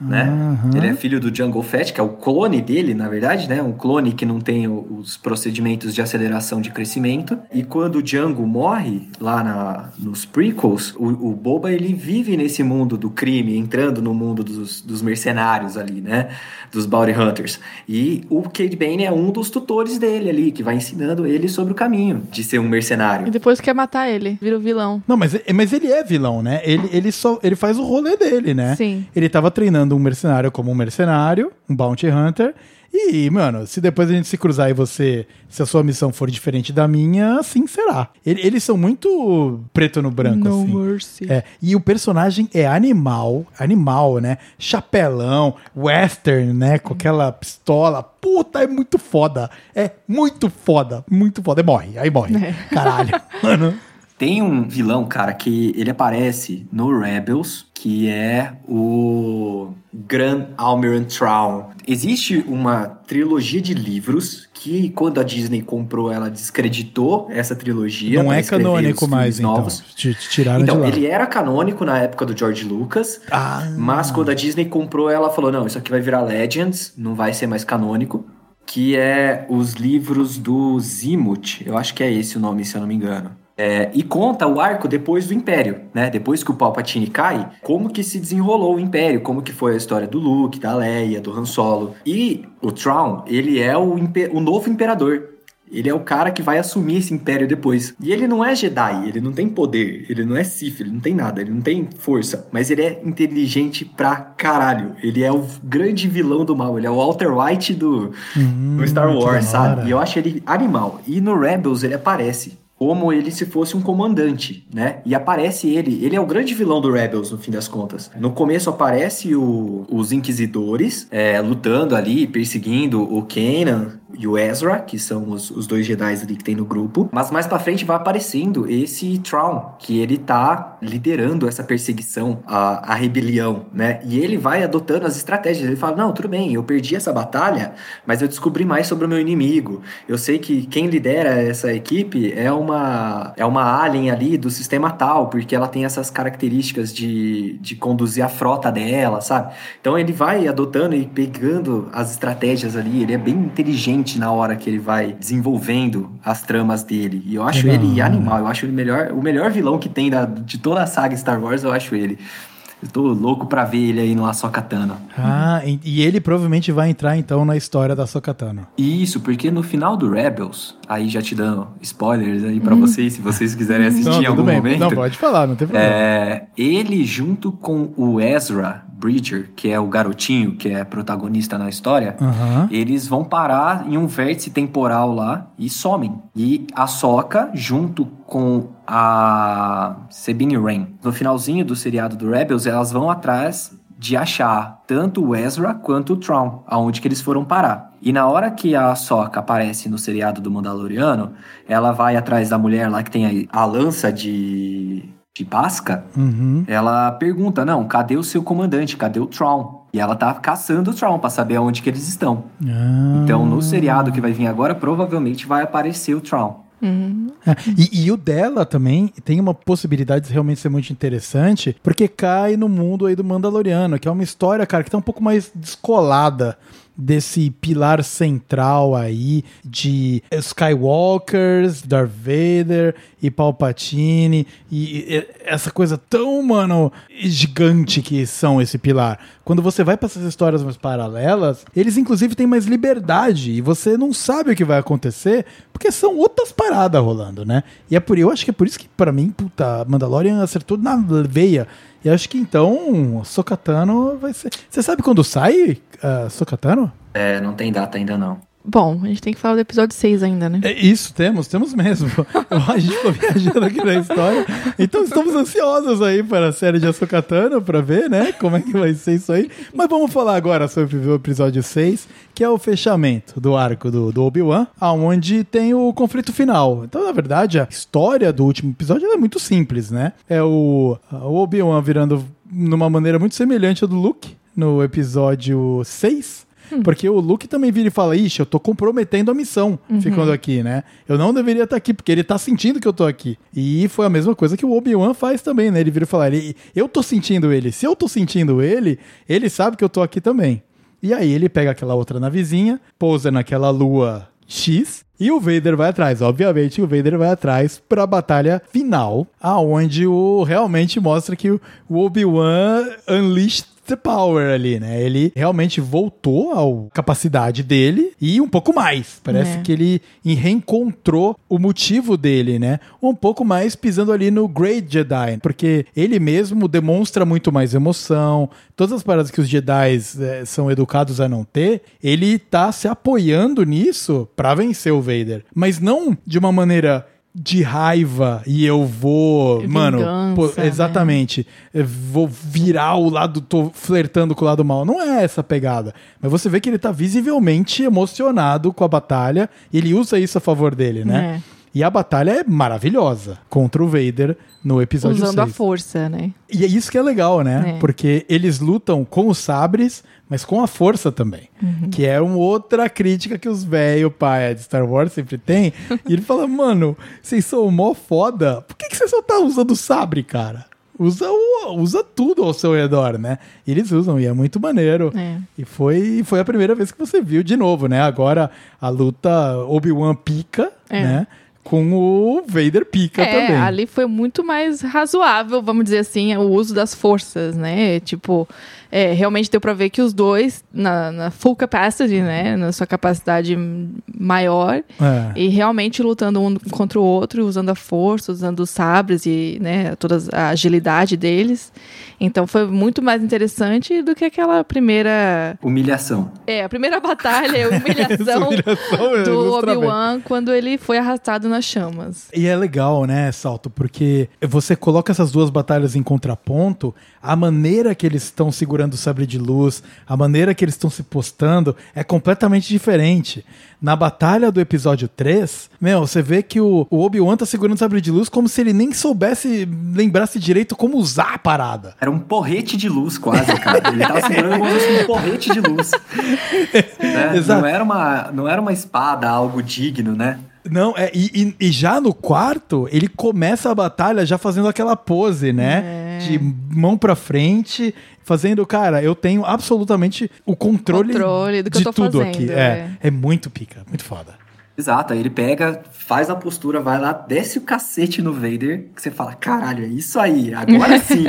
né? Aham. Ele é filho do Jungle Fett, que é o clone dele, na verdade, né? Um clone que não tem os procedimentos de aceleração de crescimento. E quando o Django morre, lá na, nos prequels, o, o Boba, ele vive nesse mundo do crime, entrando no mundo dos, dos mercenários ali, né? Dos Bounty Hunters. E o Cade Bane é um dos tutores dele ali, que vai ensinando ele sobre o caminho de ser um E mercenário. depois quer matar ele, vira o vilão. Não, mas, mas ele é vilão, né? Ele, ele, só, ele faz o rolê dele, né? Sim. Ele tava treinando um mercenário como um mercenário, um bounty hunter. E, mano, se depois a gente se cruzar e você, se a sua missão for diferente da minha, assim será. Ele- eles são muito preto no branco, no assim. mercy. É, e o personagem é animal, animal, né? Chapelão, western, né? Com aquela pistola. Puta, é muito foda. É muito foda, muito foda. E morre, aí morre. Caralho, mano. Tem um vilão, cara, que ele aparece no Rebels, que é o Grand Almirant Traum. Existe uma trilogia de livros que, quando a Disney comprou, ela descreditou essa trilogia. Não é canônico mais, então. novos. Te tiraram Então, ele era canônico na época do George Lucas, Ah, mas quando a Disney comprou, ela falou: não, isso aqui vai virar Legends, não vai ser mais canônico. Que é os livros do Zimuth, eu acho que é esse o nome, se eu não me engano. É, e conta o arco depois do Império, né? Depois que o Palpatine cai, como que se desenrolou o Império, como que foi a história do Luke, da Leia, do Han Solo. E o Thrawn, ele é o, o novo Imperador. Ele é o cara que vai assumir esse império depois. E ele não é Jedi, ele não tem poder, ele não é Sith, ele não tem nada, ele não tem força. Mas ele é inteligente pra caralho. Ele é o grande vilão do mal, ele é o Walter White do, do Star Hum, Wars, sabe? E eu acho ele animal. E no Rebels ele aparece como ele se fosse um comandante, né? E aparece ele, ele é o grande vilão do Rebels, no fim das contas. No começo aparece o- os Inquisidores é, lutando ali, perseguindo o Kanan e o Ezra, que são os, os dois Jedi ali que tem no grupo. Mas mais pra frente vai aparecendo esse Traum, que ele tá liderando essa perseguição, a, a rebelião, né? E ele vai adotando as estratégias. Ele fala: Não, tudo bem, eu perdi essa batalha, mas eu descobri mais sobre o meu inimigo. Eu sei que quem lidera essa equipe é uma, é uma alien ali do sistema tal, porque ela tem essas características de, de conduzir a frota dela, sabe? Então ele vai adotando e pegando as estratégias ali. Ele é bem inteligente na hora que ele vai desenvolvendo as tramas dele. E eu acho Legal. ele animal. Eu acho ele melhor, o melhor vilão que tem da, de toda a saga Star Wars. Eu acho ele. Eu tô louco pra ver ele aí no Ahsoka Tano. Ah, e e ele provavelmente vai entrar então na história da Sokatano. Isso, porque no final do Rebels, aí já te dando spoilers aí pra vocês, se vocês quiserem assistir Não, em algum bem. momento. Não, pode falar, não tem problema. É, ele junto com o Ezra Bridger, que é o garotinho que é protagonista na história, Aham. eles vão parar em um vértice temporal lá e somem. E a Soca, junto com a Sabine Wren, no finalzinho do seriado do Rebels, elas vão atrás de achar tanto o Ezra quanto o Traum, aonde que eles foram parar. E na hora que a Soca aparece no seriado do Mandaloriano, ela vai atrás da mulher lá que tem a, a lança de, de Pasca, Uhum. ela pergunta, não, cadê o seu comandante? Cadê o Traum? E ela tá caçando o Traum pra saber aonde que eles estão. Ah. Então, no seriado que vai vir agora, provavelmente vai aparecer o Traum. É, E, e o dela também tem uma possibilidade de realmente ser muito interessante, porque cai no mundo aí do Mandaloriano, que é uma história, cara, que tá um pouco mais descolada desse pilar central aí de Skywalkers, Darth Vader e Palpatine e, essa coisa tão, mano, gigante que são esse pilar. Quando você vai para essas histórias mais paralelas, eles inclusive têm mais liberdade e você não sabe o que vai acontecer, porque são outras paradas rolando, né? E é por eu acho que é por isso que pra mim, puta, Mandalorian acertou na veia. E acho que então Sokatano vai ser. Você sabe quando sai uh, Sokatano? É, não tem data ainda não. Bom, a gente tem que falar do episódio 6 ainda, né? É isso, temos, temos mesmo. a gente ficou viajando aqui na história. Então estamos ansiosos aí para a série de Ahsoka para ver, né, como é que vai ser isso aí. Mas vamos falar agora sobre o episódio 6, que é o fechamento do arco do, do Obi-Wan, aonde tem o conflito final. Então, na verdade, a história do último episódio é muito simples, né? É o, o Obi-Wan virando numa maneira muito semelhante ao do Luke no episódio 6. Porque o Luke também vira e fala: Ixi, eu tô comprometendo a missão ficando aqui, né? Eu não deveria estar aqui, porque ele tá sentindo que eu tô aqui. E foi a mesma coisa que o Obi-Wan faz também, né? Ele vira e fala: ele, Eu tô sentindo ele. Se eu tô sentindo ele, ele sabe que eu tô aqui também. E aí ele pega aquela outra navezinha, pousa naquela lua X. E o Vader vai atrás, obviamente o Vader vai atrás pra batalha final, aonde o realmente mostra que o Obi-Wan unleashed the power ali, né? Ele realmente voltou à capacidade dele e um pouco mais. Parece É. que ele reencontrou o motivo dele, né? Um pouco mais pisando ali no Great Jedi, porque ele mesmo demonstra muito mais emoção. Todas as paradas que os Jedi eh, são educados a não ter, ele tá se apoiando nisso pra vencer o Vader, mas não de uma maneira de raiva e eu vou, mano, pô, Vingança, né? exatamente, eu vou virar o lado, tô flertando com o lado mal. Não é essa pegada. Mas você vê que ele tá visivelmente emocionado com a batalha e ele usa isso a favor dele, né? E a batalha é maravilhosa contra o Vader no episódio Usando 6. a força, né? E é isso que é legal, né? É. Porque eles lutam com os sabres, mas com a força também. Que é uma outra crítica que os velho pai de Star Wars sempre tem. e ele fala, mano, vocês são mó foda. Por que, que você só tá usando sabre, cara? Usa, usa tudo ao seu redor, né? E eles usam, e é muito maneiro. É. E foi, foi a primeira vez que você viu de novo, né? Agora a luta Obi-Wan pica, É. né? Com o Vader pica É, também. ali foi muito mais razoável, vamos dizer assim, o uso das forças, né? Tipo, é, realmente deu pra ver que os dois, na, na full capacity, né? Na sua capacidade maior, É. e realmente lutando um contra o outro, usando a força, usando os sabres e, né, toda a agilidade deles. Então foi muito mais interessante do que aquela primeira. Humilhação. É, a primeira batalha, a Essa humilhação humilhação do. Obi-Wan quando ele foi arrastado nas chamas. E é legal, né, Salto? Porque você coloca essas duas batalhas em contraponto, a maneira que eles estão segurando o sabre de luz, a maneira que eles estão se postando é completamente diferente. Na batalha do episódio 3, meu, você vê que o, o Obi-Wan tá segurando o sabre de luz como se ele nem soubesse, lembrasse direito como usar a parada. Era um porrete de luz, quase, cara. Ele tava segurando como se fosse um porrete de luz. Né? Exato. Não, era uma, não era uma espada, algo digno, né? Não, é, e, e- e já no quarto, ele começa a batalha já fazendo aquela pose, né? De mão pra frente, fazendo, cara, eu tenho absolutamente o controle, Controle do que de eu tô tudo fazendo, aqui. É, é muito pica, muito foda. Exato, aí ele pega, faz a postura, vai lá, desce o cacete no Vader, que você fala, caralho, é isso aí, agora sim,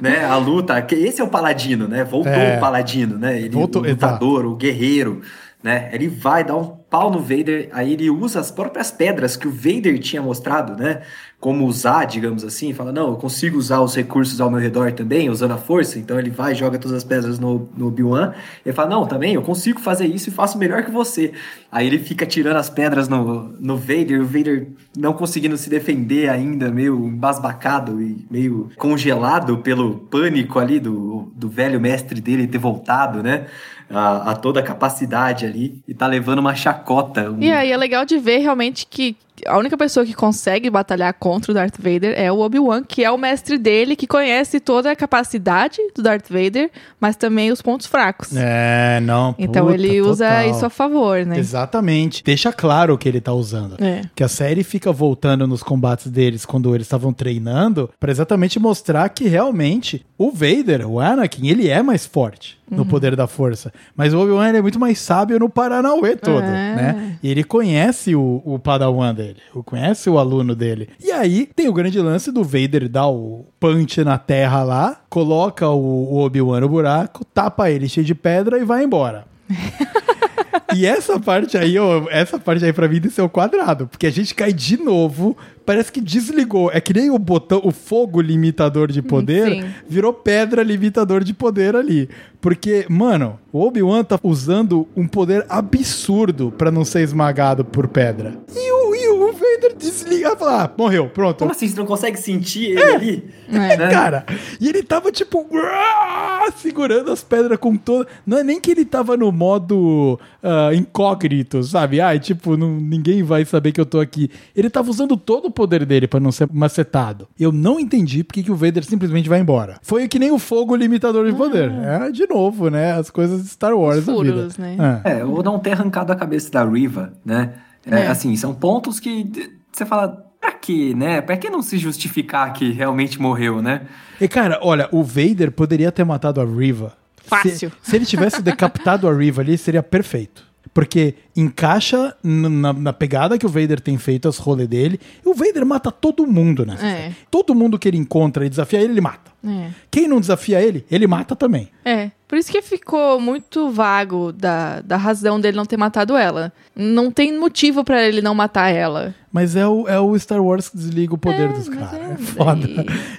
né, a luta, que esse é o paladino, né, voltou É. o paladino, né, ele, Voltou, o lutador, o guerreiro, né, ele vai dar um pau no Vader, aí ele usa as próprias pedras que o Vader tinha mostrado, né, como usar, digamos assim, fala, não, eu consigo usar os recursos ao meu redor também, usando a força, então ele vai joga todas as pedras no, no Obi-Wan, ele fala, não, também, eu consigo fazer isso e faço melhor que você. Aí ele fica tirando as pedras no, no Vader, o Vader não conseguindo se defender ainda, meio embasbacado e meio congelado pelo pânico ali do, do velho mestre dele ter voltado, né, a, a toda a capacidade ali, e tá levando uma chacota. um- E aí é legal de ver realmente que a única pessoa que consegue batalhar contra o Darth Vader é o Obi-Wan, que é o mestre dele, que conhece toda a capacidade do Darth Vader, mas também os pontos fracos. É, não, Então puta, ele usa total. isso a favor, né? Exatamente. Deixa claro o que ele tá usando. É. Que a série fica voltando nos combates deles quando eles estavam treinando pra exatamente mostrar que realmente o Vader, o Anakin, ele é mais forte no Uhum. poder da força. Mas o Obi-Wan é muito mais sábio no Paranauê todo, É. né? E ele conhece o, o padawan dele, o- conhece o aluno dele. E aí tem o grande lance do Vader dar o punch na terra lá, coloca o, o Obi-Wan no buraco, tapa ele cheio de pedra e vai embora. E essa parte aí, ó, essa parte aí pra mim desceu quadrado, porque a gente cai de novo, parece que desligou. É que nem o botão, o fogo limitador de poder, Sim. virou pedra limitador de poder ali. Porque, mano, o Obi-Wan tá usando um poder absurdo pra não ser esmagado por pedra. O, e o Vader desliga e fala, ah, morreu, pronto. Como assim, você não consegue sentir ele ali? É. Né? Cara, e ele tava tipo uá, segurando as pedras com toda. Não é nem que ele tava no modo ah, incógnito, sabe? Ai, tipo, não- ninguém vai saber que eu tô aqui. Ele tava usando todo o poder dele pra não ser macetado. Eu não entendi porque que o Vader simplesmente vai embora. Foi que nem o fogo limitador de poder. É, de novo, né? As coisas de Star Wars Os furos, né? É. É, ou não ter arrancado a cabeça da Riva, né? É, É. Assim, são pontos que você fala, pra quê, né? Pra que não se justificar que realmente morreu, né? E cara, olha, o Vader poderia ter matado a Riva. Fácil. Se, se ele tivesse decapitado a Riva ali, seria perfeito. Porque encaixa na, na pegada que o Vader tem feito, as rolês dele. E o Vader mata todo mundo nessa É. Todo mundo que ele encontra e desafia ele, ele mata. É. Quem não desafia ele, ele mata também. É, por isso que ficou muito vago da, da razão dele não ter matado ela. Não tem motivo pra ele não matar ela. Mas é o, é o Star Wars que desliga o poder É, dos caras. é, É foda.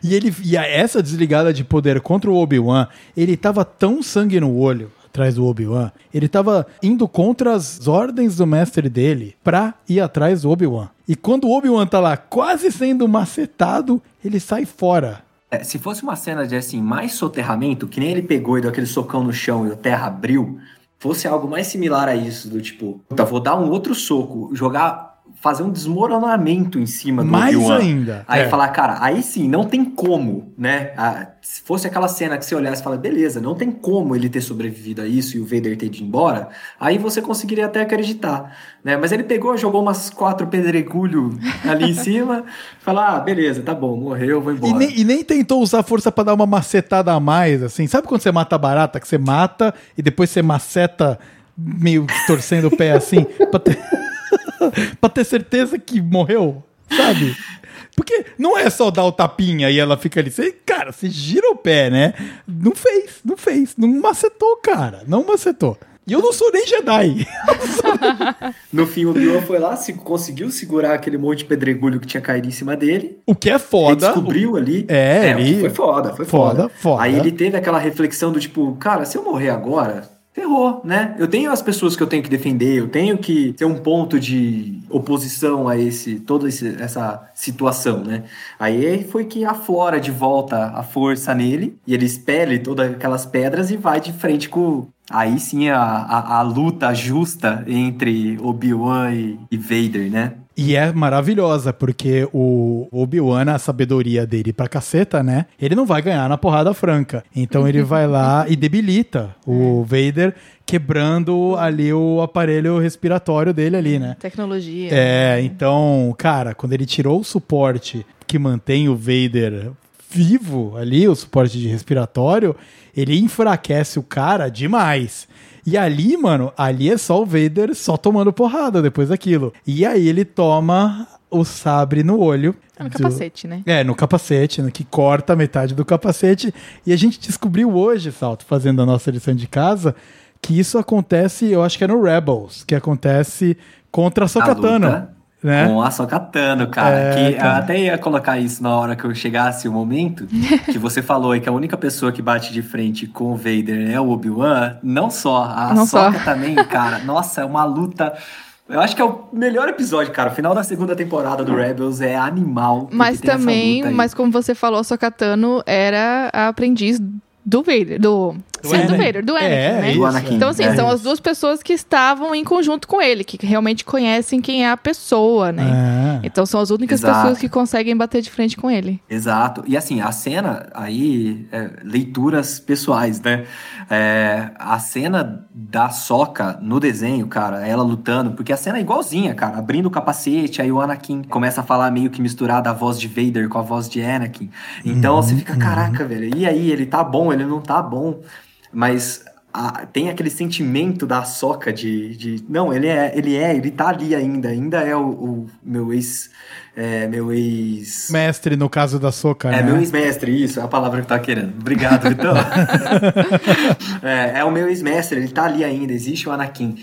E, ele, e essa desligada de poder contra o Obi-Wan, ele tava tão sangue no olho atrás do Obi-Wan, ele tava indo contra as ordens do mestre dele pra ir atrás do Obi-Wan. E quando o Obi-Wan tá lá quase sendo macetado, ele sai fora. É, se fosse uma cena de assim, mais soterramento, que nem ele pegou e deu aquele socão no chão e a terra abriu, fosse algo mais similar a isso, do tipo, tá, vou dar um outro soco, jogar fazer um desmoronamento em cima do Mais Obi-Wan. ainda. Aí É. falar, cara, aí sim, não tem como, né? Se fosse aquela cena que você olhasse e fala, beleza, não tem como ele ter sobrevivido a isso e o Vader ter ido embora, aí você conseguiria até acreditar, né? Mas ele pegou, jogou umas quatro pedregulho ali em cima, falar, ah, beleza, tá bom, morreu, vou E embora. nem, e nem tentou usar força pra dar uma macetada a mais, assim. Sabe quando você mata a barata, que você mata e depois você maceta meio torcendo o pé assim, pra ter, pra ter certeza que morreu, sabe? Porque não é só dar o tapinha e ela fica ali. Você, cara, você gira o pé, né? Não fez, não fez. Não macetou, cara. Não macetou. E eu não sou nem Jedi. No fim, o Obi-Wan foi lá, se, conseguiu segurar aquele monte de pedregulho que tinha caído em cima dele, O que é Ele foda. descobriu ali. É, o ele- foi foda, foi foda, foda. Aí ele teve aquela reflexão do tipo, cara, se eu morrer agora, ferrou, né? Eu tenho as pessoas que eu tenho que defender, eu tenho que ter um ponto de oposição a esse toda esse- essa situação, né? Aí foi que aflora de volta a força nele e ele expele todas aquelas pedras e vai de frente com Aí sim a, a, a luta justa entre Obi-Wan e, e Vader, né? E é maravilhosa, porque o Obi-Wan, a sabedoria dele pra caceta, né? Ele não vai ganhar na porrada franca. Então ele vai lá e debilita o Vader, quebrando ali o aparelho respiratório dele ali, né? Tecnologia. É, então, cara, quando ele tirou o suporte que mantém o Vader vivo ali, o suporte de respiratório, ele enfraquece o cara demais. E ali, mano, ali é só o Vader só tomando porrada depois daquilo. E aí ele toma o sabre no olho. É no do- capacete, né? é, no capacete, né, que corta metade do capacete. E a gente descobriu hoje, Salto, fazendo a nossa lição de casa, que isso acontece, eu acho que é no Rebels, que acontece contra a A Sokatano. Né? Com a Sokatano, cara. É, que cara. até ia colocar isso na hora que eu chegasse o momento. que você falou aí que a única pessoa que bate de frente com o Vader é o Obi-Wan. Não só, a Não só. Soka também, cara. Nossa, é uma luta. Eu acho que é o melhor episódio, cara. O final da segunda temporada do Rebels é animal. Mas também, mas como você falou, a Sokatano era a aprendiz do Vader. Do, Do sim, do Anakin. Vader, do Anakin, É, né? isso, Do Anakin. Então, assim, É são isso. as duas pessoas que estavam em conjunto com ele, que realmente conhecem quem é a pessoa, né? Ah. Então são as únicas Exato. pessoas que conseguem bater de frente com ele. Exato. E assim, a cena aí, é, leituras pessoais, né? É, a cena da Soca no desenho, cara, ela lutando, porque a cena é igualzinha, cara, abrindo o capacete, aí o Anakin começa a falar meio que misturada a voz de Vader com a voz de Anakin. Então você fica, caraca, velho, e aí, ele tá bom, ele não tá bom, mas a- tem aquele sentimento da Soca de, de, não, ele é, ele é, ele tá ali ainda, ainda é o, o meu ex, é, meu ex... Mestre, no caso da Soca, É, né? meu ex-mestre, isso, é a palavra que tava querendo. Obrigado, Vitão. é, é o meu ex-mestre, ele tá ali ainda, existe o Anakin.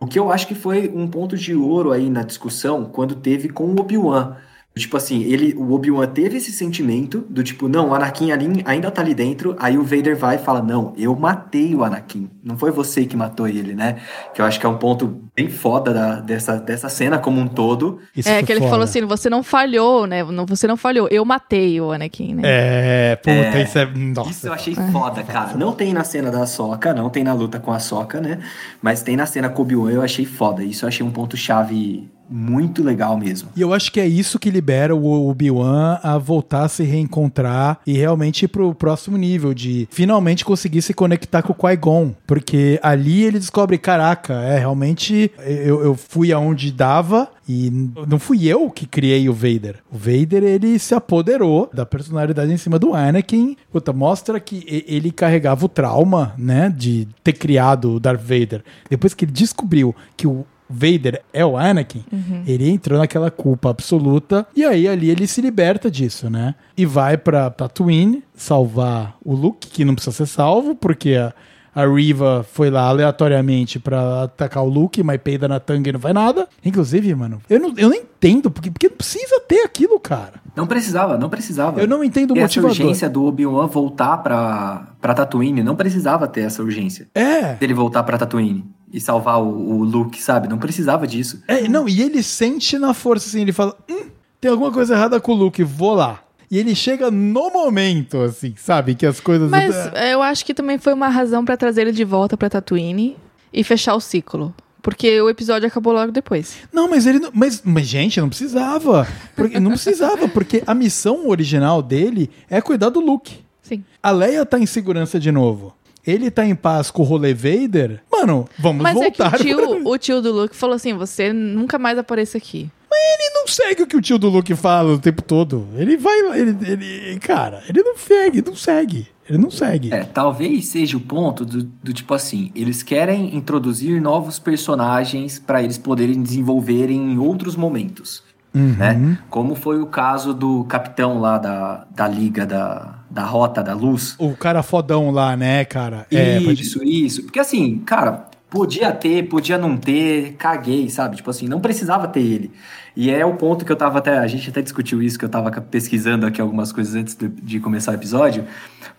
O que eu acho que foi um ponto de ouro aí na discussão, quando teve com o Obi-Wan. Tipo assim, ele, o Obi-Wan teve esse sentimento do tipo, não, o Anakin ali, ainda tá ali dentro, aí o Vader vai e fala, não, eu matei o Anakin, não foi você que matou ele, né? Que eu acho que é um ponto bem foda da- dessa, dessa cena como um todo. Isso é, que ele foda. falou assim: você não falhou, né? Não, você não falhou, eu matei o Anakin, né? É, puta, É, isso é. Nossa. Isso eu achei foda, cara. Não tem na cena da Soca, não tem na luta com a Soca, né? Mas tem na cena com o Obi-Wan, eu achei foda. Isso eu achei um ponto-chave muito legal mesmo. E eu acho que é isso que libera o Obi-Wan a voltar a se reencontrar e realmente ir pro próximo nível, de finalmente conseguir se conectar com o Qui-Gon. Porque ali ele descobre, caraca, é realmente eu, eu fui aonde dava e não fui eu que criei o Vader. O Vader, ele se apoderou da personalidade em cima do Anakin. Puta, mostra que ele carregava o trauma, né, de ter criado o Darth Vader. Depois que ele descobriu que o Vader é o Anakin, ele entrou naquela culpa absoluta e aí ali ele se liberta disso, né? E vai pra Tatooine salvar o Luke, que não precisa ser salvo, porque a, a Riva foi lá aleatoriamente pra atacar o Luke, mas peida na tanga e não vai nada. Inclusive, mano, eu não, eu não entendo, porque, porque não precisa ter aquilo, cara. Não precisava, não precisava. Eu não entendo o essa motivador. urgência do Obi-Wan voltar pra, pra Tatooine, não precisava ter essa urgência. É. Dele voltar pra Tatooine e salvar o, o Luke, sabe? Não precisava disso. É, não, e ele sente na força assim, ele fala: hum, tem alguma coisa errada com o Luke, vou lá. E ele chega no momento, assim, sabe? Que as coisas. Mas eu acho que também foi uma razão pra trazer ele de volta pra Tatooine e fechar o ciclo. Porque o episódio acabou logo depois. Não, mas ele. não- Mas, mas gente, não precisava. Porque, não precisava, porque a missão original dele é cuidar do Luke. Sim. A Leia tá em segurança de novo. Ele tá em paz com o rolê Vader. Mano, vamos Mas é que voltar. o tio, o tio do Luke falou assim: você nunca mais apareça aqui. Ele não segue o que o tio do Luke fala o tempo todo. Ele vai. Ele, ele, cara, ele não segue, não segue. Ele não segue. É, talvez seja o ponto do, do tipo assim, eles querem introduzir novos personagens para eles poderem desenvolverem em outros momentos, Uhum. né? Como foi o caso do capitão lá da, da liga da, da rota da luz. O cara fodão lá, né, cara? É, pode- isso, isso. Porque assim, cara, podia ter, podia não ter, caguei, sabe? Tipo assim, não precisava ter ele. E é o ponto que eu tava até. A gente até discutiu isso, que eu tava pesquisando aqui algumas coisas antes de, de começar o episódio.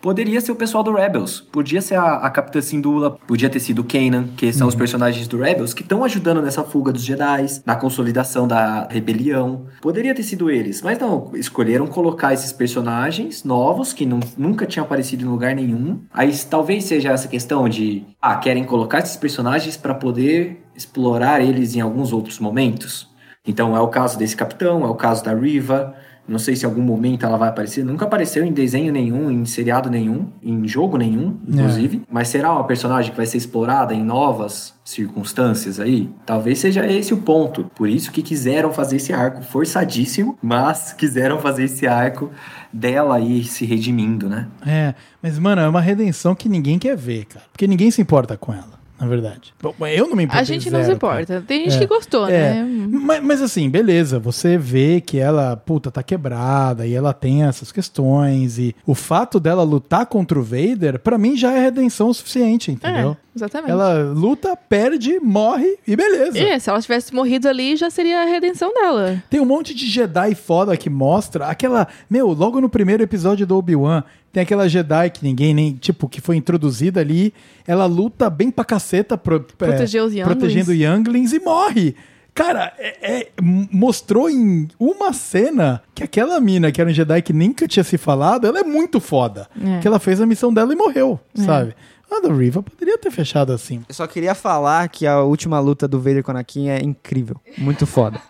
Poderia ser o pessoal do Rebels. Podia ser a, a Capitã Syndulla, podia ter sido o Kanan, que são os personagens do Rebels, que estão ajudando nessa fuga dos Jedi, na consolidação da rebelião. Poderia ter sido eles, mas não. Escolheram colocar esses personagens novos, que não, nunca tinham aparecido em lugar nenhum. Aí talvez seja essa questão de. Ah, querem colocar esses personagens para poder explorar eles em alguns outros momentos. Então é o caso desse capitão, é o caso da Riva. Não sei se em algum momento ela vai aparecer. Nunca apareceu em desenho nenhum, em seriado nenhum, em jogo nenhum, inclusive. Mas será uma personagem que vai ser explorada em novas circunstâncias aí? Talvez seja esse o ponto. Por isso que quiseram fazer esse arco forçadíssimo, mas quiseram fazer esse arco dela aí se redimindo, né? É, mas, mano, é uma redenção que ninguém quer ver, cara. Porque ninguém se importa com ela, na verdade. Bom, Eu não me importo. A gente não se importa. Tem gente É. que gostou, É, né? mas, mas assim, beleza, você vê que ela, puta, tá quebrada e ela tem essas questões e o fato dela lutar contra o Vader, pra mim já é redenção o suficiente, entendeu? É, exatamente. Ela luta, perde, morre e beleza. É, se ela tivesse morrido ali, já seria a redenção dela. Tem um monte de Jedi foda que mostra aquela. Meu, logo no primeiro episódio do Obi-Wan, tem aquela Jedi que ninguém nem. Tipo, que foi introduzida ali. Ela luta bem pra caceta pro, Proteger é, os younglings. protegendo Younglings e morre. Cara, é- é- mostrou em uma cena que aquela mina, que era um Jedi que nunca tinha se falado, ela é muito foda. É. Que ela fez a missão dela e morreu, sabe? A da Riva poderia ter fechado assim. Eu só queria falar que a última luta do Vader com Anakin é incrível. Muito foda.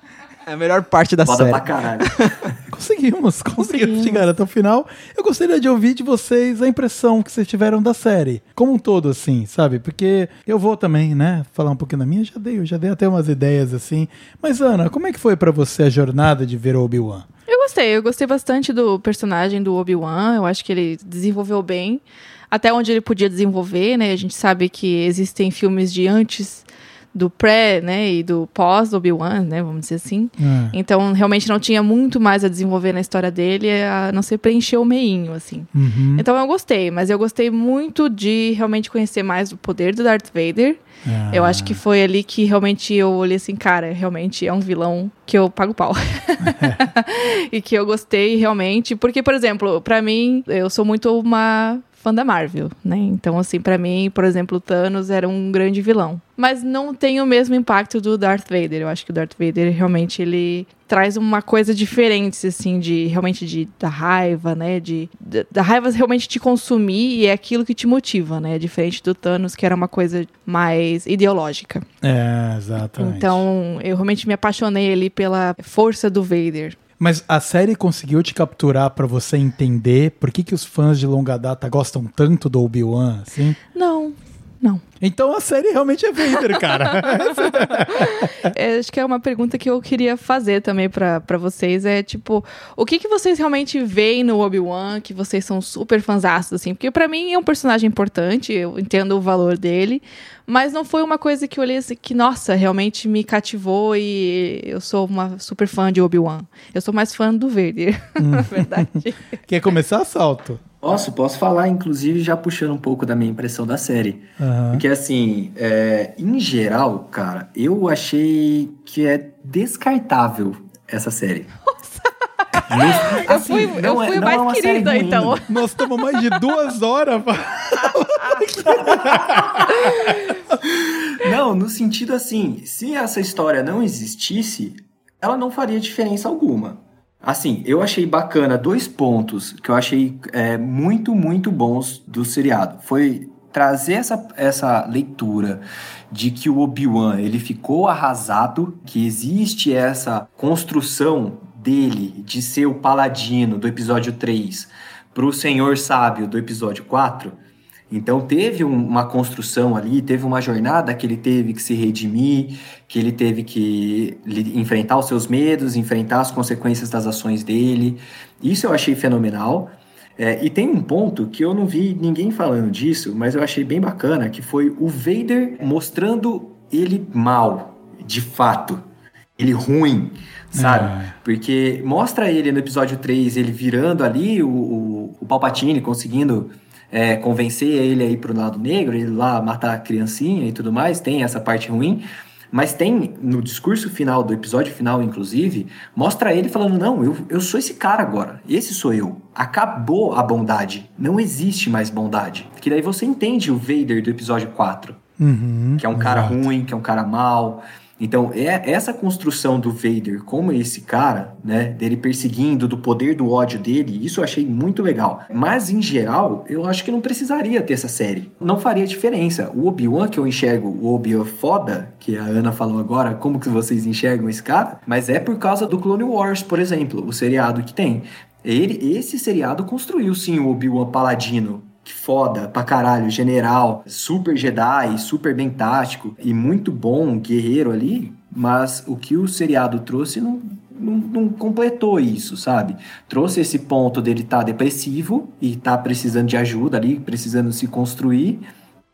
É a melhor parte da Foda série. pra caralho. Conseguimos, conseguimos chegar até o final. Eu gostaria de ouvir de vocês a impressão que vocês tiveram da série. Como um todo, assim, sabe? Porque eu vou também, né, falar um pouquinho da minha. Já dei, eu já dei até umas ideias, assim. Mas, Ana, como é que foi pra você a jornada de ver o Obi-Wan? Gostei, eu gostei bastante do personagem do Obi-Wan. Eu acho que ele desenvolveu bem. Até onde ele podia desenvolver, né? A gente sabe que existem filmes de antes do pré, né? E do pós do Obi-Wan, né? Vamos dizer assim. Ah, Então, realmente não tinha muito mais a desenvolver na história dele, a não ser preencher o meinho, assim. uhum. Então eu gostei, mas eu gostei muito de realmente conhecer mais o poder do Darth Vader. Ah. Eu acho que foi ali que realmente eu olhei assim, cara, realmente é um vilão que eu pago pau. e que eu gostei realmente, porque por exemplo, pra mim, eu sou muito uma fã da Marvel, né? Então assim, pra mim, por exemplo, o Thanos era um grande vilão, mas não tem o mesmo impacto do Darth Vader. Eu acho que o Darth Vader realmente ele traz uma coisa diferente assim de realmente de da raiva, né, de da, da raiva realmente te consumir e é aquilo que te motiva, né? Diferente do Thanos que era uma coisa mais ideológica. É, exatamente. Então, eu realmente me apaixonei ali pela força do Vader. Mas a série conseguiu te capturar pra você entender por que, que os fãs de longa data gostam tanto do Obi-Wan, assim? Não, não. Então a série realmente é Vader, cara. É, acho que é uma pergunta que eu queria fazer também pra pra vocês. É tipo, o que, que vocês realmente veem no Obi-Wan que vocês são super fãzaços, assim? Porque pra mim é um personagem importante, eu entendo o valor dele, mas não foi uma coisa que eu olhei assim, que, nossa, realmente me cativou e eu sou uma super fã de Obi-Wan. Eu sou mais fã do Vader, na verdade. Quer começar assalto? Posso, posso falar, inclusive, já puxando um pouco da minha impressão da série. Aham. Porque, assim, é, em geral, cara, eu achei que é descartável essa série. Nossa! Eu fui, eu fui mais querida, então. Nós estamos mais de duas horas. Não, no sentido assim, se essa história não existisse, ela não faria diferença alguma. Assim, eu achei bacana dois pontos que eu achei é, muito, muito bons do seriado. Foi trazer essa, essa leitura de que o Obi-Wan ele ficou arrasado, que existe essa construção dele de ser o paladino do episódio 3 para o Senhor Sábio do episódio 4. Então teve um, uma construção ali, teve uma jornada que ele teve que se redimir, que ele teve que enfrentar os seus medos, enfrentar as consequências das ações dele. Isso eu achei fenomenal. É, e tem um ponto que eu não vi ninguém falando disso, mas eu achei bem bacana, que foi o Vader mostrando ele mal, de fato. Ele ruim, sabe? É. Porque mostra ele no episódio 3, ele virando ali o, o, o Palpatine, conseguindo é, convencer ele a ir pro lado negro, ele lá matar a criancinha e tudo mais, tem essa parte ruim. Mas tem, no discurso final do episódio final, inclusive, mostra ele falando: Não, eu, eu sou esse cara agora. Esse sou eu. Acabou a bondade. Não existe mais bondade. Que daí você entende o Vader do episódio 4. Uhum, que é um cara ruim, que é um cara mal, então, é essa construção do Vader como esse cara, né, dele perseguindo, do poder do ódio dele, isso eu achei muito legal. Mas, em geral, eu acho que não precisaria ter essa série. Não faria diferença. O Obi-Wan que eu enxergo, o Obi-Wan foda, que a Ana falou agora, como que vocês enxergam esse cara? Mas é por causa do Clone Wars, por exemplo, o seriado que tem. Ele, esse seriado construiu sim o Obi-Wan Paladino, foda pra caralho, general, super Jedi, super bem tático e muito bom guerreiro ali, mas o que o seriado trouxe não, não, não completou isso, sabe? Trouxe esse ponto dele estar tá depressivo e tá precisando de ajuda ali, precisando se construir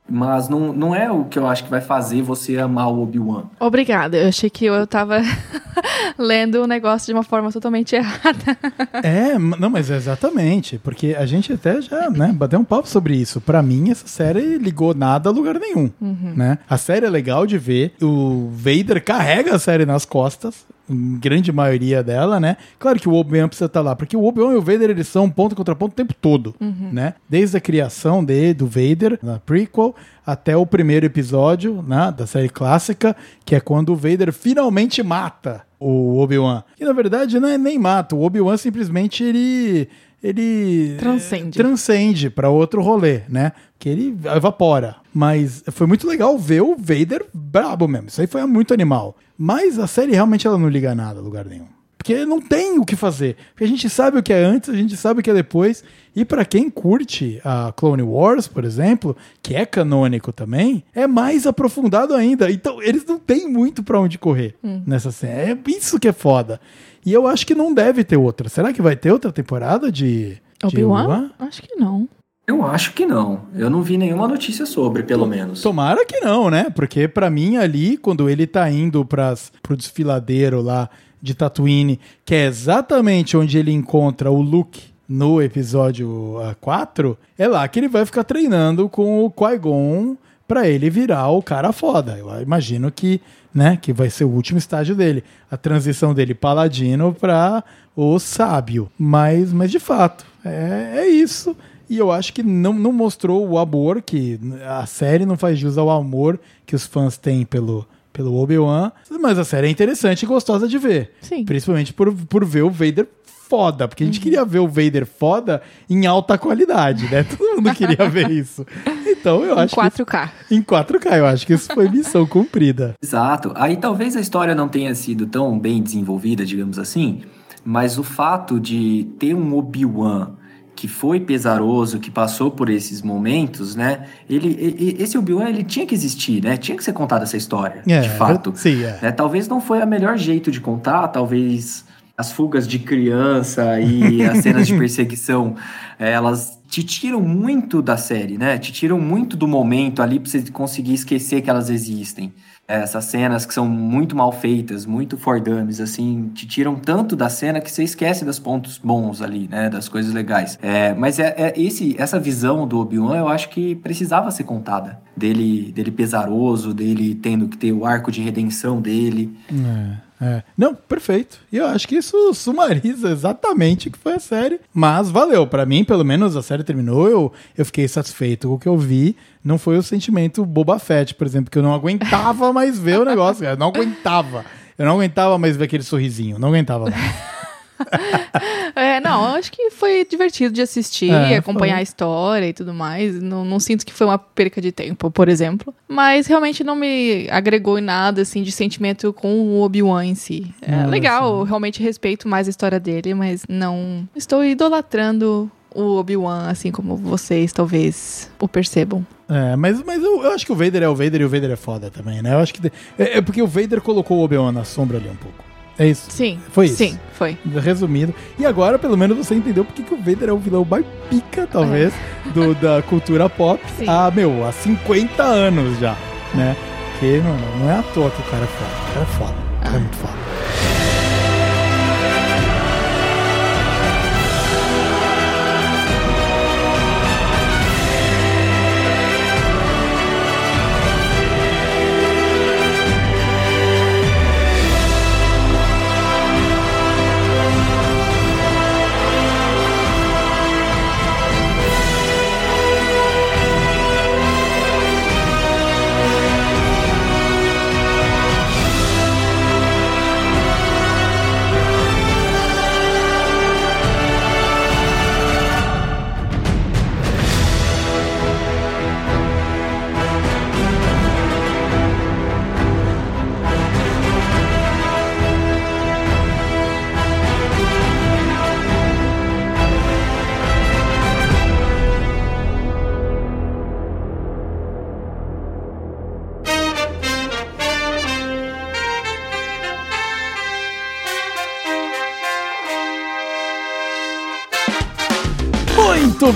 mas não, não é o que eu acho que vai fazer você amar o Obi-Wan. Obrigada. Eu achei que eu tava lendo o negócio de uma forma totalmente errada. é, não, mas exatamente. Porque a gente até já, né, bateu um papo sobre isso. Para mim, essa série ligou nada a lugar nenhum. Uhum. Né? A série é legal de ver. O Vader carrega a série nas costas em grande maioria dela, né? Claro que o Obi-Wan precisa estar lá, porque o Obi-Wan e o Vader eles são ponto contra ponto o tempo todo, uhum. né? Desde a criação dele, do Vader, na prequel, até o primeiro episódio, né, da série clássica, que é quando o Vader finalmente mata o Obi-Wan. Que na verdade não é nem mata, o Obi-Wan simplesmente ele ele transcende, transcende para outro rolê, né? Que ele evapora. Mas foi muito legal ver o Vader brabo mesmo. Isso aí foi muito animal. Mas a série realmente ela não liga nada a lugar nenhum. Porque não tem o que fazer. Porque a gente sabe o que é antes, a gente sabe o que é depois. E para quem curte a Clone Wars, por exemplo, que é canônico também, é mais aprofundado ainda. Então eles não têm muito para onde correr hum. nessa série. É isso que é foda. E eu acho que não deve ter outra. Será que vai ter outra temporada de Obi-Wan? Obi acho que não. Eu acho que não. Eu não vi nenhuma notícia sobre, pelo menos. Tomara que não, né? Porque para mim ali, quando ele tá indo pras, pro desfiladeiro lá de Tatooine, que é exatamente onde ele encontra o Luke no episódio 4, é lá que ele vai ficar treinando com o Qui-Gon pra ele virar o cara foda. Eu imagino que né? Que vai ser o último estágio dele. A transição dele paladino para o sábio. Mas, mas de fato, é, é isso. E eu acho que não, não mostrou o amor, que a série não faz jus ao amor que os fãs têm pelo, pelo Obi-Wan. Mas a série é interessante e gostosa de ver. Sim. Principalmente por, por ver o Vader foda, porque a gente uhum. queria ver o Vader foda em alta qualidade, né? Todo mundo queria ver isso. Então eu acho. Em 4K. Que, em 4K, eu acho que isso foi missão cumprida. Exato. Aí talvez a história não tenha sido tão bem desenvolvida, digamos assim, mas o fato de ter um Obi-Wan que foi pesaroso, que passou por esses momentos, né? Ele, esse Obi-Wan ele tinha que existir, né? Tinha que ser contada essa história, é, de fato. Sim, é. Né? Talvez não foi o melhor jeito de contar, talvez as fugas de criança e as cenas de perseguição, elas te tiram muito da série, né? Te tiram muito do momento ali pra você conseguir esquecer que elas existem. Essas cenas que são muito mal feitas, muito for dummies, assim, te tiram tanto da cena que você esquece dos pontos bons ali, né? Das coisas legais. É, mas é, é esse, essa visão do Obi-Wan, eu acho que precisava ser contada. Dele, dele pesaroso, dele tendo que ter o arco de redenção dele. É. É. Não, perfeito. E eu acho que isso sumariza exatamente o que foi a série. Mas valeu. para mim, pelo menos, a série terminou. Eu, eu fiquei satisfeito com o que eu vi. Não foi o sentimento Boba Fett, por exemplo, que eu não aguentava mais ver o negócio, cara. Eu não aguentava. Eu não aguentava mais ver aquele sorrisinho. Não aguentava mais. É, não, acho que foi divertido de assistir, É, acompanhar foi. a história e tudo mais. Não, não sinto que foi uma perca de tempo, por exemplo. Mas realmente não me agregou em nada, assim, de sentimento com o Obi-Wan em si. É Ah, legal, eu realmente respeito mais a história dele, mas não estou idolatrando o Obi-Wan, assim como vocês talvez o percebam. É, mas, mas eu, eu acho que o Vader é o Vader e o Vader é foda também, né? Eu acho que. É, é porque o Vader colocou o Obi-Wan na sombra ali um pouco. É isso. Sim. Foi isso. Sim, foi. Resumindo. E agora, pelo menos, você entendeu porque que o Vader é o vilão mais pica, talvez, do, da cultura pop Sim. há, meu, há 50 anos já, né? Porque, mano, não é à toa que o cara é foda. O cara é foda. O cara é muito foda.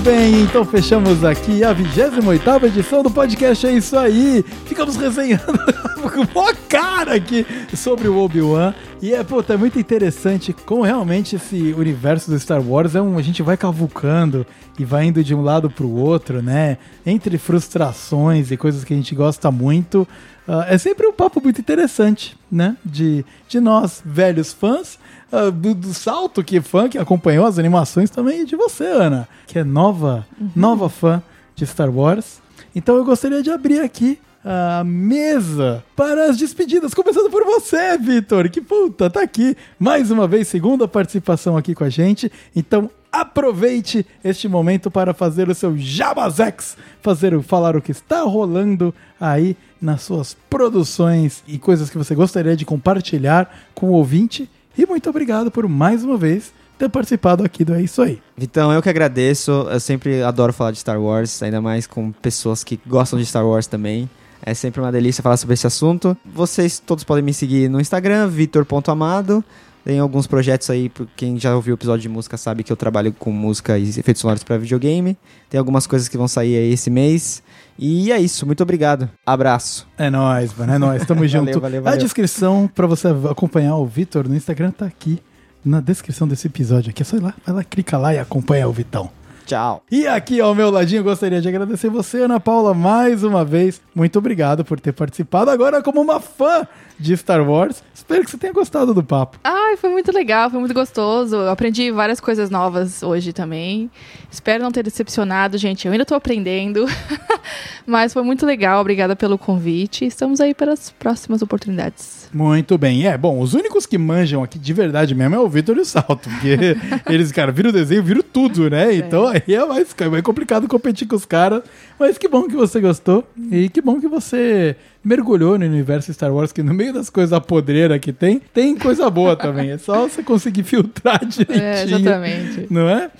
Bem, então fechamos aqui a 28 edição do podcast É Isso Aí. Ficamos resenhando com a cara aqui sobre o Obi-Wan. E é, pô, tá muito interessante como realmente esse universo do Star Wars é um. A gente vai cavucando e vai indo de um lado pro outro, né? Entre frustrações e coisas que a gente gosta muito. Ah, é sempre um papo muito interessante, né? De, de nós, velhos fãs, ah, do, do Salto, que fã, que acompanhou as animações também, e de você, Ana, que é nova, nova fã de Star Wars. Então eu gostaria de abrir aqui a mesa para as despedidas, começando por você, Vitor, que puta, tá aqui mais uma vez, segunda participação aqui com a gente. Então aproveite este momento para fazer o seu Jabazex, fazer falar o que está rolando aí nas suas produções e coisas que você gostaria de compartilhar com o ouvinte. E muito obrigado por mais uma vez ter participado aqui do É Isso Aí. Vitão, eu que agradeço. Eu sempre adoro falar de Star Wars, ainda mais com pessoas que gostam de Star Wars também. É sempre uma delícia falar sobre esse assunto. Vocês todos podem me seguir no Instagram, vitor.amado. Tem alguns projetos aí, quem já ouviu o episódio de música sabe que eu trabalho com música e efeitos sonoros para videogame. Tem algumas coisas que vão sair aí esse mês. E é isso, muito obrigado. Abraço. É nóis, mano, é nóis, tamo junto. valeu, A valeu. descrição pra você acompanhar o Vitor no Instagram tá aqui na descrição desse episódio aqui. É só ir lá, vai lá, clica lá e acompanha o Vitão. Tchau. E aqui ao meu ladinho, gostaria de agradecer você, Ana Paula, mais uma vez. Muito obrigado por ter participado agora como uma fã de Star Wars. Espero que você tenha gostado do papo. Ai, foi muito legal, foi muito gostoso. Eu aprendi várias coisas novas hoje também. Espero não ter decepcionado, gente. Eu ainda tô aprendendo. Mas foi muito legal. Obrigada pelo convite. Estamos aí para as próximas oportunidades. Muito bem. É, bom, os únicos que manjam aqui de verdade mesmo é o Vitor e o Salto, porque eles, cara, viram o desenho, viram tudo, né? Então aí é mais, é mais complicado competir com os caras. Mas que bom que você gostou e que bom que você mergulhou no universo Star Wars, que no meio das coisas podreiras que tem, tem coisa boa também. É só você conseguir filtrar direitinho. É, exatamente. Não é?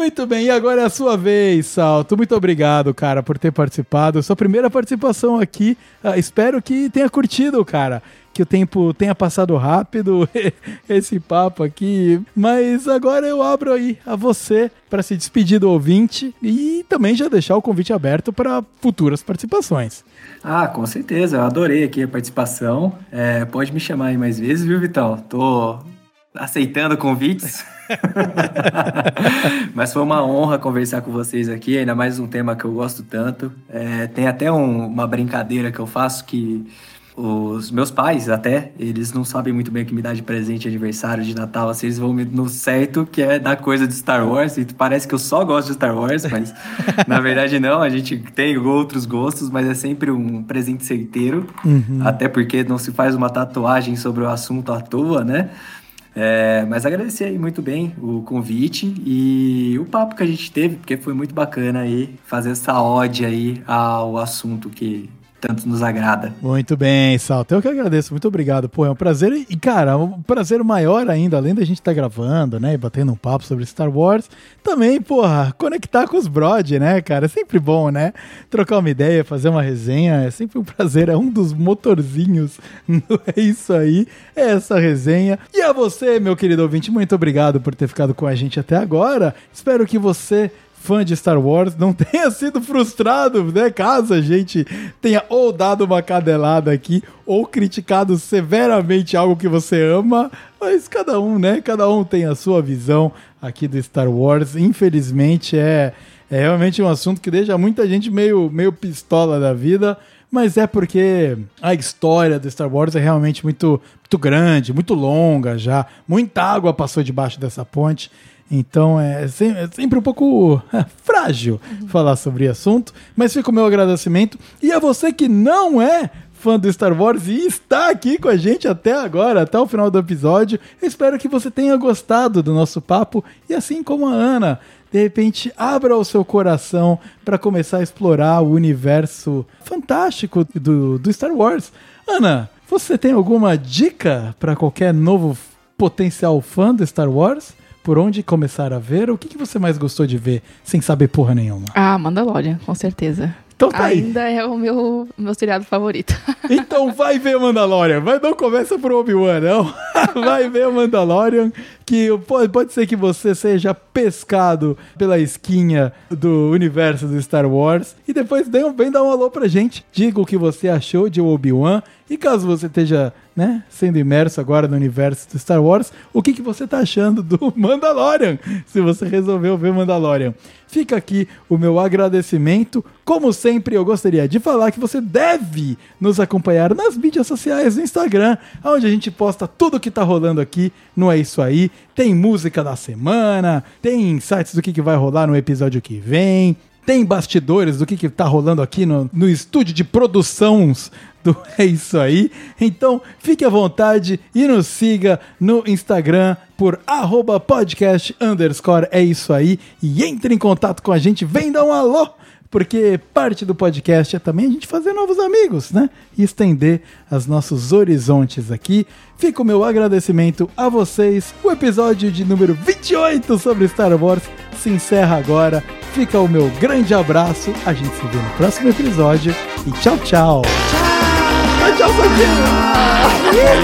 Muito bem, e agora é a sua vez, Salto. Muito obrigado, cara, por ter participado. Sua primeira participação aqui. Ah, espero que tenha curtido, cara. Que o tempo tenha passado rápido, esse papo aqui. Mas agora eu abro aí a você para se despedir do ouvinte e também já deixar o convite aberto para futuras participações. Ah, com certeza. Eu adorei aqui a participação. É, pode me chamar aí mais vezes, viu, Vitão? Tô aceitando convites. Mas foi uma honra conversar com vocês aqui, ainda mais um tema que eu gosto tanto. É, tem até um- uma brincadeira que eu faço que os meus pais até, eles não sabem muito bem o que me dá de presente de aniversário de Natal, assim, eles vão me no certo que é dar coisa de Star Wars, e parece que eu só gosto de Star Wars, mas na verdade não, a gente tem outros gostos, mas é sempre um presente certeiro, até porque não se faz uma tatuagem sobre o assunto à toa, né? É, mas agradecer aí muito bem o convite e o papo que a gente teve, porque foi muito bacana aí fazer essa ode aí ao assunto que tanto nos agrada. Muito bem, Salto. Eu que agradeço. Muito obrigado. Pô, é um prazer. E, cara, um prazer maior ainda, além da gente estar tá gravando, né? E batendo um papo sobre Star Wars. Também, porra, conectar com os Brod, né, cara? É sempre bom, né? Trocar uma ideia, fazer uma resenha. É sempre um prazer. É um dos motorzinhos. É isso aí. É essa resenha. E a você, meu querido ouvinte, muito obrigado por ter ficado com a gente até agora. Espero que você fã de Star Wars não tenha sido frustrado, né? Caso a gente tenha ou dado uma cadelada aqui ou criticado severamente algo que você ama, mas cada um, né? Cada um tem a sua visão aqui do Star Wars. Infelizmente é, é realmente um assunto que deixa muita gente meio, meio pistola da vida. Mas é porque a história do Star Wars é realmente muito, muito grande, muito longa já. Muita água passou debaixo dessa ponte. Então é, é sempre um pouco frágil falar sobre assunto, mas fica o meu agradecimento. E a você que não é fã do Star Wars e está aqui com a gente até agora, até o final do episódio, espero que você tenha gostado do nosso papo e assim como a Ana, de repente abra o seu coração para começar a explorar o universo fantástico do, do Star Wars. Ana, você tem alguma dica para qualquer novo potencial fã do Star Wars? Por onde começar a ver? O que, que você mais gostou de ver sem saber porra nenhuma? Ah, Mandalorian, com certeza. Então tá Ainda aí. é o meu, meu seriado favorito. Então vai ver Mandalorian. Vai, não começa por Obi-Wan, não. vai ver Mandalorian, que pode, pode ser que você seja pescado pela esquinha do universo do Star Wars. E depois vem, vem dar um alô pra gente. Diga o que você achou de Obi-Wan. E caso você esteja né, sendo imerso agora no universo do Star Wars, o que, que você tá achando do Mandalorian? Se você resolveu ver Mandalorian. Fica aqui o meu agradecimento. Como sempre, eu gostaria de falar que você deve nos acompanhar nas mídias sociais do Instagram, onde a gente posta tudo que tá rolando aqui. Não é isso aí. Tem música da semana, tem insights do que, que vai rolar no episódio que vem, tem bastidores do que, que tá rolando aqui no, no estúdio de produções do É Isso Aí. Então, fique à vontade e nos siga no Instagram por arroba podcast underscore É Isso Aí e entre em contato com a gente, vem dar um alô! Porque parte do podcast é também a gente fazer novos amigos, né? E estender os nossos horizontes aqui. Fica o meu agradecimento a vocês. O episódio de número 28 sobre Star Wars se encerra agora. Fica o meu grande abraço. A gente se vê no próximo episódio. E tchau, tchau. Tchau, That's y'all so cute. Get.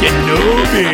Kenobi.